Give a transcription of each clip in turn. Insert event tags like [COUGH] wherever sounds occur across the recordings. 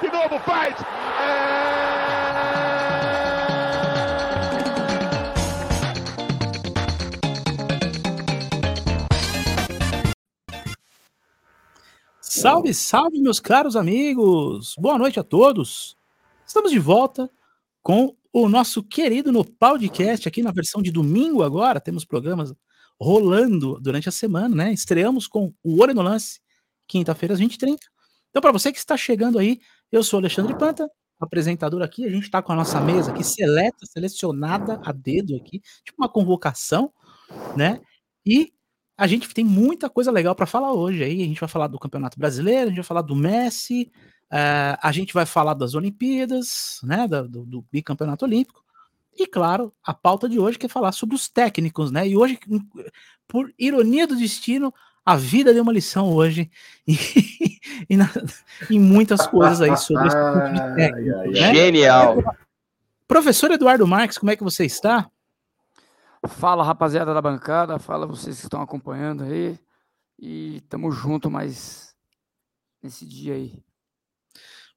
de novo faz. É... Salve, salve, meus caros amigos! Boa noite a todos! Estamos de volta com o nosso querido no podcast aqui na versão de domingo agora. Temos programas rolando durante a semana, né? Estreamos com o Olho no Lance, quinta-feira às 20h30. Então, para você que está chegando aí, eu sou Alexandre Panta, apresentador aqui. A gente está com a nossa mesa aqui seleta, selecionada a dedo aqui, tipo uma convocação, né? E a gente tem muita coisa legal para falar hoje aí. A gente vai falar do Campeonato Brasileiro, a gente vai falar do Messi, uh, a gente vai falar das Olimpíadas, né? Do, do, bicampeonato olímpico. E claro, a pauta de hoje que é falar sobre os técnicos, né? E hoje, por ironia do destino, a vida deu uma lição hoje e, [LAUGHS] e na, em muitas coisas aí sobre esse [LAUGHS] tipo de técnico. Né? Genial. Professor Eduardo Marques, como é que você está? Fala, rapaziada da bancada, fala vocês que estão acompanhando aí. E tamo junto mais nesse dia aí.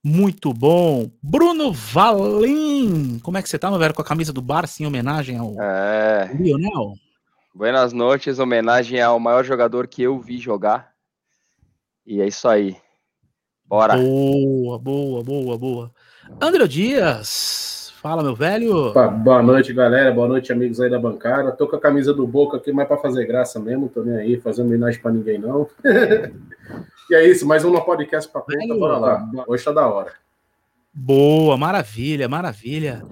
Muito bom. Bruno Valim, como é que você tá, meu velho, com a camisa do Barça em homenagem ao é... Lionel? Buenas noites, homenagem ao maior jogador que eu vi jogar. E é isso aí. Bora. Boa, boa, boa, boa. André Dias, Fala, meu velho. Opa, boa noite, galera. Boa noite, amigos aí da bancada. Tô com a camisa do Boca aqui, mas para fazer graça mesmo. Tô nem aí, fazendo homenagem para ninguém, não. [LAUGHS] e é isso, mais um podcast para conta. Bora lá. Hoje tá da hora. Boa, maravilha, maravilha.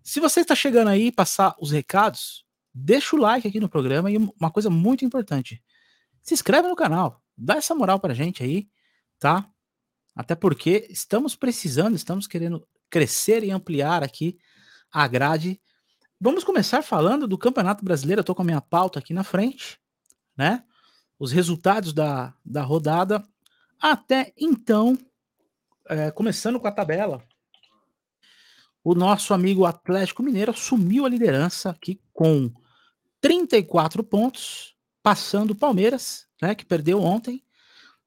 Se você está chegando aí passar os recados, deixa o like aqui no programa e uma coisa muito importante. Se inscreve no canal, dá essa moral pra gente aí, tá? Até porque estamos precisando, estamos querendo crescer e ampliar aqui a grade. Vamos começar falando do Campeonato Brasileiro. Eu estou com a minha pauta aqui na frente, né? Os resultados da, da rodada. Até então, é, começando com a tabela, o nosso amigo Atlético Mineiro assumiu a liderança aqui com 34 pontos, passando o Palmeiras, né, que perdeu ontem,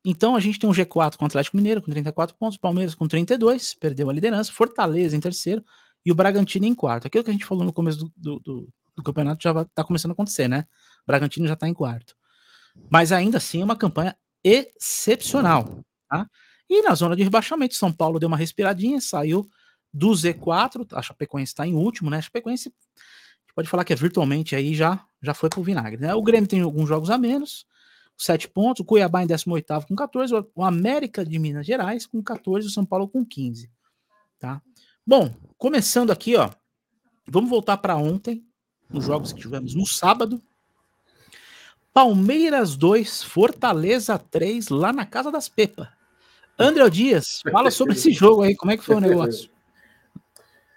então a gente tem um G4 com o Atlético Mineiro com 34 pontos, Palmeiras com 32, perdeu a liderança, Fortaleza em terceiro e o Bragantino em quarto. Aquilo que a gente falou no começo do, do, do, do campeonato já está começando a acontecer, né? O Bragantino já está em quarto. Mas ainda assim é uma campanha excepcional. Tá? E na zona de rebaixamento, São Paulo deu uma respiradinha, saiu do Z4, a Chapecoense está em último, né? A Chapecoense pode falar que é virtualmente aí já já foi pro vinagre, né? O Grêmio tem alguns jogos a menos, 7 pontos, o Cuiabá em 18 com 14, o América de Minas Gerais com 14 e o São Paulo com 15. Tá? Bom, começando aqui, ó. Vamos voltar para ontem, nos jogos que tivemos no sábado. Palmeiras 2, Fortaleza 3, lá na Casa das Pepa. André Dias, fala sobre esse jogo aí, como é que foi o negócio?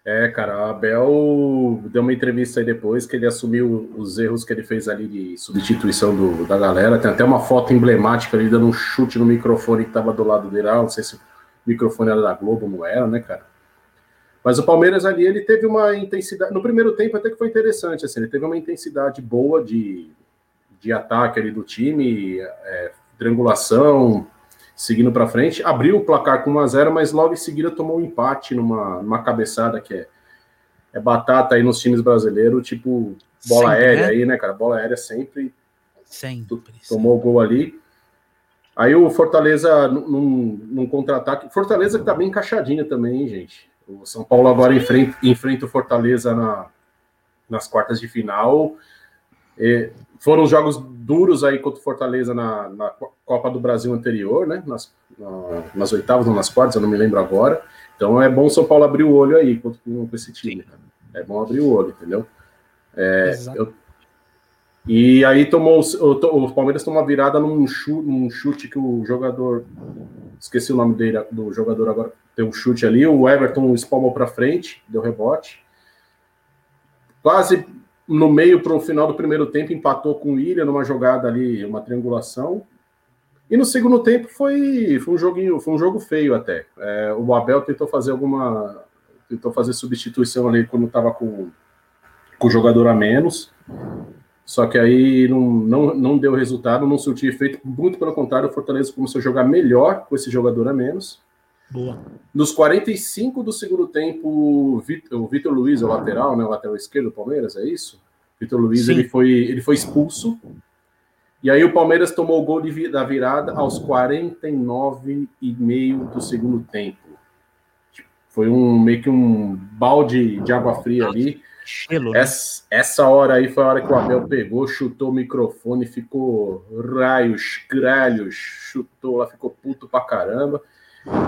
É, cara, o Abel deu uma entrevista aí depois que ele assumiu os erros que ele fez ali de substituição do, da galera. Tem até uma foto emblemática ali dando um chute no microfone que tava do lado dele. Ah, não sei se o microfone era da Globo, não era, né, cara? Mas o Palmeiras ali, ele teve uma intensidade. No primeiro tempo, até que foi interessante, assim, ele teve uma intensidade boa de, de ataque ali do time, é, triangulação, seguindo para frente, abriu o placar com 1 a 0 mas logo em seguida tomou um empate numa, numa cabeçada que é, é batata aí nos times brasileiros, tipo bola sempre, aérea né? aí, né, cara? Bola aérea sempre. Sempre. Tomou o gol ali. Aí o Fortaleza num, num contra-ataque. Fortaleza que tá bem encaixadinho também, hein, gente. O São Paulo agora enfrenta, enfrenta o Fortaleza na, nas quartas de final. E foram jogos duros aí contra o Fortaleza na, na Copa do Brasil anterior, né? Nas, na, nas oitavas ou nas quartas, eu não me lembro agora. Então é bom o São Paulo abrir o olho aí com, com esse time. É bom abrir o olho, entendeu? É, eu, e aí tomou o, o, Palmeiras tomou uma virada num chute, num chute que o jogador esqueci o nome dele do jogador agora tem um chute ali, o Everton espalmou para frente, deu rebote. Quase no meio para o final do primeiro tempo empatou com o Ilha numa jogada ali, uma triangulação. E no segundo tempo foi, foi um joguinho, foi um jogo feio até. É, o Abel tentou fazer alguma, tentou fazer substituição ali quando estava com, com o jogador a menos. Só que aí não, não, não deu resultado, não surtiu efeito. Muito pelo contrário, o Fortaleza começou a jogar melhor com esse jogador a menos. Boa. Nos 45 do segundo tempo, o Vitor, Luiz, o lateral, né, o lateral esquerdo do Palmeiras, é isso? Vitor Luiz, Sim. ele foi, ele foi expulso. E aí o Palmeiras tomou o gol de da virada aos 49 e meio do segundo tempo. Foi um meio que um balde de água fria ali. Né? Essa, essa hora aí foi a hora que o Abel pegou, chutou o microfone, ficou raios, gralhos, chutou lá, ficou puto pra caramba.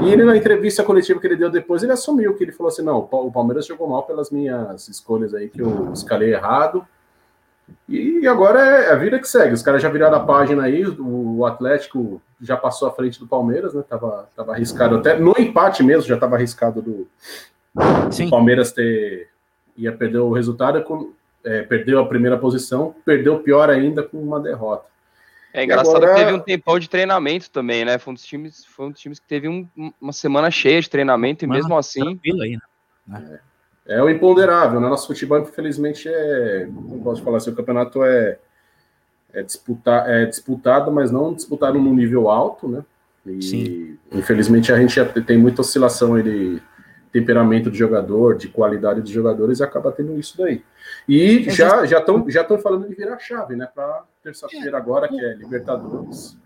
E ele, na entrevista coletiva que ele deu depois, ele assumiu que ele falou assim: não, o Pa- o Palmeiras jogou mal pelas minhas escolhas aí, que eu escalei errado. E agora é a vida que segue. Os caras já viraram a página aí, o Atlético já passou à frente do Palmeiras, né? Tava, tava arriscado até. No empate mesmo, já tava arriscado do, Sim. o Palmeiras ter ia perder o resultado, com- é, perdeu a primeira posição, perdeu pior ainda com uma derrota. É engraçado agora- que teve um tempão de treinamento também, né? Foi um dos times, foi um dos times que teve um- uma semana cheia de treinamento e Mano, mesmo assim. Aí, né? É o imponderável, né? Nosso futebol, infelizmente, é. Não posso falar assim, o campeonato é, é, disputa, é disputado, mas não disputado num nível alto, né? E Sim. infelizmente a gente já tem muita oscilação aí de temperamento de jogador, de qualidade dos jogadores, e acaba tendo isso daí. E Mas já já estão já tão falando de virar chave, né? Para terça-feira agora, que é Libertadores.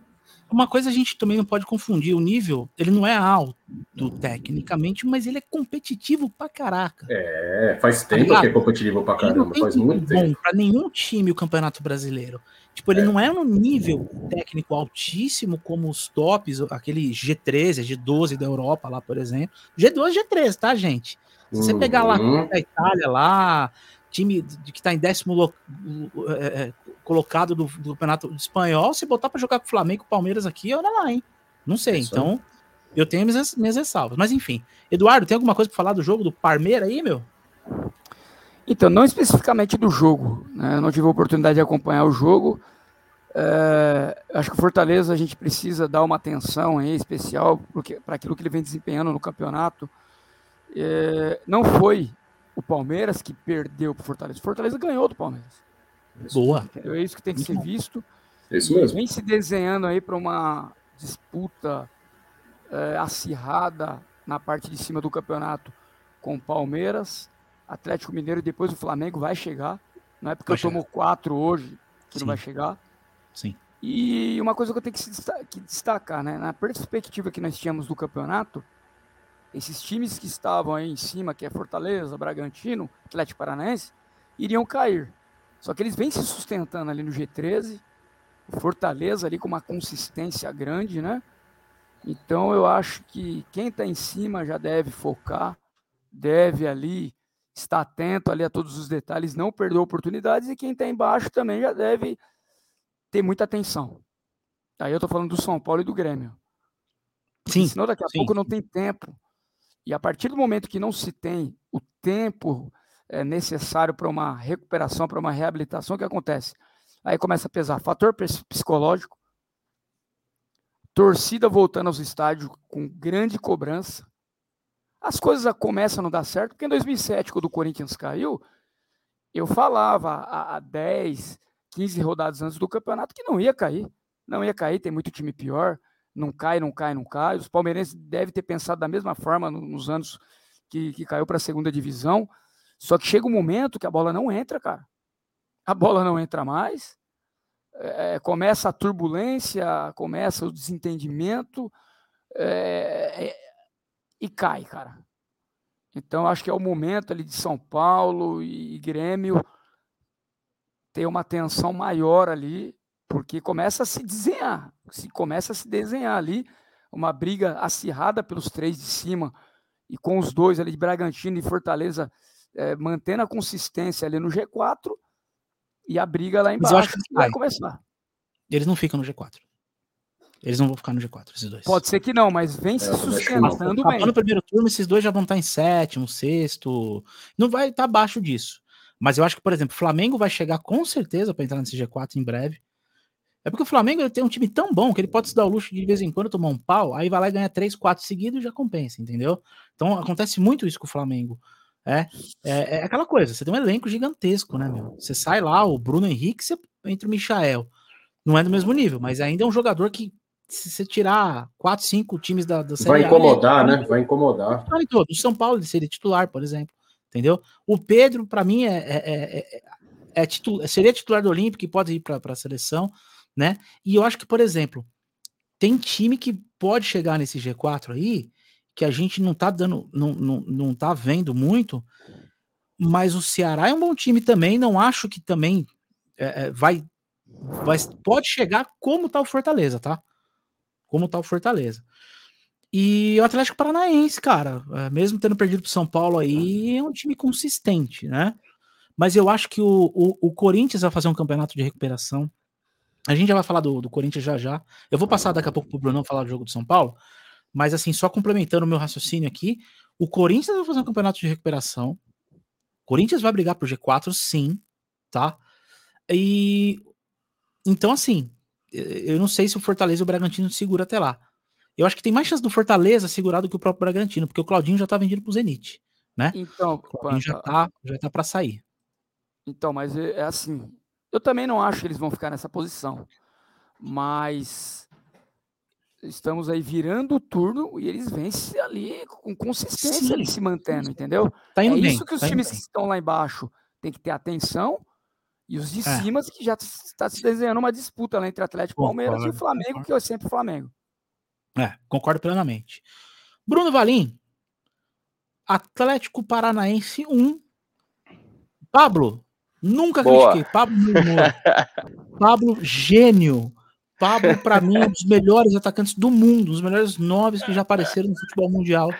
Uma coisa a gente também não pode confundir, o nível, ele não é alto tecnicamente, mas ele é competitivo pra caraca. É, faz tempo ligado? que é competitivo pra caramba, faz muito bom tempo. pra nenhum time o Campeonato Brasileiro. Tipo, ele não é um nível técnico altíssimo como os tops, aquele G13, G12 da Europa lá, por exemplo. G12, G13, tá, gente? Se você pegar lá Uhum. da Itália, lá, time que está em décimo lo- é, é, colocado do, do campeonato espanhol, se botar para jogar com o Flamengo e o Palmeiras aqui, olha lá, hein? Não sei. Aí. Então, eu tenho minhas, minhas ressalvas. Mas enfim. Eduardo, tem alguma coisa para falar do jogo do Parmeira aí, meu? Então, não especificamente do jogo, né? Eu não tive a oportunidade de acompanhar o jogo. É, acho que o Fortaleza a gente precisa dar uma atenção aí especial para aquilo que ele vem desempenhando no campeonato. É, não foi o Palmeiras que perdeu para o Fortaleza, o Fortaleza ganhou do Palmeiras. Boa. É isso que tem que ser visto. É Isso mesmo. Vem se desenhando aí para uma disputa é, acirrada na parte de cima do campeonato com o Palmeiras, Atlético Mineiro e depois o Flamengo vai chegar. Não é porque Vai eu tomo quatro hoje que Sim. não vai chegar. Sim. E uma coisa que eu tenho que destacar, né? Na perspectiva que nós tínhamos do campeonato, esses times que estavam aí em cima, que é Fortaleza, Bragantino, Atlético Paranaense, iriam cair. Só que eles vêm se sustentando ali no G13, o Fortaleza ali com uma consistência grande, né? Então eu acho que quem está em cima já deve focar, deve ali estar atento ali a todos os detalhes, não perder oportunidades, e quem está embaixo também já deve ter muita atenção. Aí eu estou falando do São Paulo e do Grêmio. Porque Sim. senão daqui a sim. pouco não tem tempo. E a partir do momento que não se tem o tempo é, necessário para uma recuperação, para uma reabilitação, o que acontece? Aí começa a pesar fator psicológico, torcida voltando aos estádios com grande cobrança. As coisas começam a não dar certo, porque em 2007, quando o Corinthians caiu, eu falava há, há 10, 15 rodadas antes do campeonato que não ia cair. Não ia cair, tem muito time pior. Não cai, não cai, não cai. Os palmeirenses devem ter pensado da mesma forma no- nos anos que, que caiu para a segunda divisão. Só que chega um momento que a bola não entra, cara. A bola não entra mais. É, começa a turbulência, começa o desentendimento é, é, e cai, cara. Então acho que é o momento ali de São Paulo e Grêmio ter uma atenção maior ali, porque começa a se desenhar, se começa a se desenhar ali uma briga acirrada pelos três de cima e com os dois ali de Bragantino e Fortaleza eh, mantendo a consistência ali no G4 e a briga lá embaixo que que vai começar. Eles não ficam no G4. Eles não vão ficar no G4, esses dois. Pode ser que não, mas vem se que não. sustentando bem. no primeiro turno, esses dois já vão estar em sétimo, sexto. Não vai estar abaixo disso. Mas eu acho que, por exemplo, o Flamengo vai chegar com certeza para entrar nesse G4 em breve. É porque o Flamengo ele tem um time tão bom que ele pode se dar o luxo de, de vez em quando tomar um pau, aí vai lá e ganha três, quatro seguidos e já compensa, entendeu? Então acontece muito isso com o Flamengo. É, é, é aquela coisa, você tem um elenco gigantesco, né, meu? Você sai lá, o Bruno Henrique, você entra o Michael. Não é do mesmo nível, mas ainda é um jogador que se você tirar quatro, cinco times da, da Vai A, incomodar, ele- né? Vai incomodar. titular. O São Paulo ele seria titular, por exemplo. Entendeu? O Pedro, para mim, é, é, é- é- é titu- seria titular do Olímpico e pode ir para a seleção, né? E eu acho que, por exemplo, tem time que pode chegar nesse G4 aí, que a gente não tá dando, não, não, não tá vendo muito, mas o Ceará é um bom time também. Não acho que também é, é, vai, vai. Pode chegar como tá o Fortaleza, tá? Como tá o Fortaleza. E o Atlético Paranaense, cara, é, mesmo tendo perdido pro São Paulo aí, é um time consistente, né? Mas eu acho que o, o, o Corinthians vai fazer um campeonato de recuperação. A gente já vai falar do, do Corinthians já já. Eu vou passar daqui a pouco pro Brunão falar do jogo do São Paulo. Mas assim, só complementando o meu raciocínio aqui, o Corinthians vai fazer um campeonato de recuperação. O Corinthians vai brigar pro G4, sim, tá? E então assim, eu não sei se o Fortaleza e o Bragantino segura até lá. Eu acho que tem mais chance do Fortaleza segurar do que o próprio Bragantino, porque o Claudinho já tá vendido pro Zenit. Então, O Claudinho já tá, já tá para sair. Então, mas é, é assim. Eu também não acho que eles vão ficar nessa posição. Mas estamos aí virando o turno e eles vencem ali com consistência Sim. ali se mantendo, entendeu? Tá É bem. isso que os tá times que estão lá embaixo têm que ter atenção. E os de É. cima que já está se desenhando uma disputa lá entre Atlético, Palmeiras e o Concordo, Flamengo, concordo. que é sempre o Flamengo. É, concordo plenamente. Bruno Valim, Atlético Paranaense 1. Pablo, nunca Boa. critiquei. Pablo. [LAUGHS] Pablo, gênio. Pablo, pra mim, é um dos melhores atacantes do mundo, um dos melhores noves que já apareceram no futebol mundial.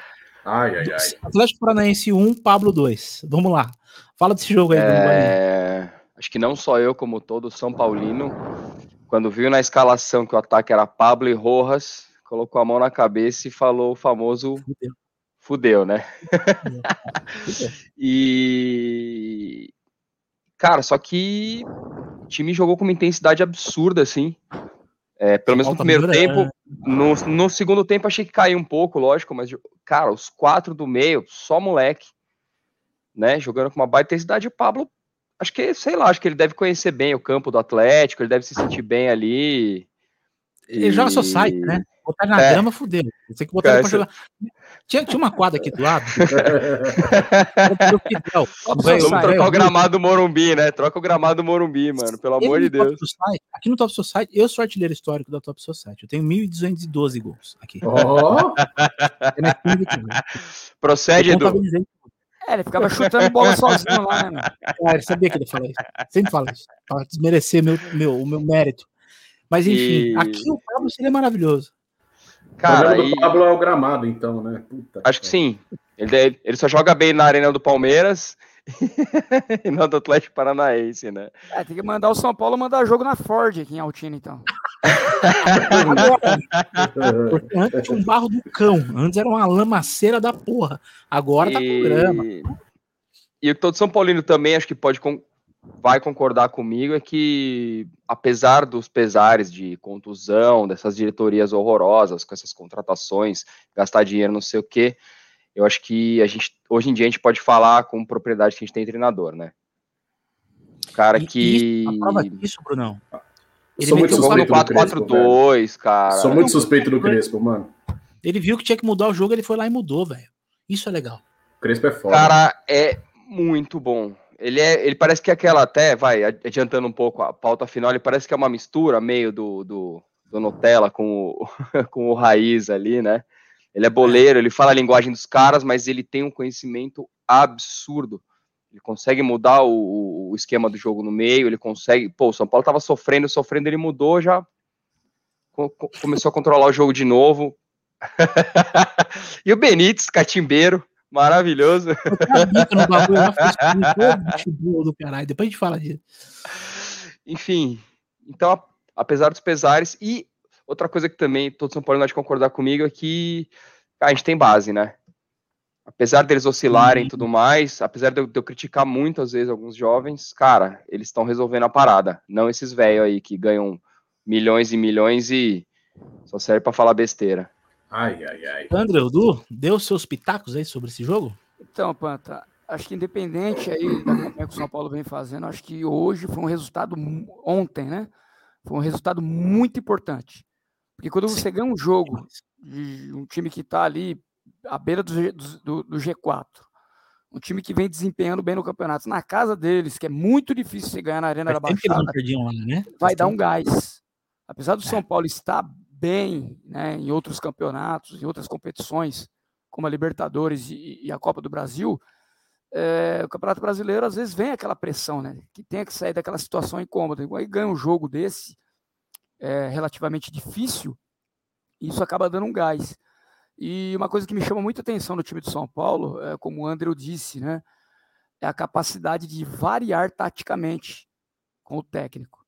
Ai, ai, ai. Atlético Paranaense 1, Pablo 2. Vamos lá. Fala desse jogo aí. É, acho que não só eu, como todo São Paulino, quando viu na escalação que o ataque era Pablo e Rojas, colocou a mão na cabeça e falou o famoso Fudeu. fudeu, né? Fudeu. [LAUGHS] E. Cara, só que o time jogou com uma intensidade absurda, assim. É, pelo menos no primeiro tempo. No, no segundo tempo achei que caiu um pouco, lógico, mas, cara, os quatro do meio, só moleque, né? Jogando com uma baita intensidade. O Pablo, acho que, sei lá, acho que ele deve conhecer bem o campo do Atlético, ele deve se sentir bem ali. Ele joga só site, né? Botar na É. grama, fudeu. Você tem que botar Cara, ele pra jogar. Tinha, tinha uma quadra aqui do lado. Fidel. [LAUGHS] Vamos trocar o gramado do Morumbi, né? Troca o gramado do Morumbi, mano, pelo amor de Deus. Society, aqui no Top Society, eu sou artilheiro histórico da Top Society. Eu tenho 1.212 gols aqui. Ó, [LAUGHS] É na 15 aqui, né? Procede, Edu. É, ele ficava chutando bola sozinho lá, né, meu? Ah, sabia que ele falou isso. Sempre fala isso. Para desmerecer meu, meu, o meu mérito. Mas enfim, E- aqui o Pablo seria maravilhoso. o Cara, problema e... do Pablo é o gramado, então, né? Puta Acho que sim. Ele, deve- ele só joga bem na arena do Palmeiras [LAUGHS] e não do Atlético Paranaense, né? É, tem que mandar o São Paulo mandar jogo na Ford aqui em Altina, então. Porque [LAUGHS] antes tinha um barro do cão. Antes era uma lamaceira da porra. Agora tá com grama. E, e o que todo São Paulino também acho que pode con- vai concordar comigo é que, apesar dos pesares de contusão, dessas diretorias horrorosas, com essas contratações, gastar dinheiro, não sei o quê, eu acho que a gente, hoje em dia, a gente pode falar com propriedade que a gente tem treinador, né? O cara E- que. e isso, a prova disso, Brunão. Eu sou muito suspeito do Crespo, velho. 4-4-2, cara. Sou muito suspeito do Crespo, mano. Ele viu que tinha que mudar o jogo, ele foi lá e mudou, velho. Isso é legal. O Crespo é foda. cara é muito bom. Ele é, ele parece que é aquela até, vai, adiantando um pouco a pauta final, ele parece que é uma mistura meio do, do, do Nutella com o, [LAUGHS] com o Raiz ali, né? Ele é boleiro, ele fala a linguagem dos caras, mas ele tem um conhecimento absurdo. Ele consegue mudar o, o esquema do jogo no meio, ele consegue. Pô, o São Paulo tava sofrendo, sofrendo, ele mudou, já co- co- começou a controlar o jogo de novo. [LAUGHS] e o Benítez, catimbeiro, maravilhoso. No bagulho todo do caralho. Depois a gente fala disso. Enfim, então, apesar dos pesares, e outra coisa que também todo São Paulo pode concordar comigo é que a gente tem base, né? Apesar deles oscilarem e tudo mais, apesar de eu, de eu criticar muito às vezes alguns jovens, cara, eles estão resolvendo a parada. Não esses velhos aí que ganham milhões e milhões e só serve pra falar besteira. Ai, ai, ai. André, Du, deu seus pitacos aí sobre esse jogo? Então, Panta, acho que independente aí da campanha que o São Paulo vem fazendo, acho que hoje foi um resultado, ontem, né? Foi um resultado muito importante. Porque quando você ganha um jogo de um time que está ali à beira do, do, do, G4, um time que vem desempenhando bem no campeonato, na casa deles, que é muito difícil você ganhar na Arena da Baixada, lá, né? vai dar um gás. Apesar do é. São Paulo estar bem né, em outros campeonatos, em outras competições, como a Libertadores e, e a Copa do Brasil, é, o Campeonato Brasileiro às vezes vem aquela pressão, né? Que tem que sair daquela situação incômoda. Aí ganha um jogo desse, é, relativamente difícil, e isso acaba dando um gás. E uma coisa que me chama muita atenção no time de São Paulo, é, como o André disse, né? É a capacidade de variar taticamente com o técnico.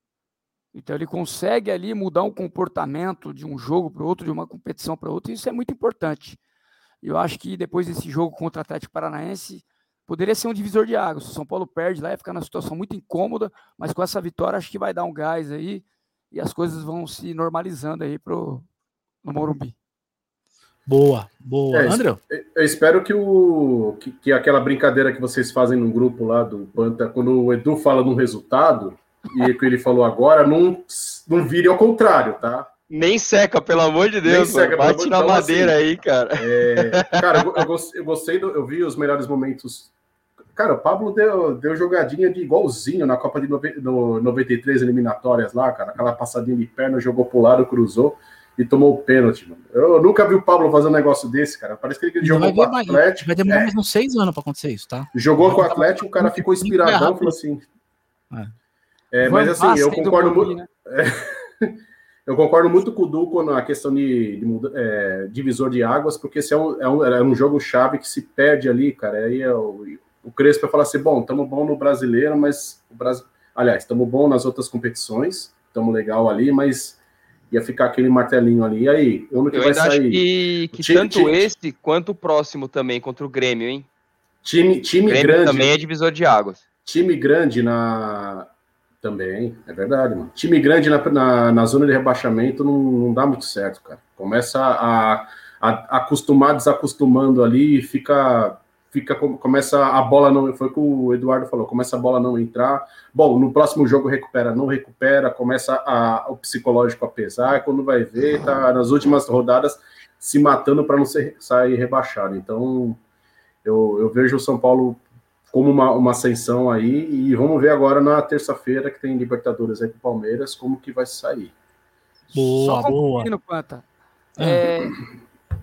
Então ele consegue ali mudar um comportamento de um jogo para outro, de uma competição para outra, e isso é muito importante. Eu acho que depois desse jogo contra o Atlético Paranaense, poderia ser um divisor de águas. O São Paulo perde lá, ia ficar numa situação muito incômoda, mas com essa vitória acho que vai dar um gás aí e as coisas vão se normalizando aí pro, no Morumbi. Boa, boa. É, André? Eu espero que, o, que, que, aquela brincadeira que vocês fazem no grupo lá do Panta, quando o Edu fala de um resultado, e o que ele falou agora, não, não vire ao contrário, tá? Nem seca, pelo amor de Deus. Seca, Bate na então, madeira assim, aí, cara. É, cara, eu, eu, gostei, eu gostei do, eu vi os melhores momentos. Cara, o Pablo deu, deu jogadinha de igualzinho na Copa de no, 93 eliminatórias lá, cara. Aquela passadinha de perna, jogou pro lado, cruzou e tomou o pênalti, mano. Eu nunca vi o Pablo fazer um negócio desse, cara. Parece que ele jogou com o Atlético. Vai demorar é. mais uns seis anos pra acontecer isso, tá? Jogou com o Atlético, o cara ficou inspiradão, falou assim. É. É, mas assim, eu concordo muito. Né? É. [LAUGHS] Eu concordo muito com o Duco na questão de, de é, divisor de águas, porque esse é um, é um, é um jogo-chave que se perde ali, cara. Aí é o, o Crespo vai falar assim: bom, estamos bom no brasileiro, mas o Brasil. Aliás, estamos bom nas outras competições, estamos legal ali, mas ia ficar aquele martelinho ali. E aí, ano que Eu vai sair? Acho que, que time, tanto time, esse quanto o próximo também contra o Grêmio, hein? Time, time Grêmio grande. Também é divisor de águas. Time grande na, também, é verdade, mano. Time grande na, na, na zona de rebaixamento não, não, dá muito certo, cara. Começa a, a, acostumar, desacostumando ali, fica, fica, começa a bola não. Foi o que o Eduardo falou, começa a bola não entrar. Bom, no próximo jogo recupera, não recupera, começa a, o psicológico a pesar. Quando vai ver, tá nas últimas rodadas se matando para não ser, sair rebaixado. Então, eu, eu vejo o São Paulo como uma, uma ascensão aí, e vamos ver agora na terça-feira que tem Libertadores aí com o Palmeiras, como que vai sair. Boa, Só boa. Quanta. Ah. É,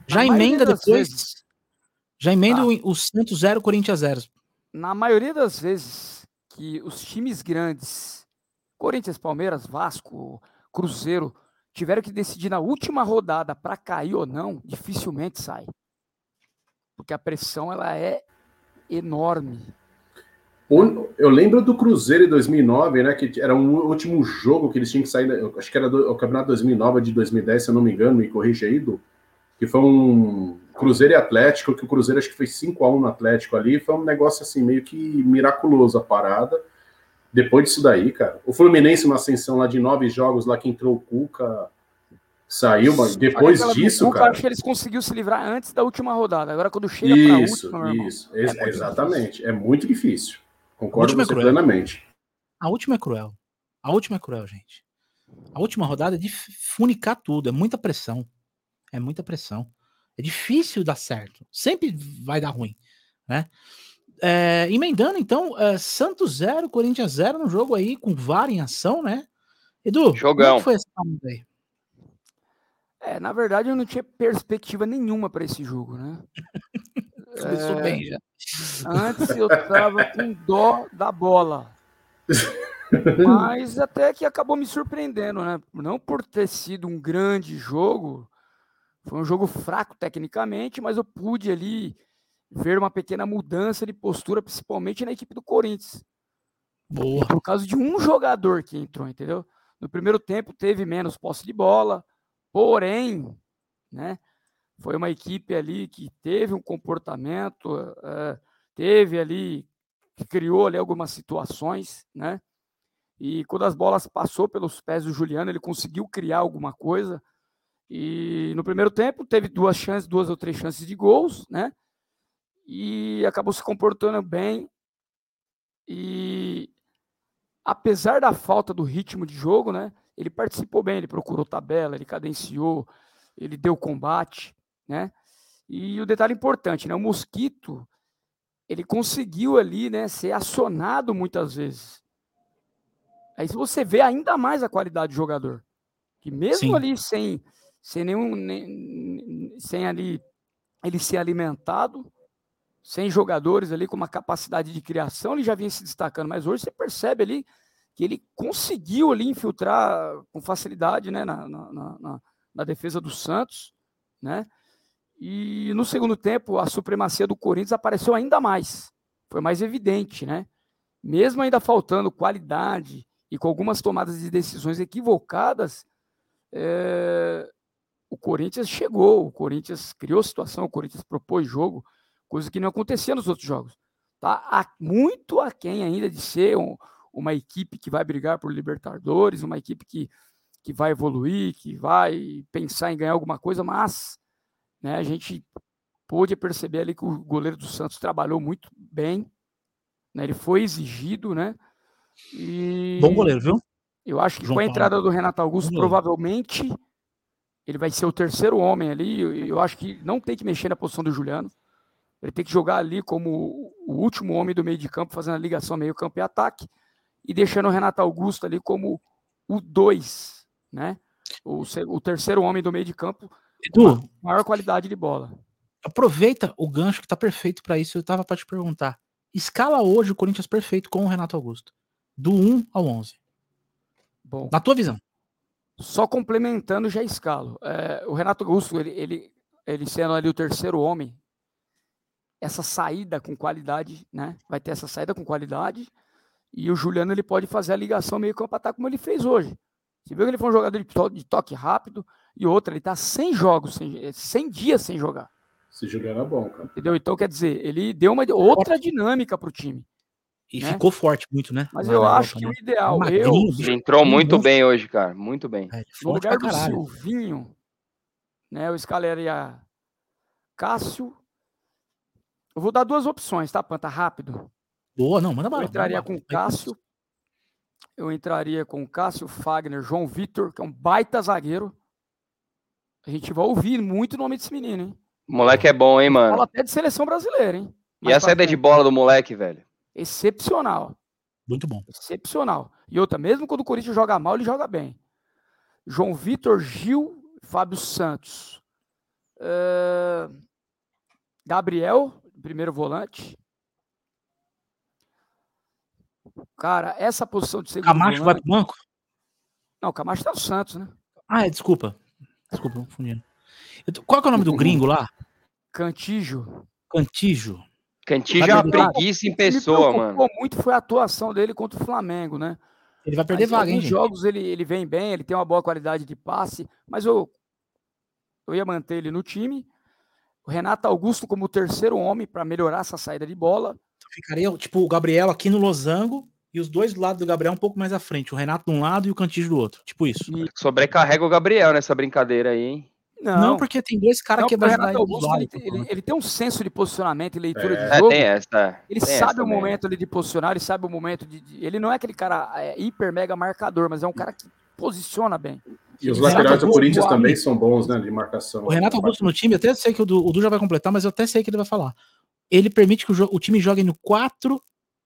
já emenda depois. Vezes, já emenda ah, o Santos 0, Corinthians 0. Na maioria das vezes que os times grandes, Corinthians, Palmeiras, Vasco, Cruzeiro, tiveram que decidir na última rodada para cair ou não, dificilmente sai. Porque a pressão ela é enorme. Eu lembro do Cruzeiro em 2009, né? Que era um último jogo que eles tinham que sair. Acho que era do, o Campeonato 2009 de 2010, se eu não me engano, me corrija aí, do, que foi um Cruzeiro e Atlético, que o Cruzeiro acho que foi 5 a 1 no Atlético ali. Foi um negócio assim, meio que miraculoso a parada. Depois disso daí, cara. O Fluminense, uma ascensão lá de nove jogos, lá que entrou o Cuca. Saiu, mas depois disso, Cuca, cara. acho que eles conseguiram se livrar antes da última rodada. Agora, quando chega para a última. Isso, é exatamente. Difícil. É muito difícil. Concordo com você é plenamente. A última é cruel. A última é cruel, gente. A última rodada é de funicar tudo, é muita pressão. É muita pressão. É difícil dar certo. Sempre vai dar ruim, né? É, emendando, então, é, Santos 0, Corinthians 0 no jogo aí, com VAR em ação, né? Edu, Jogão. como foi esse aí? É, na verdade, eu não tinha perspectiva nenhuma para esse jogo, né? [LAUGHS] Começou é, bem já. Antes eu tava com dó da bola. Mas até que acabou me surpreendendo, né? Não por ter sido um grande jogo, foi um jogo fraco tecnicamente, mas eu pude ali ver uma pequena mudança de postura, principalmente na equipe do Corinthians. Boa. Por causa de um jogador que entrou, entendeu? No primeiro tempo teve menos posse de bola, porém, né? Foi uma equipe ali que teve um comportamento, uh, teve ali, criou ali algumas situações, né? E quando as bolas passou pelos pés do Juliano, ele conseguiu criar alguma coisa. E no primeiro tempo teve duas chances, duas ou três chances de gols, né? E acabou se comportando bem. E apesar da falta do ritmo de jogo, né? ele participou bem, ele procurou tabela, ele cadenciou, ele deu combate, né? E o detalhe importante, né? O Mosquito, ele conseguiu ali, né, ser acionado muitas vezes. Aí você vê ainda mais a qualidade do jogador. Que mesmo Sim. ali sem, sem nenhum. Nem, sem ali ele ser alimentado, sem jogadores ali com uma capacidade de criação, ele já vinha se destacando. Mas hoje você percebe ali que ele conseguiu ali infiltrar com facilidade né, na, na, na, na defesa do Santos, né? E no segundo tempo, a supremacia do Corinthians apareceu ainda mais. Foi mais evidente, né? Mesmo ainda faltando qualidade e com algumas tomadas de decisões equivocadas, é... o Corinthians chegou, o Corinthians criou situação, o Corinthians propôs jogo, coisa que não acontecia nos outros jogos. Tá muito aquém ainda de ser um, uma equipe que vai brigar por Libertadores, uma equipe que, que vai evoluir, que vai pensar em ganhar alguma coisa, mas né, a gente pôde perceber ali que o goleiro do Santos trabalhou muito bem, né, ele foi exigido, né? E Bom goleiro, viu? Eu acho que João com a entrada Paulo. do Renato Augusto, provavelmente ele vai ser o terceiro homem ali. Eu acho que não tem que mexer na posição do Juliano. Ele tem que jogar ali como o último homem do meio de campo, fazendo a ligação meio-campo e ataque e deixando o Renato Augusto ali como o 2, né? O, o, terceiro homem do meio de campo, Edu, maior qualidade de bola. Aproveita o gancho que tá perfeito para isso. Eu tava para te perguntar. Escala hoje o Corinthians perfeito com o Renato Augusto, do 1 ao 11. Bom, na tua visão. Só complementando já escalo. É, o Renato Augusto, ele, ele, ele sendo ali o terceiro homem, essa saída com qualidade, né? Vai ter essa saída com qualidade e o Juliano ele pode fazer a ligação meio campo ataque como ele fez hoje. Você viu que ele foi um jogador de, to de toque rápido e outra, ele está 100 jogos, 100, 100 dias sem jogar. Esse Juliano é bom, cara. Entendeu? Então, quer dizer, ele deu uma outra dinâmica para o time. E né? ficou forte muito, né? Mas eu acho que né? o ideal. eu, entrou muito bem hoje, cara. Muito bem. É, no lugar do Silvinho, né? Eu escalaria Cássio. Eu vou dar duas opções, tá, Panta? Rápido. Boa, não, manda bala. Eu entraria com o Cássio. Eu entraria com o Cássio Fagner, João Vitor, que é um baita zagueiro. A gente vai ouvir muito o nome desse menino, hein? O moleque é bom, hein, mano? Fala até de seleção brasileira, hein? E a saída de bola do moleque, velho? Excepcional. Muito bom. Excepcional. E outra, mesmo quando o Corinthians joga mal, ele joga bem. João Vitor, Gil, Fábio Santos. Uh... Gabriel, primeiro volante. Cara, essa posição de segundo Camacho volante... vai pro banco? Não, o Camacho tá no Santos, né? Ah, é, desculpa. Desculpa, confundindo. Qual é o nome do gringo lá? Cantijo. Cantijo. Cantijo é uma preguiça em pessoa, mano. muito foi a atuação dele contra o Flamengo, né? Ele vai perder mas, vaga, hein, Em jogos ele, ele vem bem, ele tem uma boa qualidade de passe, mas eu, eu ia manter ele no time. O Renato Augusto como terceiro homem para melhorar essa saída de bola. Ficaria, tipo, o Gabriel aqui no losango e os dois do lado do Gabriel um pouco mais à frente. O Renato de um lado e o Cantígio do outro. Tipo isso. E... Sobrecarrega o Gabriel nessa brincadeira aí, hein? Não, não porque tem dois caras que é mais Augusto, ele, ele, ele, tem um senso de posicionamento e leitura é, de jogo. É, tem essa, ele tem sabe essa o momento ali de posicionar, ele sabe o momento de, de. ele não é aquele cara é, hiper mega marcador, mas é um cara que posiciona bem. E os laterais do Corinthians também são bons, né, de marcação. O Renato Augusto no time, até sei que o Du, o du já vai completar, mas eu até sei que ele vai falar ele permite que o, o time jogue no 4,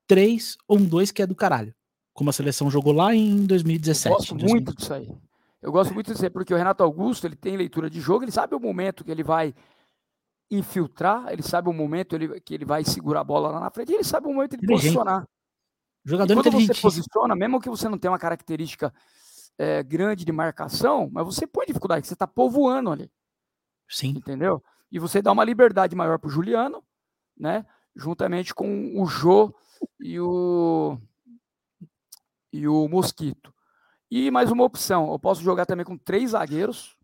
3 ou 1, 2, que é do caralho. Como a seleção jogou lá em 2017. Eu gosto muito disso aí. Eu gosto muito disso aí, porque o Renato Augusto ele tem leitura de jogo, ele sabe o momento que ele vai infiltrar, ele sabe o momento ele, que ele vai segurar a bola lá na frente, e ele sabe o momento de posicionar. Jogador e quando você posiciona, mesmo que você não tenha uma característica é, grande de marcação, mas você põe dificuldade, você está povoando ali. Sim. Entendeu? E você dá uma liberdade maior para o Juliano, né? Juntamente com o Jô e o e o Mosquito. E mais uma opção, eu posso jogar também com três zagueiros,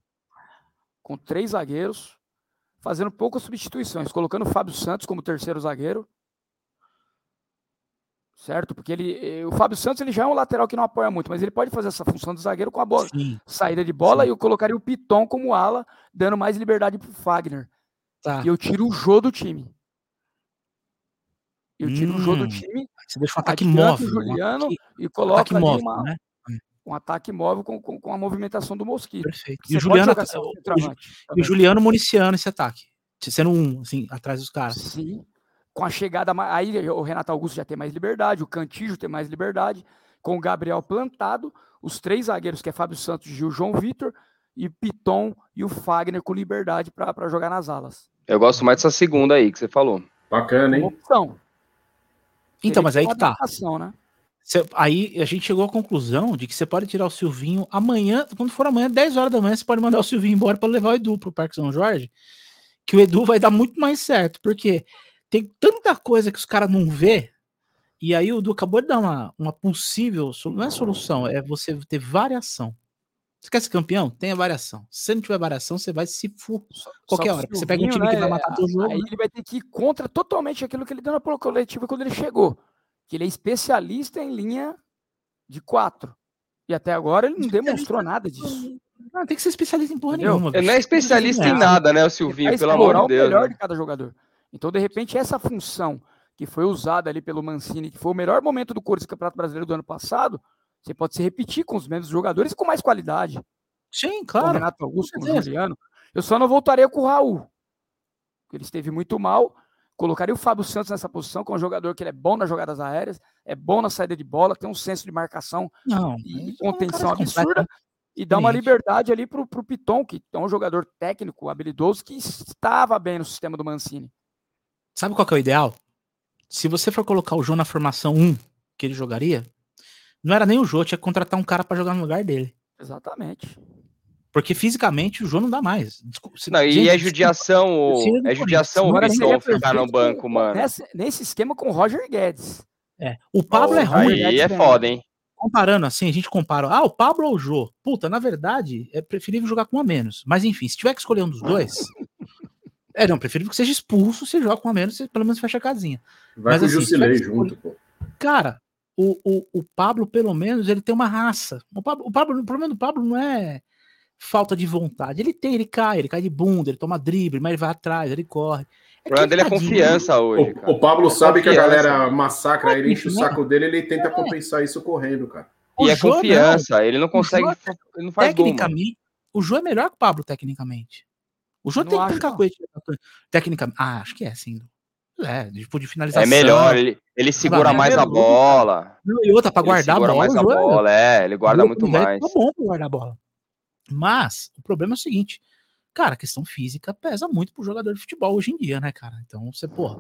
com três zagueiros, fazendo poucas substituições, colocando o Fábio Santos como terceiro zagueiro, certo? Porque ele, eh, o Fábio Santos ele já é um lateral que não apoia muito, mas ele pode fazer essa função de zagueiro com a bola, sim, saída de bola, sim. e eu colocaria o Piton como ala, dando mais liberdade para o Fagner. Tá. E eu tiro o Jô do time. Eu tiro hum, o jogo do time. Você deixa um ataque móvel. O Juliano um ataque, e coloca ali móvel, uma, né? Um ataque móvel com, com, com a movimentação do Mosquito. Perfeito. Você E o Juliano, jogar sem o, centroavante e o. Juliano municiando esse ataque. Sendo um, assim, atrás dos caras. Sim. Com a chegada. Aí o Renato Augusto já tem mais liberdade, o Cantijo tem mais liberdade. Com o Gabriel plantado, os três zagueiros, que é Fábio Santos, Gil, João Vitor, e Piton e o Fagner com liberdade para jogar nas alas. Eu gosto mais dessa segunda aí que você falou. Bacana, Uma hein? opção. Então, mas aí que tá. né? Cê- aí a gente chegou à conclusão de que você pode tirar o Silvinho amanhã, quando for amanhã, 10 horas da manhã, você pode mandar o Silvinho embora para levar o Edu pro Parque São Jorge, que o Edu vai dar muito mais certo, porque tem tanta coisa que os caras não vê, e aí o Edu acabou de dar uma, uma possível, não é solução, é você ter variação. Você quer ser campeão? Tenha variação. Se você não tiver variação, você vai se Só- qualquer que hora. o Você pega um time que né, vai matar teu jogo. Aí né? ele vai ter que ir contra totalmente aquilo que ele deu na coletiva quando ele chegou. Que ele é especialista em linha de quatro. E até agora ele não demonstrou nada disso. Não, tem que ser especialista em porra Entendeu? nenhuma. Ele não é especialista em nada, né, o Ele Silvinho, pelo amor de o Deus. melhor né? de cada jogador. Então, de repente, essa função que foi usada ali pelo Mancini, que foi o melhor momento do Corinthians Campeonato Brasileiro do ano passado, você pode se repetir com os mesmos jogadores com mais qualidade. Sim, Com o claro. Renato Augusto, com o. Juliano. Eu só não voltaria com o Raul. Ele esteve muito mal. Colocaria o Fábio Santos nessa posição, que é um jogador que ele é bom nas jogadas aéreas, é bom na saída de bola, tem um senso de marcação Não, e mas é um contenção absurda. E dá uma liberdade ali pro, pro Piton, que é um jogador técnico, habilidoso, que estava bem no sistema do Mancini. Sabe qual que é o ideal? Se você for colocar o Jô na formação 1 que ele jogaria, não era nem o Jô, tinha que contratar um cara pra jogar no lugar dele. Exatamente. Porque fisicamente o Jô não dá mais. Desculpa, se- Não, e gente, é desculpa. judiação, o- é judiação o seria Piton ficar no banco, mano. Nesse, nesse esquema com o Roger Guedes. É, o Pablo é Porra, ruim. Aí é foda, hein? Comparando assim, a gente compara. Ah, o Pablo ou o Jô? Puta, na verdade, é preferível jogar com um a menos. Mas enfim, se tiver que escolher um dos dois. [LAUGHS] É, não, preferível que seja expulso, você joga com um a menos, você pelo menos fecha a casinha. Vai Mas com o assim, Jusilei se tiver que junto, pô. Cara, o, o, o Pablo, pelo menos, ele tem uma raça. O, Pablo, o, Pablo, o problema do Pablo não é falta de vontade. Ele tem, ele cai, ele cai de bunda, ele toma drible, mas ele vai atrás, ele corre. O problema dele é confiança hoje, cara. O, o Pablo É sabe que a confiança. galera massacra ele, enche o Né? saco dele, ele tenta compensar isso correndo, cara. O E é Jô, não. confiança, ele não consegue, ele não faz gol. Tecnicamente, o Jô é melhor que o Pablo, tecnicamente. O Jô Não tem, tem acho, não. cacoete. Tecnicamente. Ah, acho que é, sim. É, tipo de finalização. É melhor, ele, ele segura é mais a melhor. bola. Não, E outra, pra Ele guardar a segura bola. mais a é- bola, é, ele guarda muito mais. Tá bom pra guardar a bola. Mas o problema é o seguinte, cara, a questão física pesa muito pro jogador de futebol hoje em dia, né, cara? Então você, porra,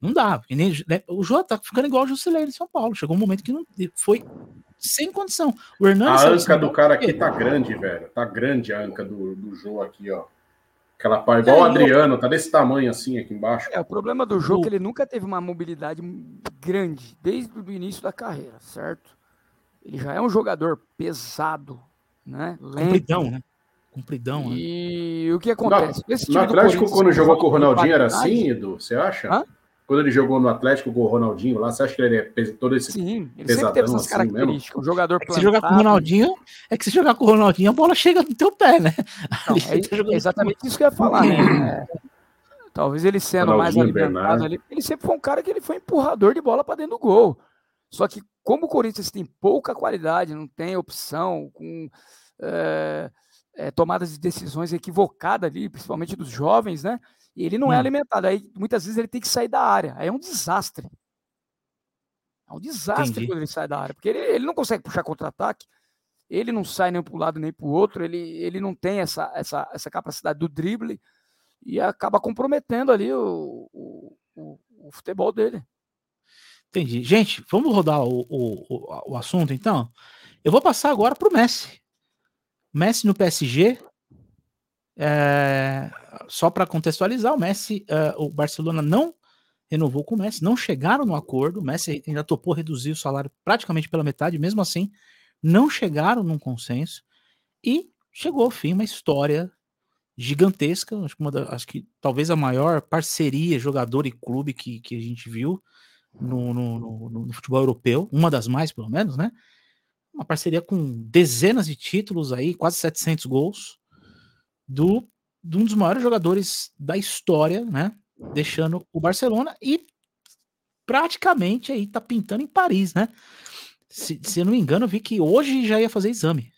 não dá. nem- né, o Jô tá ficando igual o Jusilei de São Paulo. Chegou um momento que não foi sem condição. O Hernandes A anca do cara aqui tá grande, velho. Tá grande a anca do, do Jô aqui, ó. Aquela pá, igual o Adriano, tá desse tamanho assim aqui embaixo. É, o problema do jogo é que ele nunca teve uma mobilidade grande, desde o início da carreira, certo? Ele já é um jogador pesado, né? Lento. Compridão, né? Compridão, né? E o que acontece? Esse No time do Atlético, quando jogou com o Ronaldinho, era assim, Edu? Você acha? Hã? Quando ele jogou no Atlético com o Ronaldinho lá, você acha que ele é todo esse. Sim, ele pesadão sempre teve essas assim características. Um jogador É que se jogar com o. Ronaldinho, é que se jogar com o Ronaldinho, a bola chega no teu pé, né? Não, é, é exatamente isso que eu ia falar, né? É, talvez ele sendo mais Ronaldinho, alimentado Bernardo. ali, ele sempre foi um cara que ele foi empurrador de bola para dentro do gol. Só que como o Corinthians tem pouca qualidade, não tem opção, com é, é, tomadas de decisões equivocadas ali, principalmente dos jovens, né? E ele não é Hum. alimentado. Aí muitas vezes ele tem que sair da área. Aí é um desastre. É um desastre Entendi. quando ele sai da área, porque ele, ele não consegue puxar contra-ataque. Ele não sai nem para um lado nem para o outro, ele, ele não tem essa, essa, essa capacidade do drible e acaba comprometendo ali o, o, o, o futebol dele. Entendi. Gente, vamos rodar o, o, o, o assunto, então? Eu vou passar agora pro Messi. Messi no PSG. É, só para contextualizar, o Messi, é, o Barcelona não renovou com o Messi, não chegaram no acordo. O Messi ainda topou reduzir o salário praticamente pela metade, mesmo assim, não chegaram num consenso. E chegou ao fim uma história gigantesca. Acho que, da- acho que talvez a maior parceria jogador e clube que, que a gente viu no, no, no- no- no futebol europeu, uma das mais, pelo menos, né? Uma parceria com dezenas de títulos aí, quase 700 gols, do, de um dos maiores jogadores da história, né? Deixando o Barcelona e praticamente aí tá pintando em Paris, né? Se, se eu não me engano, eu vi que hoje já ia fazer exame.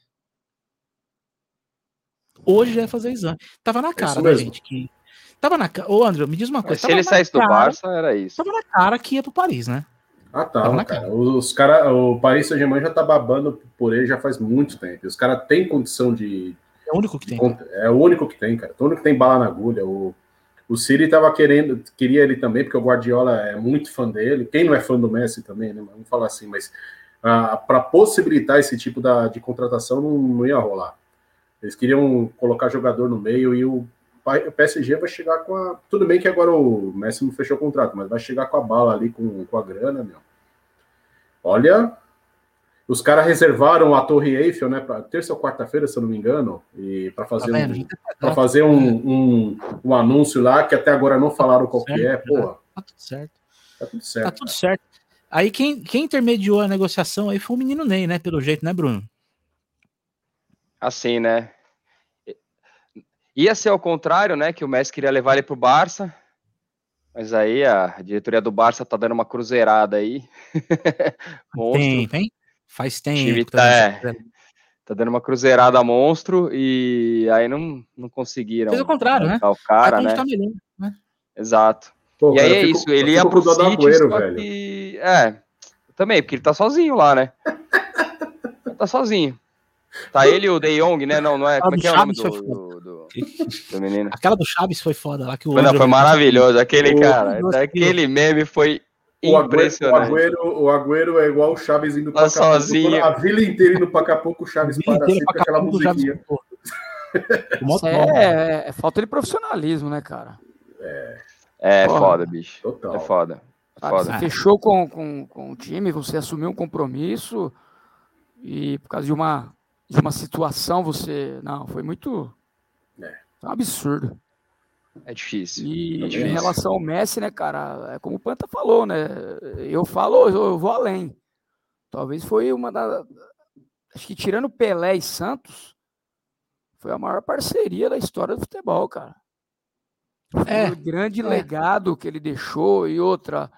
Hoje já ia fazer exame. Tava na cara, né, mesmo. gente? Que... Tava na cara. Ô, André, me diz uma Mas coisa. se tava ele saísse do cara- Barça, era isso. Tava na cara que ia pro Paris, né? Ah, Tava tá, na cara. cara. Os cara, o Paris Saint-Germain já tá babando por ele já faz muito tempo. Os caras têm condição de, É o único que tem. É o único que tem, cara. O único que tem bala na agulha. O, o City tava querendo, queria ele também, porque o Guardiola é muito fã dele. Quem não é fã do Messi também, né? Vamos falar assim, mas ah, para possibilitar esse tipo da, de contratação não, não ia rolar. Eles queriam colocar jogador no meio e o, o PSG vai chegar com a. Tudo bem que agora o Messi não fechou o contrato, mas vai chegar com a bala ali, com, com a grana, meu. Olha, os caras reservaram a Torre Eiffel, né, para terça ou quarta-feira, se eu não me engano, e para Tá fazer vendo? um, tá- para fazer um, um, um anúncio lá que até agora não falaram qual que é. Certo, Pô, Tá tudo certo. tá tudo Tá certo. tudo certo. Aí quem, quem intermediou a negociação aí foi o menino Ney, né? Pelo jeito, né, Bruno? Assim, né? Ia ser ao contrário, né? Que o Messi queria levar ele pro Barça. Mas aí a diretoria do Barça tá dando uma cruzeirada aí. [LAUGHS] monstro. Tem, tem. Faz tempo. time tá- dando essa- Tá dando uma cruzeirada monstro e aí não, não conseguiram. Fez o contrário, né? O cara, né? tá melhor. Exato. Pô, e cara, aí é fico- isso, ele ia pro City, Agüero, só velho. que... É, também, porque ele tá sozinho lá, né? tá sozinho. Tá ele e o De Jong, né? Não, não é... Como é do que é o nome Chaves do, foi do, do, do menino? Aquela do Chaves foi foda lá que o Não, André- foi maravilhoso. Aquele O- cara, Nossa, aquele meme foi O Agüero, o. Agüero, o Agüero é igual o Chaves indo Tá pra Acapulco. sozinho. A vila inteira indo pra Acapulco, o Chaves para sempre aquela musiquinha. né? [LAUGHS] é, é falta de profissionalismo, né, cara? É Porra. foda, bicho. Total. É foda. É Sabe, foda. Você fechou com, com, com o time, você assumiu um compromisso e por causa de uma, de uma situação você. Não, foi muito. É. foi um absurdo. É difícil. E É em difícil. relação ao Messi, né, cara, é como o Panta falou, né? Eu falo, eu, vou além. Talvez foi uma da. Acho que tirando Pelé e Santos, foi a maior parceria da história do futebol, cara. Foi É, o grande é. legado que ele deixou e outra,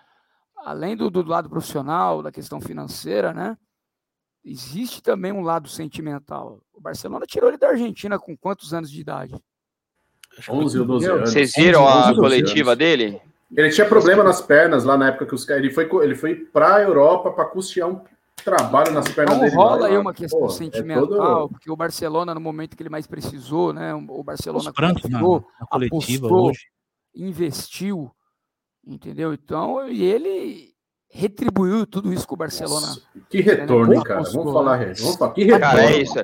além do, do lado profissional, da questão financeira, né? Existe também um lado sentimental. O Barcelona tirou ele da Argentina com quantos anos de idade? 11 ou 12 Entendeu? anos. Vocês viram 11, a 12 coletiva anos. dele? Ele tinha problema nas pernas lá na época que os caras. Ele foi, ele foi pra Europa pra custear um trabalho nas pernas Então dele. rola lá, aí uma questão Pô, é sentimental, todo- porque o Barcelona, no momento que ele mais precisou, né? O Barcelona confiou, na coletiva apostou. hoje. investiu, entendeu? Então, e ele retribuiu tudo isso com o Barcelona. Nossa, que retorno, hein, cara? Vamos falar, né? vamos falar. Que retorno. Cara, é isso.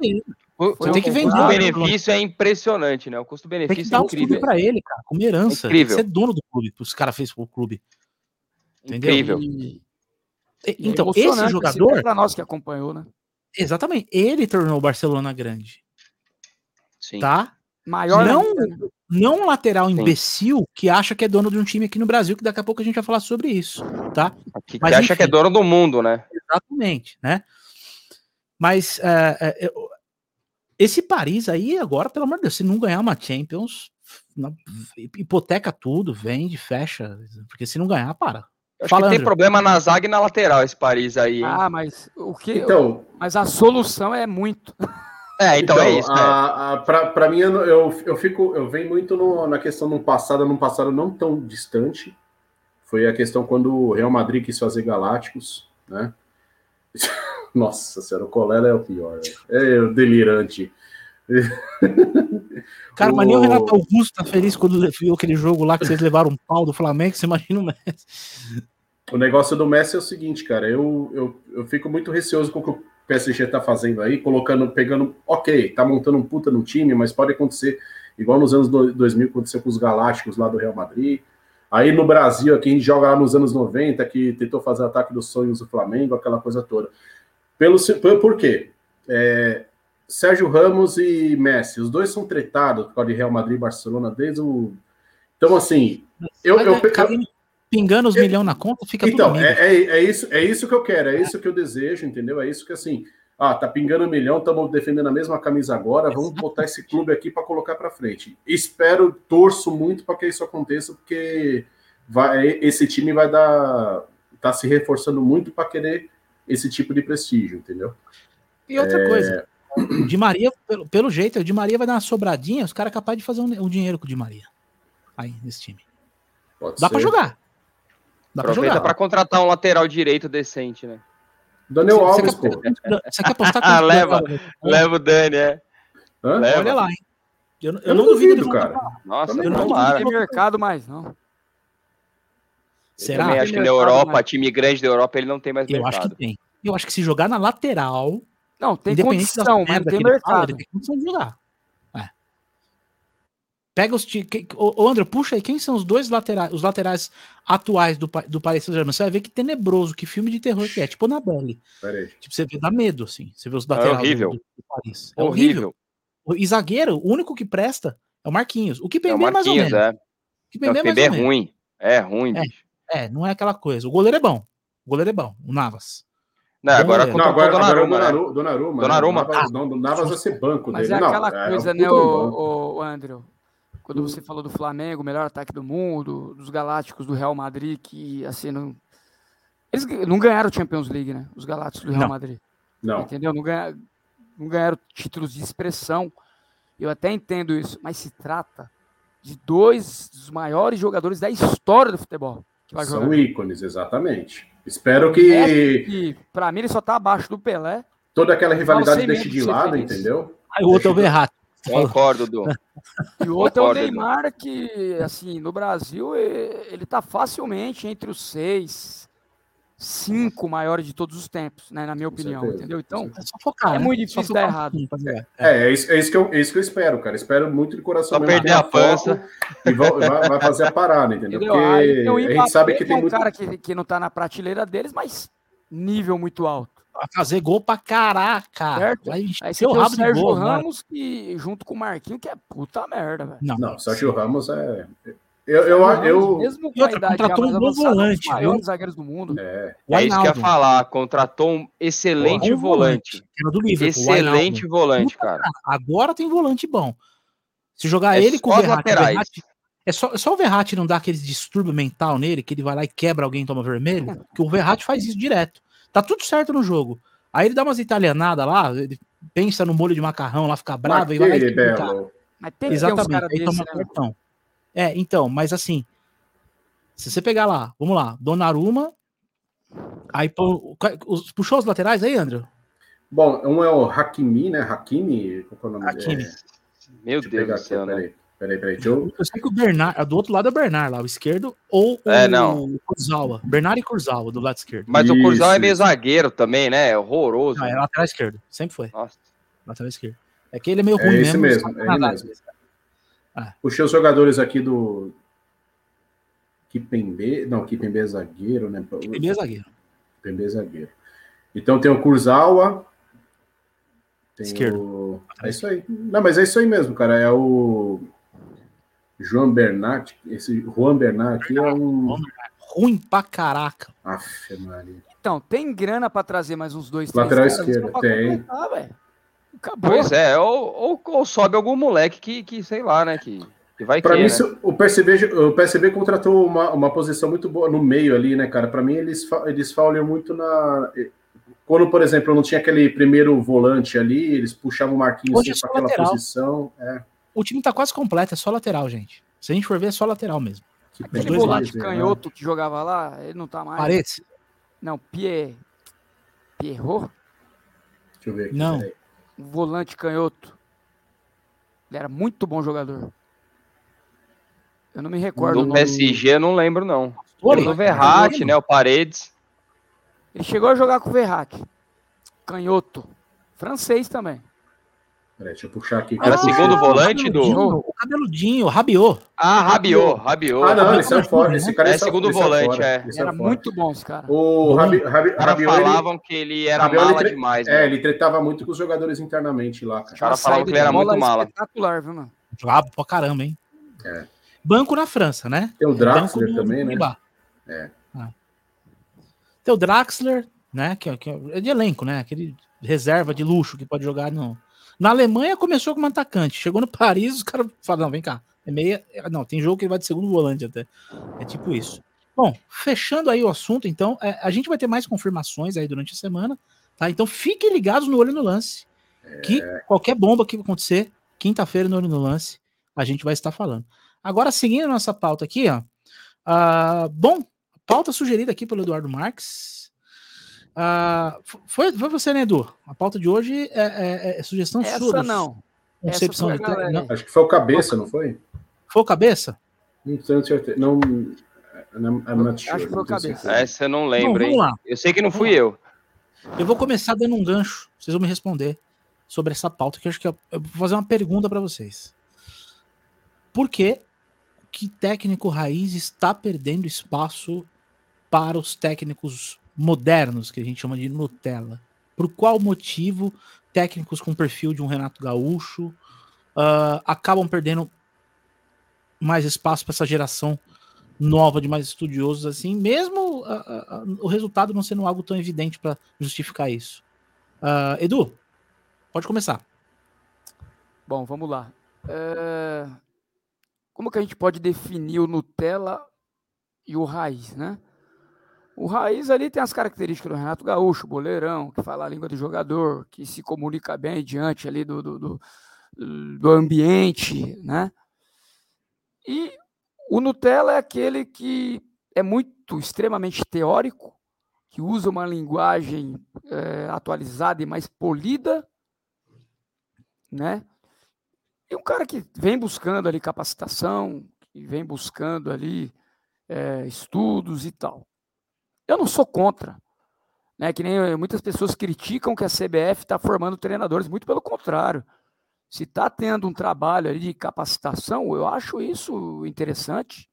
O, o tem que vender, custo-benefício é impressionante, né? O Tem que custo-benefício é dar clubes incrível. pra ele, cara, como herança. Tem Incrível. que ser dono do clube, que os caras fez pro clube. Entendeu? Incrível. E- é Então, esse emocionante, jogador, para nós que acompanhou, né? exatamente, ele tornou o Barcelona grande, Sim. tá? Maior Não, né? não um lateral Sim. imbecil que acha que é dono de um time aqui no Brasil, que daqui a pouco a gente vai falar sobre isso, tá? Que, que Mas, acha que é enfim. dono do mundo, né? Exatamente, né? Mas é, é, eu- esse Paris aí, agora, pelo amor de Deus, se não ganhar uma Champions, hipoteca tudo, vende, fecha, porque se não ganhar, para. Acho Fala, que tem André. problema na zaga e na lateral esse Paris aí, hein? Ah, mas o que? Então, Mas a solução é muito. é, então, é isso. né? A, a, pra, pra mim, eu, eu, eu fico, eu venho muito no- na questão num passado, num passado não tão distante. Foi a questão quando o Real Madrid quis fazer Galácticos, né? [LAUGHS] Nossa senhora, o Colela é o pior. É o delirante. [LAUGHS] Cara, mas nem o O- Renato Augusto tá feliz quando viu aquele jogo lá que vocês levaram um pau do Flamengo, você imagina o Messi. O negócio do Messi é o seguinte, cara. Eu, eu, eu fico muito receoso com o que o PSG tá fazendo aí, colocando, pegando. Ok, tá montando um puta no time, mas pode acontecer, igual nos anos do- 2000, aconteceu com os Galácticos lá do Real Madrid. Aí no Brasil, aqui a gente joga lá nos anos 90, que tentou fazer ataque dos sonhos do Flamengo, aquela coisa toda. Pelo, por, quê? É, Sérgio Ramos e Messi, os dois são tretados por causa de Real Madrid e Barcelona desde o. Então, assim, eu, eu, é, eu, pingando os milhões na conta, fica então, tudo amigo. é, é, é isso, é isso que eu quero, é isso que eu desejo, entendeu? É isso que assim, ah, tá pingando um milhão, estamos defendendo a mesma camisa agora, vamos botar esse clube aqui para colocar para frente. Espero, torço muito para que isso aconteça, porque vai, esse time vai dar, tá se reforçando muito para querer esse tipo de prestígio, entendeu? E outra coisa, o Di Maria, pelo, pelo jeito, o Di Maria vai dar uma sobradinha, os caras é capazes de fazer um, um dinheiro com o Di Maria. Aí, nesse time. Pode Dá ser. pra jogar. Dá pra Aproveita jogar. pra contratar um lateral direito decente, né? Daniel Você- Alves, você, pô. quer, você quer apostar Ah, quanto leva. tempo? Leva o Dani, é. Hã? Leva. Olha lá, hein? Eu, eu Eu não não duvido duvido, cara. Nossa, Eu não Não tem mercado mais, não. Eu Será? também acho que na Mercado, Europa, mas- time grande da Europa, ele não tem mais Eu acho mercado. que tem. Eu acho que se jogar na lateral, Não, tem condição, mas tem que ele fala, mercado. ele tem condição de jogar. É. Pega os. Ô, ô, André, puxa aí, quem são os dois laterais, os laterais atuais do, do Paris Saint-Germain? Você vai ver que tenebroso, que filme de terror que é. Tipo na Belly. Pera aí. Tipo, você vê, dá medo, assim. Você vê os laterais do- horrível. do, do Paris. É horrível. Horrível. E zagueiro, o único que presta é o Marquinhos. O que É bem o bem mais ou menos. é. O que bem é ou menos. ruim. É ruim, É. bicho. É, não é aquela coisa. O goleiro é bom. O goleiro é bom. O Navas. Não, agora Não, Não, agora, o agora é o Donnarumma, né? Donnarumma. né? Donnarumma. Navas, não, do Navas vai ser banco Mas dele. é Não, aquela é coisa, um né, o, o, o Andrew? Quando você falou do Flamengo, o melhor ataque do mundo, dos Galácticos do Real Madrid, que assim, não. Eles não ganharam Champions League, né? Os Galácticos do Real Não. Madrid. Não, Entendeu? Não, ganha, não ganharam títulos de expressão. Eu até entendo isso, mas se trata de dois dos maiores jogadores da história do futebol vai são jogar. ícones, exatamente. Espero que E pra mim ele só tá abaixo do Pelé. toda aquela rivalidade deixe de lado, feliz. entendeu? Aí o outro é o Verratti. [LAUGHS] Concordo, Du. E o outro é o Concordo, Neymar, que, assim, no Brasil, ele tá facilmente entre os seis, cinco maiores de todos os tempos, né? Na minha Com opinião, certeza, entendeu? Então. É só focar. É né? muito Só difícil focar dar errado. jogar. É, é isso, é, isso que eu, é isso que eu espero, cara. Espero muito de coração Só mesmo perder a pança. foco E vai, vai- vai fazer a parada, entendeu? entendeu? Porque Aí tem o a gente sabe que é tem um muito. cara que, que não tá na prateleira deles, mas nível muito alto. Vai fazer gol pra caraca. Certo? Vai Aí encher você o tem o Sérgio gol. Ramos, que, junto com o Marquinhos, que é puta merda, velho. Não, Não, Sérgio Ramos é. Eu, eu, eu, mesmo com outra, contratou um bom um dos volante, viu? maiores zagueiros do mundo. é, É isso que eu ia falar. Contratou um excelente um volante. que era do Liverpool, o Excelente volante, cara. Agora tem volante bom. Se jogar É ele com o Verratti. Verratti- é só, só o Verratti não dar aquele distúrbio mental nele, que ele vai lá e quebra alguém e toma vermelho, que o Verratti faz isso direto. Tá tudo certo no jogo. Aí ele dá umas italianadas lá, ele pensa no molho de macarrão lá, fica bravo e vai lá e cara. Mas tem que ter Exatamente, aí desses, toma né? cartão. É, então, mas assim, se você pegar lá, vamos lá, Donnarumma, aí pô- os- puxou os laterais aí, André? Bom, um é o Hakimi, né? Hakimi. Qual que é o nome Hakimi. É, Meu deixa eu Deus do céu, né? peraí. Peraí, eu... Eu sei que o Bernard, a do outro lado é o Bernard lá, o esquerdo, ou É, o não. Kurzawa. Bernard e Kurzawa, do lado esquerdo. Mas o Curzal é Isso, meio isso. zagueiro também, né? É horroroso. Não, é lateral esquerdo, sempre foi, Nossa. lateral esquerdo. É que ele é meio É ruim esse mesmo. mesmo, é na mesmo. Puxei os jogadores aqui do. Kipembe. Não, Kipembe é zagueiro, né? Ele é zagueiro. Kipembe é zagueiro. Então tem o Kurzawa. Tem Esquerdo. o. É isso aí. Não, mas é isso aí mesmo, cara. É o. João Bernat. Esse Juan Bernat aqui é um. Ruim pra caraca. Aff, Maria. Então, tem grana pra trazer mais uns dois, três Lateral esquerdo, só pra tem. completar, velho. Acabou. Pois é, ou, ou, ou sobe algum moleque que, que sei lá, né? Que, que vai Para mim, né? o PSV, o PSV contratou uma, uma posição muito boa no meio ali, né, cara? Para mim, eles, eles falham muito na. Quando, por exemplo, não tinha aquele primeiro volante ali, eles puxavam o Marquinhos Hoje é só para aquela lateral. posição. É, O time tá quase completo, é só lateral, gente. Se a gente for ver, é só lateral mesmo. que Aquele volante né? canhoto que jogava lá, ele não tá mais. Paredes? Não, Pierre. Pierrot? Deixa eu ver aqui. Não. peraí. Um volante canhoto. Ele era muito bom jogador. Eu não me recordo. Do. PSG eu não lembro, não. Do Verratti, né? O Paredes. Ele chegou a jogar com o Verratti. Canhoto. Francês também. Peraí, deixa eu puxar aqui. Era Ah, segundo volante do. Cabeludinho, O cabeludinho, o Rabiot. Ah, Rabiot, Rabiot. Ah, não, ele saiu Rabiot, fora. né? Esse cara É saiu- segundo saiu volante, é. saiu Era muito bom esse cara. O. Rabi, Rabi, Os caras Rabiot, ele- falavam que ele era Rabiot, mala ele tre- demais, É, né? ele tretava muito com os jogadores internamente lá, cara. Os caras falavam que ele era muito mala. Espetacular, viu, mano? Jogava pra caramba, hein? É. Banco na França, né? Tem o Draxler também, né? É. Ah. Tem o Draxler, né? Que, é- que é de elenco, né? Aquele reserva de luxo que pode jogar no. Na Alemanha começou como atacante. Chegou no Paris, os caras falaram: não, vem cá. É meia. é- Não, tem jogo que ele vai de segundo volante até. É tipo isso. Bom, fechando aí o assunto, então, é, a gente vai ter mais confirmações aí durante a semana, tá? Então fiquem ligados no olho no lance. Que qualquer bomba que acontecer, quinta-feira no olho no lance, a gente vai estar falando. Agora, seguindo a nossa pauta aqui, ó. Uh, bom, pauta sugerida aqui pelo Eduardo Marques. Uh, foi, foi você, né, Edu? A pauta de hoje é, é, é sugestão Essa sua. não. Concepção de galera. não, Acho que foi o cabeça, não foi? Foi o cabeça? Não tenho certeza. Não. I'm not sure, Acho que foi não o cabeça. Essa eu não lembro, vamos hein? lá. Eu sei que não fui eu. Eu vou começar dando um gancho. Vocês vão me responder sobre essa pauta, que eu acho que eu, eu vou fazer uma pergunta para vocês. Por que que técnico raiz está perdendo espaço para os técnicos modernos, que a gente chama de Nutella? Por qual motivo técnicos com perfil de um Renato Gaúcho ah, acabam perdendo mais espaço para essa geração nova de mais estudiosos assim, mesmo ah, ah, o resultado não sendo algo tão evidente para justificar isso. Edu, pode começar. Bom, vamos lá. É, Como que a gente pode definir o Nutella e o raiz, né? O raiz ali tem as características do Renato Gaúcho, boleirão, que fala a língua do jogador, que se comunica bem diante ali do, do, do, do ambiente, né? E o Nutella é aquele que é muito, extremamente teórico, que usa uma linguagem eh, atualizada e mais polida, né? E um cara que vem buscando ali capacitação, que vem buscando ali eh, estudos e tal. Eu não sou contra, né? Que nem eh, muitas pessoas criticam que a CBF está formando treinadores, muito pelo contrário. Se está tendo um trabalho ali de capacitação, eu acho isso interessante.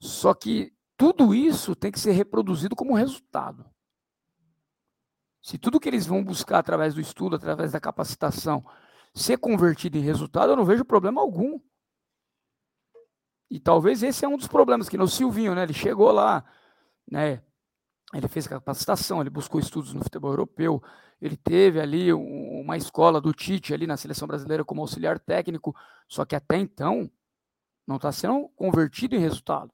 Só que tudo isso tem que ser reproduzido como resultado. Se tudo que eles vão buscar através do estudo, através da capacitação, ser convertido em resultado, eu não vejo problema algum. E talvez esse é um dos problemas, que no Silvinho, né? Ele chegou lá, né? Ele fez capacitação, ele buscou estudos no futebol europeu, ele teve ali um- uma escola do Tite ali na seleção brasileira como auxiliar técnico, só que até então não está sendo convertido em resultado.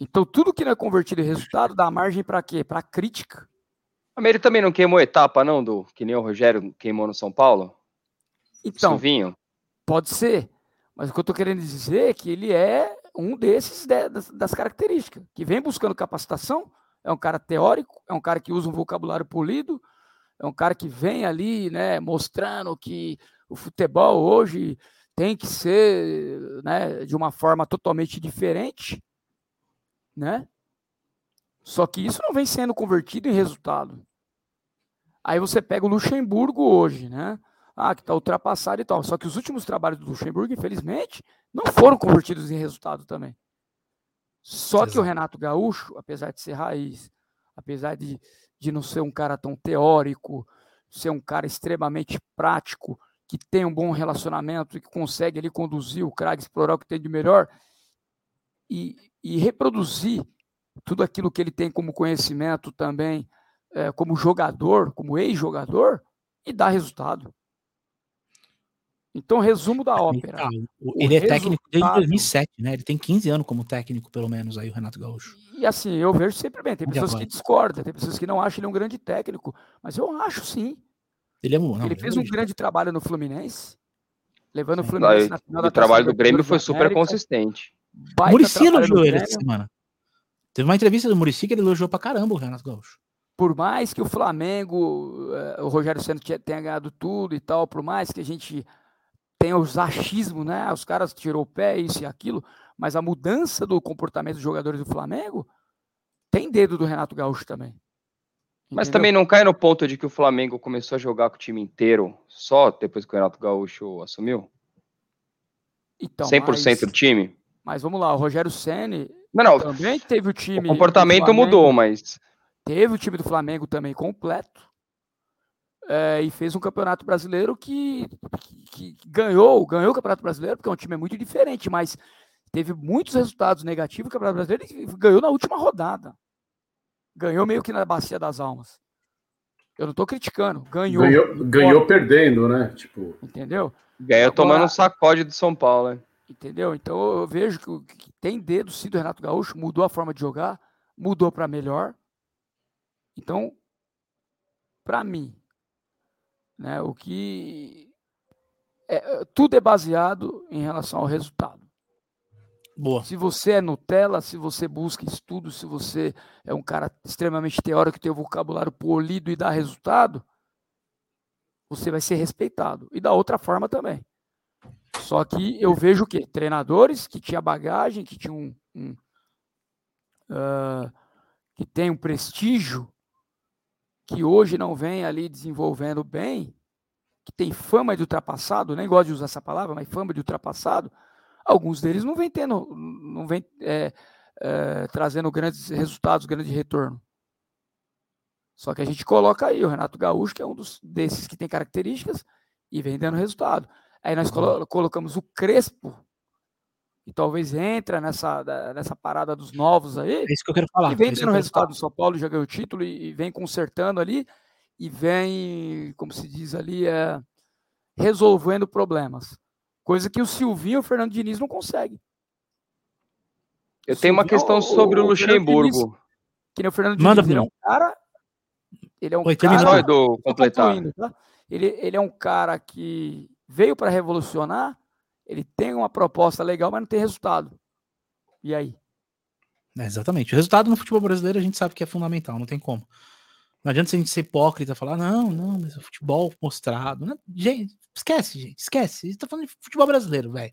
Então tudo que não é convertido em resultado dá margem para quê? Para crítica. Mas ele também não queimou etapa, não, do que nem o Rogério queimou no São Paulo? Então, Silvinho? Pode ser, mas o que eu estou querendo dizer é que ele é um desses de- das, das características, que vem buscando capacitação, é um cara teórico, é um cara que usa um vocabulário polido, é um cara que vem ali, né, mostrando que o futebol hoje tem que ser, né, de uma forma totalmente diferente, né? Só que isso não vem sendo convertido em resultado. Aí você pega o Luxemburgo hoje, né? ah, que está ultrapassado e tal. Só que os últimos trabalhos do Luxemburgo, infelizmente, não foram convertidos em resultado também. Só que o Exato. Renato Gaúcho, apesar de ser raiz, apesar de, de não ser um cara tão teórico, ser um cara extremamente prático, que tem um bom relacionamento e que consegue ali conduzir o craque, explorar o que tem de melhor e, e reproduzir tudo aquilo que ele tem como conhecimento também, eh, como jogador, como ex-jogador, e dar resultado. Então, resumo da ópera. Ah, o- O ele é técnico desde resultado- 2007, né? Ele tem 15 anos como técnico, pelo menos, aí, o Renato Gaúcho. E assim, eu vejo sempre bem. Tem pessoas que discordam, tem pessoas que não acham ele um grande técnico, mas eu acho sim. Ele é não, ele fez um é- grande trabalho no Fluminense, levando o Sim. Fluminense na final da O trabalho do Grêmio foi super América, consistente. baita Muricy trabalho no elogiou ele essa semana. Teve uma entrevista do Murici que ele elogiou pra caramba o Renato Gaúcho. por mais que o Flamengo, eh, o Rogério tinha- tenha ganhado tudo e tal, por mais que a gente tenha os achismos, né? Os caras tirou o pé, isso e aquilo, mas a mudança do comportamento dos jogadores do Flamengo tem dedo do Renato Gaúcho também. Mas Entendeu? também não cai no ponto de que o Flamengo começou a jogar com o time inteiro só depois que o Renato Gaúcho assumiu? então, 100% do mas, time? mas vamos lá, o Rogério Ceni Não, não. também teve o O time. do comportamento Flamengo- mudou, mas Teve o time do Flamengo também completo. Eh, e fez um campeonato brasileiro que, que- que ganhou, ganhou o Campeonato Brasileiro, porque é um time muito diferente, mas teve muitos resultados negativos no Campeonato Brasileiro e ganhou na última rodada. Ganhou meio que na bacia das almas. Eu não estou criticando, ganhou. Ganhou, ganhou perdendo, né? Tipo, Entendeu? ganhou tomando um sacode do São Paulo. né? Entendeu? Então eu vejo que, que tem dedo sim do Renato Gaúcho, mudou a forma de jogar, mudou para melhor. Então, para mim, né, o que é, tudo é baseado em relação ao resultado. Boa. Se você é Nutella, se você busca estudo, se você é um cara extremamente teórico, tem o vocabulário polido e dá resultado, você vai ser respeitado. E da outra forma também. Só que eu vejo o quê? Treinadores que tinham bagagem, que tinham um, um uh, que tem um prestígio, que hoje não vem ali desenvolvendo bem, que tem fama de ultrapassado, nem gosto de usar essa palavra, mas fama de ultrapassado, alguns deles não vem tendo, não vem é, é, trazendo grandes resultados, grande retorno. Só que a gente coloca aí o Renato Gaúcho, que é um dos, desses que tem características e vem dando resultado. Aí nós colo colocamos o Crespo, que talvez entra nessa, nessa parada dos novos aí. É isso que eu quero falar. E vem é dando resultado do São Paulo, já ganhou o título e, e, vem consertando ali e vem, como se diz ali, é, resolvendo problemas. Coisa que o Silvinho e o Fernando Diniz não conseguem. Eu tenho uma questão sobre o, o Luxemburgo. Diniz, que nem o Fernando Manda Diniz, ele é um cara. Ele é um Oi, cara. Do completar. Tá? Ele, ele é um cara que veio para revolucionar, ele tem uma proposta legal, mas não tem resultado. E aí? É, exatamente. O resultado no futebol brasileiro a gente sabe que é fundamental, não tem como. Não adianta a gente ser hipócrita e falar, não, não, mas o futebol mostrado. Não, gente, Esquece, gente, esquece. A gente tá falando de futebol brasileiro, velho.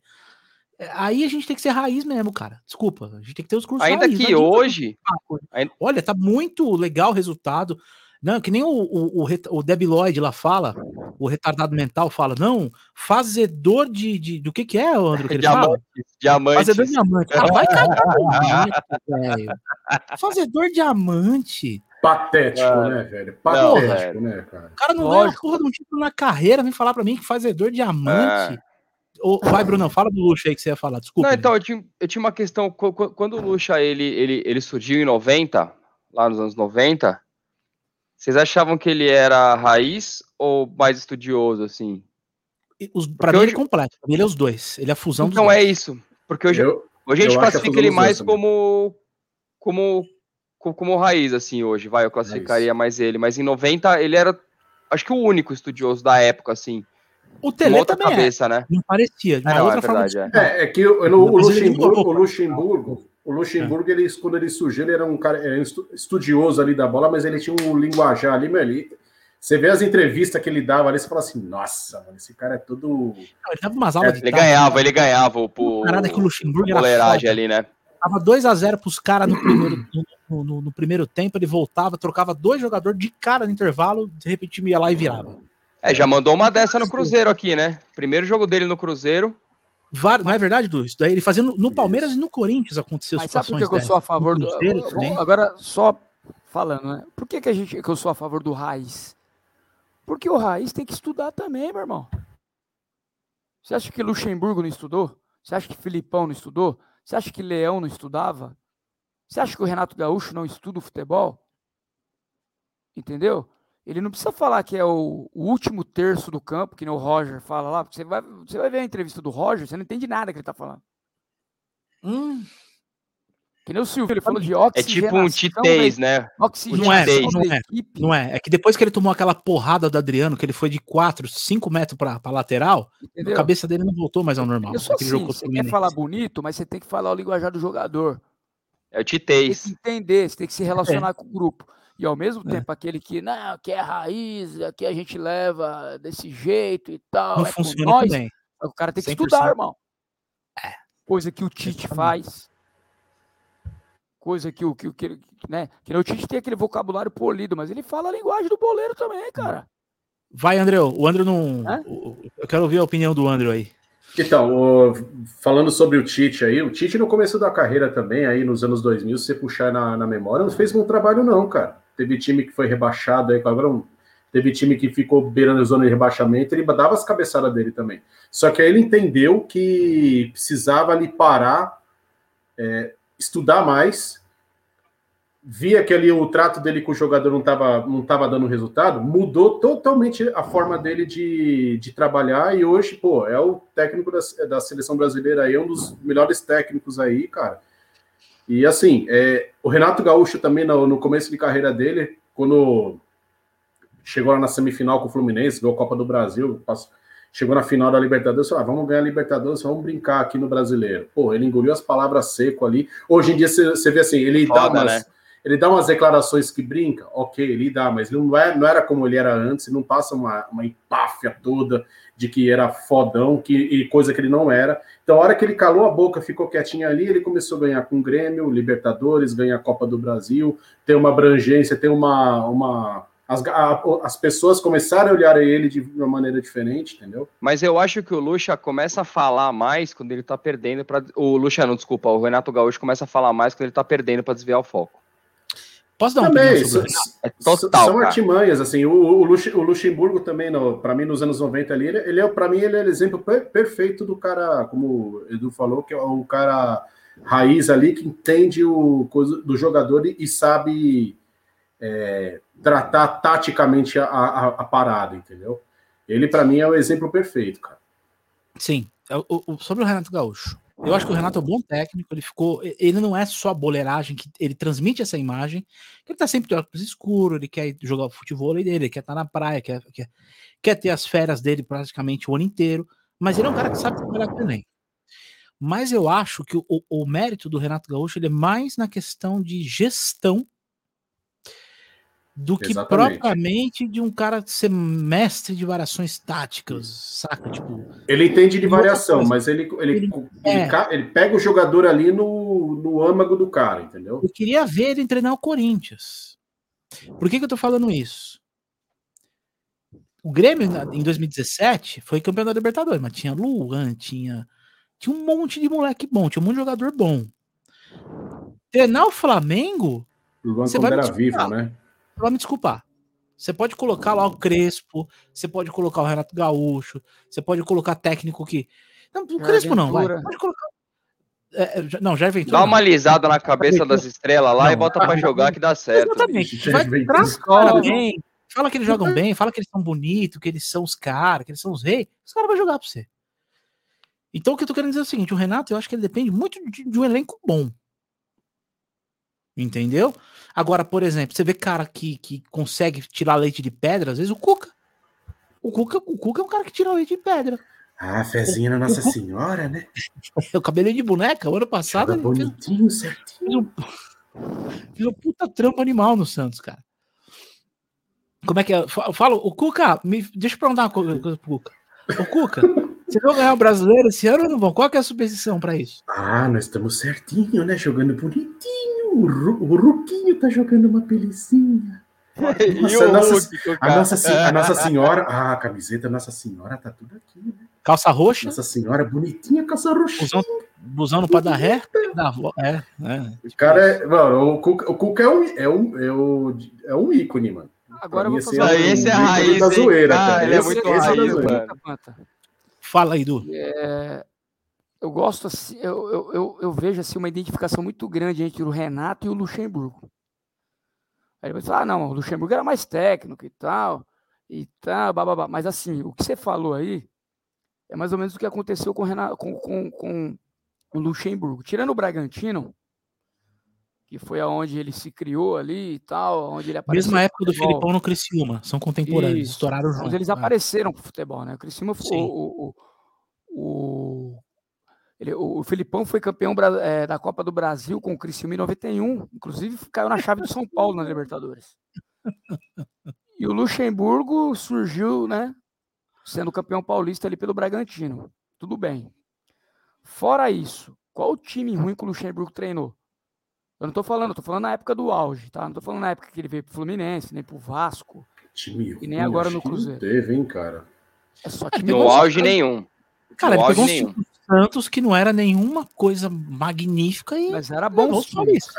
É, aí a gente tem que ser raiz mesmo, cara. Desculpa, a gente tem que ter os cursos Ainda raiz, que hoje. Olha, tá muito legal o resultado. Não, que nem o, o, o, o Debi Lloyd lá fala, o retardado mental fala, não, fazedor de, de do que que é, André, que ele diamante, fala? Diamante. Fazedor de diamante. Ah, vai cagar [LAUGHS] velho. Fazedor diamante. Patético, né, velho? Patético, não, né, cara? O cara não ganha porra de um título na carreira, vem falar pra mim que fazedor diamante. É. Ou, vai, Bruno, fala do Lucha aí que você ia falar, desculpa. Não, então, eu tinha, eu tinha uma questão, quando o Lucha, ele, ele, ele surgiu em 90, lá nos anos 90, vocês achavam que ele era raiz ou mais estudioso, assim? Os, pra mim hoje... ele é completo, ele é os dois, ele é a fusão então, dos dois. Então é isso, porque hoje, eu, hoje a gente classifica ele mais como, como como raiz, assim, hoje, vai, eu classificaria é mais ele. Mas em 90, ele era, acho que o único estudioso da época, assim. O Tele também é. cabeça, é. né? Não parecia, de uma é, não, outra é verdade, forma. É. é, é que no, o, Luxemburgo, o Luxemburgo, o Luxemburgo, ele, quando ele surgiu, ele era um cara era estudioso ali da bola, mas ele tinha um linguajar ali, meu, ele, você vê as entrevistas que ele dava ali, você fala assim, nossa, mano, esse cara é todo. Não, ele dava umas aulas é, Ele ganhava, ele ganhava o. o parada que o Luxemburgo era ali, né? Tava 2x0 pros caras no primeiro, no, no, no, primeiro tempo, ele voltava, trocava dois jogadores de cara no intervalo, de repente ia lá e virava. É, já mandou uma dessa no Cruzeiro aqui, né? Primeiro jogo dele no Cruzeiro. Var, não é verdade, Du? Isso daí ele fazia no, no Palmeiras e no Corinthians aconteceu Mas sabe por que, que eu sou a favor do. Cruzeiro, agora, só falando, né? Por que, que, a gente, que eu sou a favor do Raiz? Porque o Raiz tem que estudar também, meu irmão. Você acha que Luxemburgo não estudou? Você acha que Filipão não estudou? Você acha que Leão não estudava? Você acha que o Renato Gaúcho não estuda o futebol? Entendeu? Ele não precisa falar que é o, o, último terço do campo, que nem o Roger fala lá, porque você vai, você vai ver a entrevista do Roger, você não entende nada que ele está falando. Hum. Que nem o Silvio, ele falou de oxigenação. É tipo um titez, né? Não é, não é, não é. É que depois que ele tomou aquela porrada do Adriano, que ele foi de 4, 5 metros pra, pra lateral, Entendeu? a cabeça dele não voltou mais ao normal. Assim, você quer falar bonito, mas você tem que falar o linguajar do jogador. É o titez. Tem que entender, você tem que se relacionar é. com o grupo. E ao mesmo é. tempo, aquele que, não, que é raiz, aqui a gente leva desse jeito e tal. Não é funciona nós, também. O cara tem que 100%. estudar, irmão. É. Coisa que o Tite faz coisa que o que, que, né? Que o Tite tem aquele vocabulário polido, mas ele fala a linguagem do boleiro também, cara. Vai, André. O André não. Eu quero ouvir a opinião do André aí. Então, falando sobre o Tite aí, o Tite no começo da carreira também, aí nos anos 2000, se você puxar na, na memória, não fez bom trabalho não, cara. Teve time que foi rebaixado aí, agora um, teve time que ficou beirando a zona de rebaixamento, ele dava as cabeçadas dele também. Só que aí ele entendeu que precisava ali parar, é, estudar mais, via que ali o trato dele com o jogador não estava não tava dando resultado, mudou totalmente a forma dele de, de trabalhar e hoje, pô, é o técnico da, da seleção brasileira aí, é um dos melhores técnicos aí, cara. E assim, é, o Renato Gaúcho também, no, no começo de carreira dele, quando chegou lá na semifinal com o Fluminense, ganhou a Copa do Brasil, passou, chegou na final da Libertadores, falou, ah, vamos ganhar a Libertadores, vamos brincar aqui no Brasileiro. Pô, ele engoliu as palavras seco ali. Hoje em dia você vê assim, ele Foda, dá umas, né? ele dá umas declarações que brinca, ok, ele dá, mas ele não, é, não era como ele era antes, não passa uma, uma empáfia toda de que era fodão, que, e coisa que ele não era. Então, a hora que ele calou a boca, ficou quietinho ali, ele começou a ganhar com o Grêmio, Libertadores, ganha a Copa do Brasil, tem uma abrangência, tem uma, uma as, a, as pessoas começaram a olhar ele de uma maneira diferente, entendeu? Mas eu acho que o Lucha começa a falar mais quando ele tá perdendo para o Lucha não, desculpa, o Renato Gaúcho começa a falar mais quando ele tá perdendo para desviar o foco. Posso dar também, opinião é total, São cara. artimanhas, assim, o, o, o Luxemburgo também, para mim, nos anos 90 ali, ele, ele é, para mim, ele é o exemplo per, perfeito do cara, como o Edu falou, que é o cara raiz ali, que entende o coisa do jogador e, e sabe é, tratar taticamente a, a, a, parada, entendeu? Ele, para mim, é o exemplo perfeito, cara. Sim, é o, o, sobre o Renato Gaúcho. Eu acho que o Renato é um bom técnico, ele ficou. Ele não é só boleiragem, que ele transmite essa imagem, que ele tá sempre de óculos escuro, ele quer jogar o futebol dele, ele quer estar tá na praia, quer, quer, quer ter as férias dele praticamente o ano inteiro, mas ele é um cara que sabe trabalhar com. Mas eu acho que o, o, mérito do Renato Gaúcho ele é mais na questão de gestão do que Exatamente. propriamente de um cara ser mestre de variações táticas, saca? Tipo, ele entende de variação, mas ele, ele, ele, é. ele, pega o jogador ali no, no âmago do cara, entendeu? Eu queria ver ele treinar o Corinthians. Por que, que eu tô falando isso? O Grêmio, em 2017, foi campeão da Libertadores, mas tinha Luan, tinha, tinha um monte de moleque bom, tinha um monte de jogador bom. Treinar o Flamengo. Luan você vai era vivo, né? Vai me desculpar. Você pode colocar lá o Crespo, você pode colocar o Renato Gaúcho, você pode colocar técnico que. Não, o Crespo não, vai. Pode colocar. É, é não, já Ventura. Dá uma alisada na cabeça das estrelas lá não, e bota para jogar que dá certo. Exatamente. Vai, traz cara bem. Fala que eles jogam bem, fala que eles são bonitos, que eles são os caras, que eles são os reis. Os caras vão jogar pra você. Então o que eu tô querendo dizer é o seguinte: o Renato, eu acho que ele depende muito de, de um elenco bom. Entendeu? Agora, por exemplo, você vê cara que, que consegue tirar leite de pedra, às vezes o Cuca. O Cuca, o Cuca é um cara que tira leite de pedra. Ah, fezinha na Nossa Senhora, né? [LAUGHS] o cabelinho de boneca, o ano passado. Ele bonitinho, fez, certinho. Fez um, puta trampo animal no Santos, cara. Como é que é? Eu falo, o Cuca, me, deixa eu perguntar uma coisa pro Cuca. O Cuca, [LAUGHS] você vai ganhar o brasileiro esse ano ou não vão? Qual que é a superstição para isso? Ah, nós estamos certinho, né? Jogando bonitinho. O, Ru, o Ruquinho tá jogando uma pelicinha. [LAUGHS] Nossa, a, nossa, a, nossa, a Nossa Senhora, ah, a camiseta Nossa Senhora tá tudo aqui, né? Calça roxa. Nossa Senhora, bonitinha, calça roxa. Busão, busão no dar ré. É, é. O cara é. Mano, o Cuca, o Cuca é, um, é, um, é, um, é um ícone, mano. Agora eu vou fazer. Assim, é um esse é a raiz. Da zoeira, ah, ele é muito esse raiz, é mano. Fala aí, Du. É, eu gosto assim, eu, eu, eu, eu, vejo assim uma identificação muito grande entre o Renato e o Luxemburgo. Aí ele vai falar, ah, não, o Luxemburgo era mais técnico e tal, e tal, bababá. Mas assim, o que você falou aí é mais ou menos o que aconteceu com, o Renato, com, com, com o Luxemburgo. Tirando o Bragantino, que foi aonde ele se criou ali e tal, onde ele apareceu. Mesma época do Filipão no Criciúma, são contemporâneos, Isso. estouraram juntos. Eles é. apareceram pro futebol, né? O Criciúma foi o, o, o, ele, o, Filipão foi campeão é, da Copa do Brasil com o Criciúma em 91, inclusive caiu na chave de São Paulo na Libertadores. [LAUGHS] E o Luxemburgo surgiu, né, sendo campeão paulista ali pelo Bragantino. Tudo bem. Fora isso, qual o time ruim que o Luxemburgo treinou? Eu não tô falando, eu tô falando na época do auge, tá? Não tô falando na época que ele veio pro Fluminense, nem pro Vasco. Time e nem agora no Cruzeiro. teve, hein, cara? É só time no auge nenhum. Cara, no ele pegou nenhum. Santos que não era nenhuma coisa magnífica e. Mas era bom,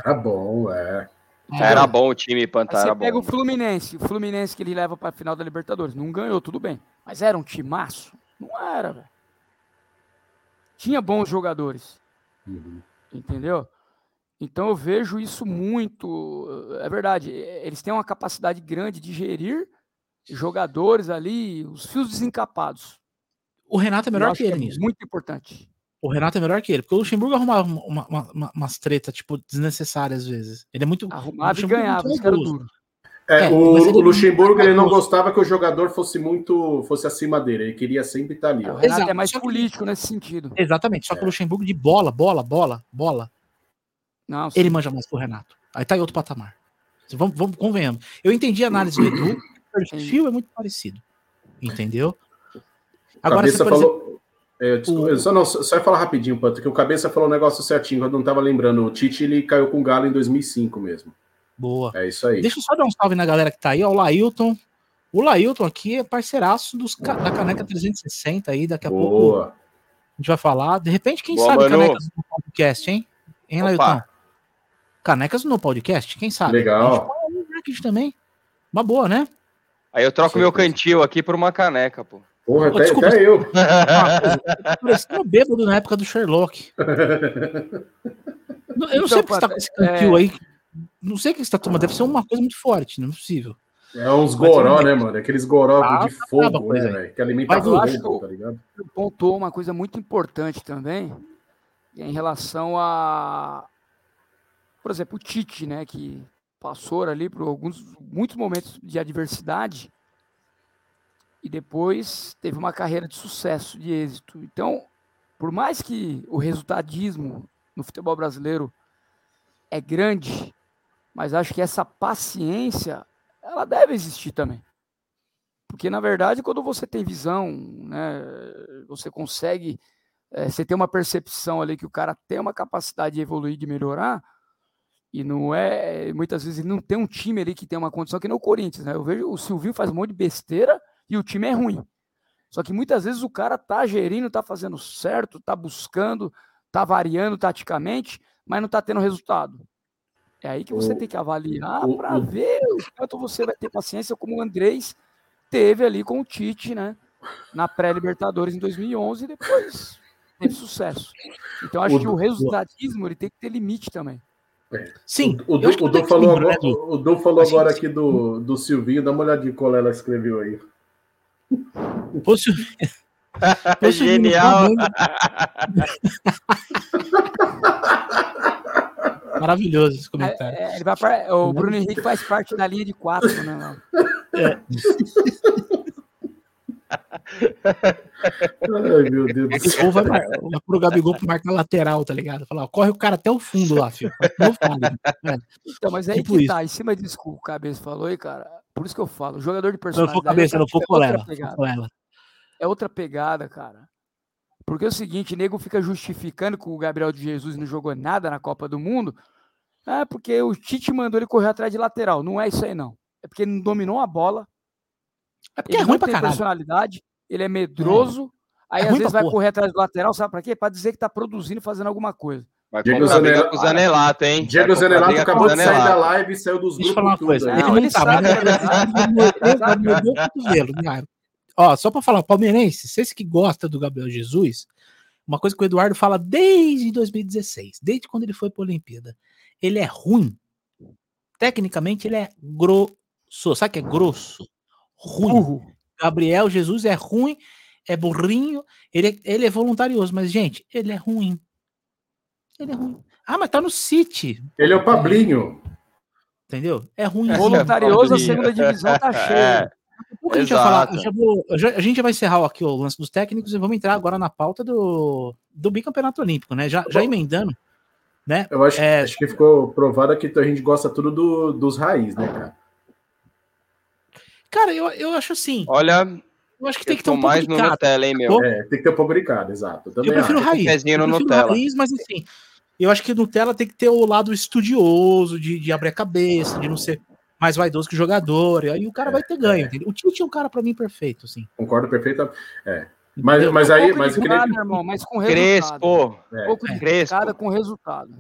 Era bom, é. Era bom o time Pantera. Você pega o Fluminense, o Fluminense que ele leva para a final da Libertadores. Não ganhou, tudo bem. Mas era um timaço? Não era, velho. Tinha bons jogadores. Uhum. Entendeu? Então eu vejo isso muito. É verdade, eles têm uma capacidade grande de gerir jogadores ali, os fios desencapados. O Renato é melhor que ele é nisso. Muito importante. O Renato é melhor que ele, porque o Luxemburgo arrumava uma, uma, uma, umas tretas, tipo, desnecessárias às vezes. Ele é muito. Arrumava e é ganhava, vaidoso. duro. É, É, o, ele- o Luxemburgo ele não gostava que o jogador fosse muito fosse acima dele, ele queria sempre estar ali. O Ó. Renato Exato, é mais político nesse sentido. Exatamente, só que o Luxemburgo de bola, bola, bola, bola, Não, ele manja mais que o Renato. Aí tá em outro patamar. Vamos, vamos convenhamos. Eu entendi a análise do Edu, [COUGHS] o perfil é muito parecido. Entendeu? Agora, Cabeça você, por exemplo, falou. É, desculpa, o- só, não, só ia falar rapidinho, Pato, que o Cabeça falou um negócio certinho, eu não estava lembrando. O Tite ele caiu com o Galo em 2005 mesmo. boa. É isso aí. Deixa eu só dar um salve na galera que tá aí, ó, o Lailton. O Lailton aqui é parceiraço dos, ca- da Caneca 360 aí, daqui a pouco Boa. a gente vai falar. De repente, quem Boa, sabe Manu. Canecas no podcast, hein? Hein, Opa. Lailton? Canecas no podcast, quem sabe? Legal. A gente fala também. Uma boa, né? Aí eu troco meu Certeza. cantil aqui por uma caneca, pô. Porra, Pô, até, desculpa. até eu. [LAUGHS] Parecia um bêbado na época do Sherlock. [LAUGHS] Não, Eu não Então, sei porque você tá Pata, com esse cantil é- aí. Não sei o que você tá tomando. Deve ser uma coisa muito forte, não é possível. É uns goró, né, mano? Aqueles goró Ah, de fogo, a né, velho? Que alimenta Mas eu fogo, acho que eu- tá ligado? pontuou uma coisa muito importante também em relação a, por exemplo, o Tite, né, que passou ali por alguns muitos momentos de adversidade e depois teve uma carreira de sucesso, de êxito. Então, por mais que o resultadismo no futebol brasileiro é grande, mas acho que essa paciência ela deve existir também. Porque, na verdade, quando você tem visão, né, você consegue, eh, você tem uma percepção ali que o cara tem uma capacidade de evoluir, de melhorar, e não é, muitas vezes não tem um time ali que tem uma condição que nem o Corinthians, né? Eu vejo o Silvinho faz um monte de besteira e o time é ruim. Só que muitas vezes o cara tá gerindo, tá fazendo certo, tá buscando, tá variando taticamente, mas não tá tendo resultado. É aí que você O- tem que avaliar o- para o- ver o quanto você vai ter paciência, como o Andrés teve ali com o Tite, né? Na pré-Libertadores em 2011 e depois teve sucesso. Então acho O- que o resultadismo ele tem que ter limite também. Sim. O, o, o falou, agora, o Du falou agora aqui do, do Silvinho, dá uma olhadinha qual ela escreveu aí. Ô, Silvinho, [LAUGHS] Genial. tá. [LAUGHS] Maravilhoso esse É, comentário. é, ele vai par- o Bruno Henrique faz parte da linha de quatro, né? Léo? [LAUGHS] Ai, meu Deus do céu. Ou vai, vai pro Gabigol pra marcar lateral, tá ligado? Falar, ó, corre o cara até o fundo lá, filho. Não fale. É. Então, mas aí Tipo que isso. tá, em cima disso que o Cabeça falou aí, cara, por isso que eu falo, jogador de Se não for personalidade cabeça, é outra for colela. é outra pegada, cara. Porque é o seguinte, nego fica justificando que o Gabriel de Jesus não jogou nada na Copa do Mundo. Ah, porque o Tite mandou ele correr atrás de lateral. Não é isso aí, não. É porque ele não dominou a bola. É porque ele é ruim não pra tem caralho. personalidade. Ele é medroso. Aí, É às vezes, vai porra. correr atrás do lateral, sabe pra quê? Pra dizer que tá produzindo e fazendo alguma coisa. Vai Diego comprar briga Zanella- com o Zanelato, hein? Diego Zanelato acabou de sair da Zanelato. live e saiu dos Deixa eu falar uma grupos coisa. Ele. Não, tá? Ó, só pra falar, palmeirense, vocês que gostam do Gabriel Jesus, uma coisa que o Eduardo fala desde 2016, desde quando ele foi pra Olimpíada. Ele é ruim. Tecnicamente, ele é grosso. Sabe que é grosso? Ruim. Burro. Gabriel Jesus é ruim, é burrinho, ele, é- ele é voluntarioso, mas, gente, ele é ruim. Ele é ruim. Ah, mas tá no City. Ele é o Pablinho. Entendeu? É ruim. Voluntarioso, a segunda divisão tá [LAUGHS] cheia. O que a gente vai falar? Exato. Eu já vou- já- a gente já vai encerrar aqui o lance dos técnicos e vamos entrar agora na pauta do, do bicampeonato olímpico, né? Já, já emendando, né? Eu acho, É. acho que ficou provado que a gente gosta tudo do- dos raiz, né, cara? Cara, eu, eu acho assim. Olha, Eu acho que tem que ter um pouco mais no. Nutella, hein, meu? Tô. É, tem que ter um pouco de cada, exato. Eu Eu prefiro acho. raiz. Eu no prefiro Nutella. raiz, mas assim, eu acho que Nutella tem que ter o lado estudioso, de, de abrir a cabeça, de não ser mais vaidoso que o jogador. E aí o cara vai ter ganho, é. entendeu? O Tite é um cara pra mim perfeito, assim. Concordo perfeitamente. É. Mas, entendeu? mas aí, mas que nem- irmão, mas com resultado. Crespo. é. pouco de Crespo. cada com resultado.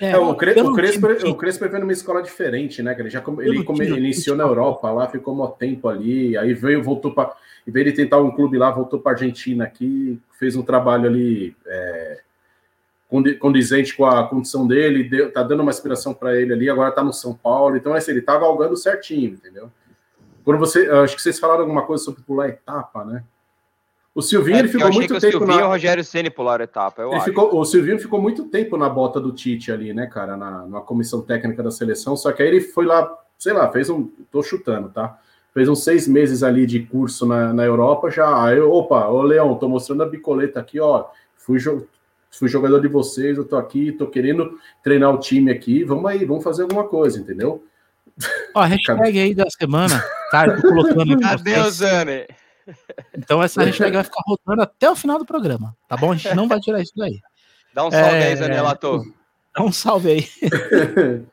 É, É, o, Cre o, Crespo, o Crespo veio numa escola diferente, né? Que ele já come- ele come- iniciou na Europa lá, ficou um tempo ali, aí veio, voltou para. Em vez de tentar um clube lá, voltou para Argentina aqui, fez um trabalho ali é, condizente com a condição dele, deu, tá dando uma inspiração para ele ali, agora tá no São Paulo, então assim, ele tá galgando certinho, entendeu? Quando você, acho que vocês falaram alguma coisa sobre pular etapa, né? O Silvinho é, ele ficou muito tempo o Silvinho na... o Rogério Ceni pularam etapa, eu ele ficou, o Silvinho ficou muito tempo na bota do Tite ali, né, cara, na, na comissão técnica da seleção, só que aí ele foi lá, sei lá, fez um, tô chutando, tá? Fez uns seis meses ali de curso na, na Europa, já, aí, opa, ô Leão, tô mostrando a bicoleta aqui, ó, fui, fui jogador de vocês, eu tô aqui, tô querendo treinar o time aqui, vamos aí, vamos fazer alguma coisa, entendeu? Ó, a hashtag aí da semana, tá? Eu tô colocando. Adeus, Zane. Então essa hashtag vai ficar rodando até o final do programa, tá bom? A gente não vai tirar isso daí. Dá um salve é... aí, Zanelato. Dá um salve aí. [LAUGHS]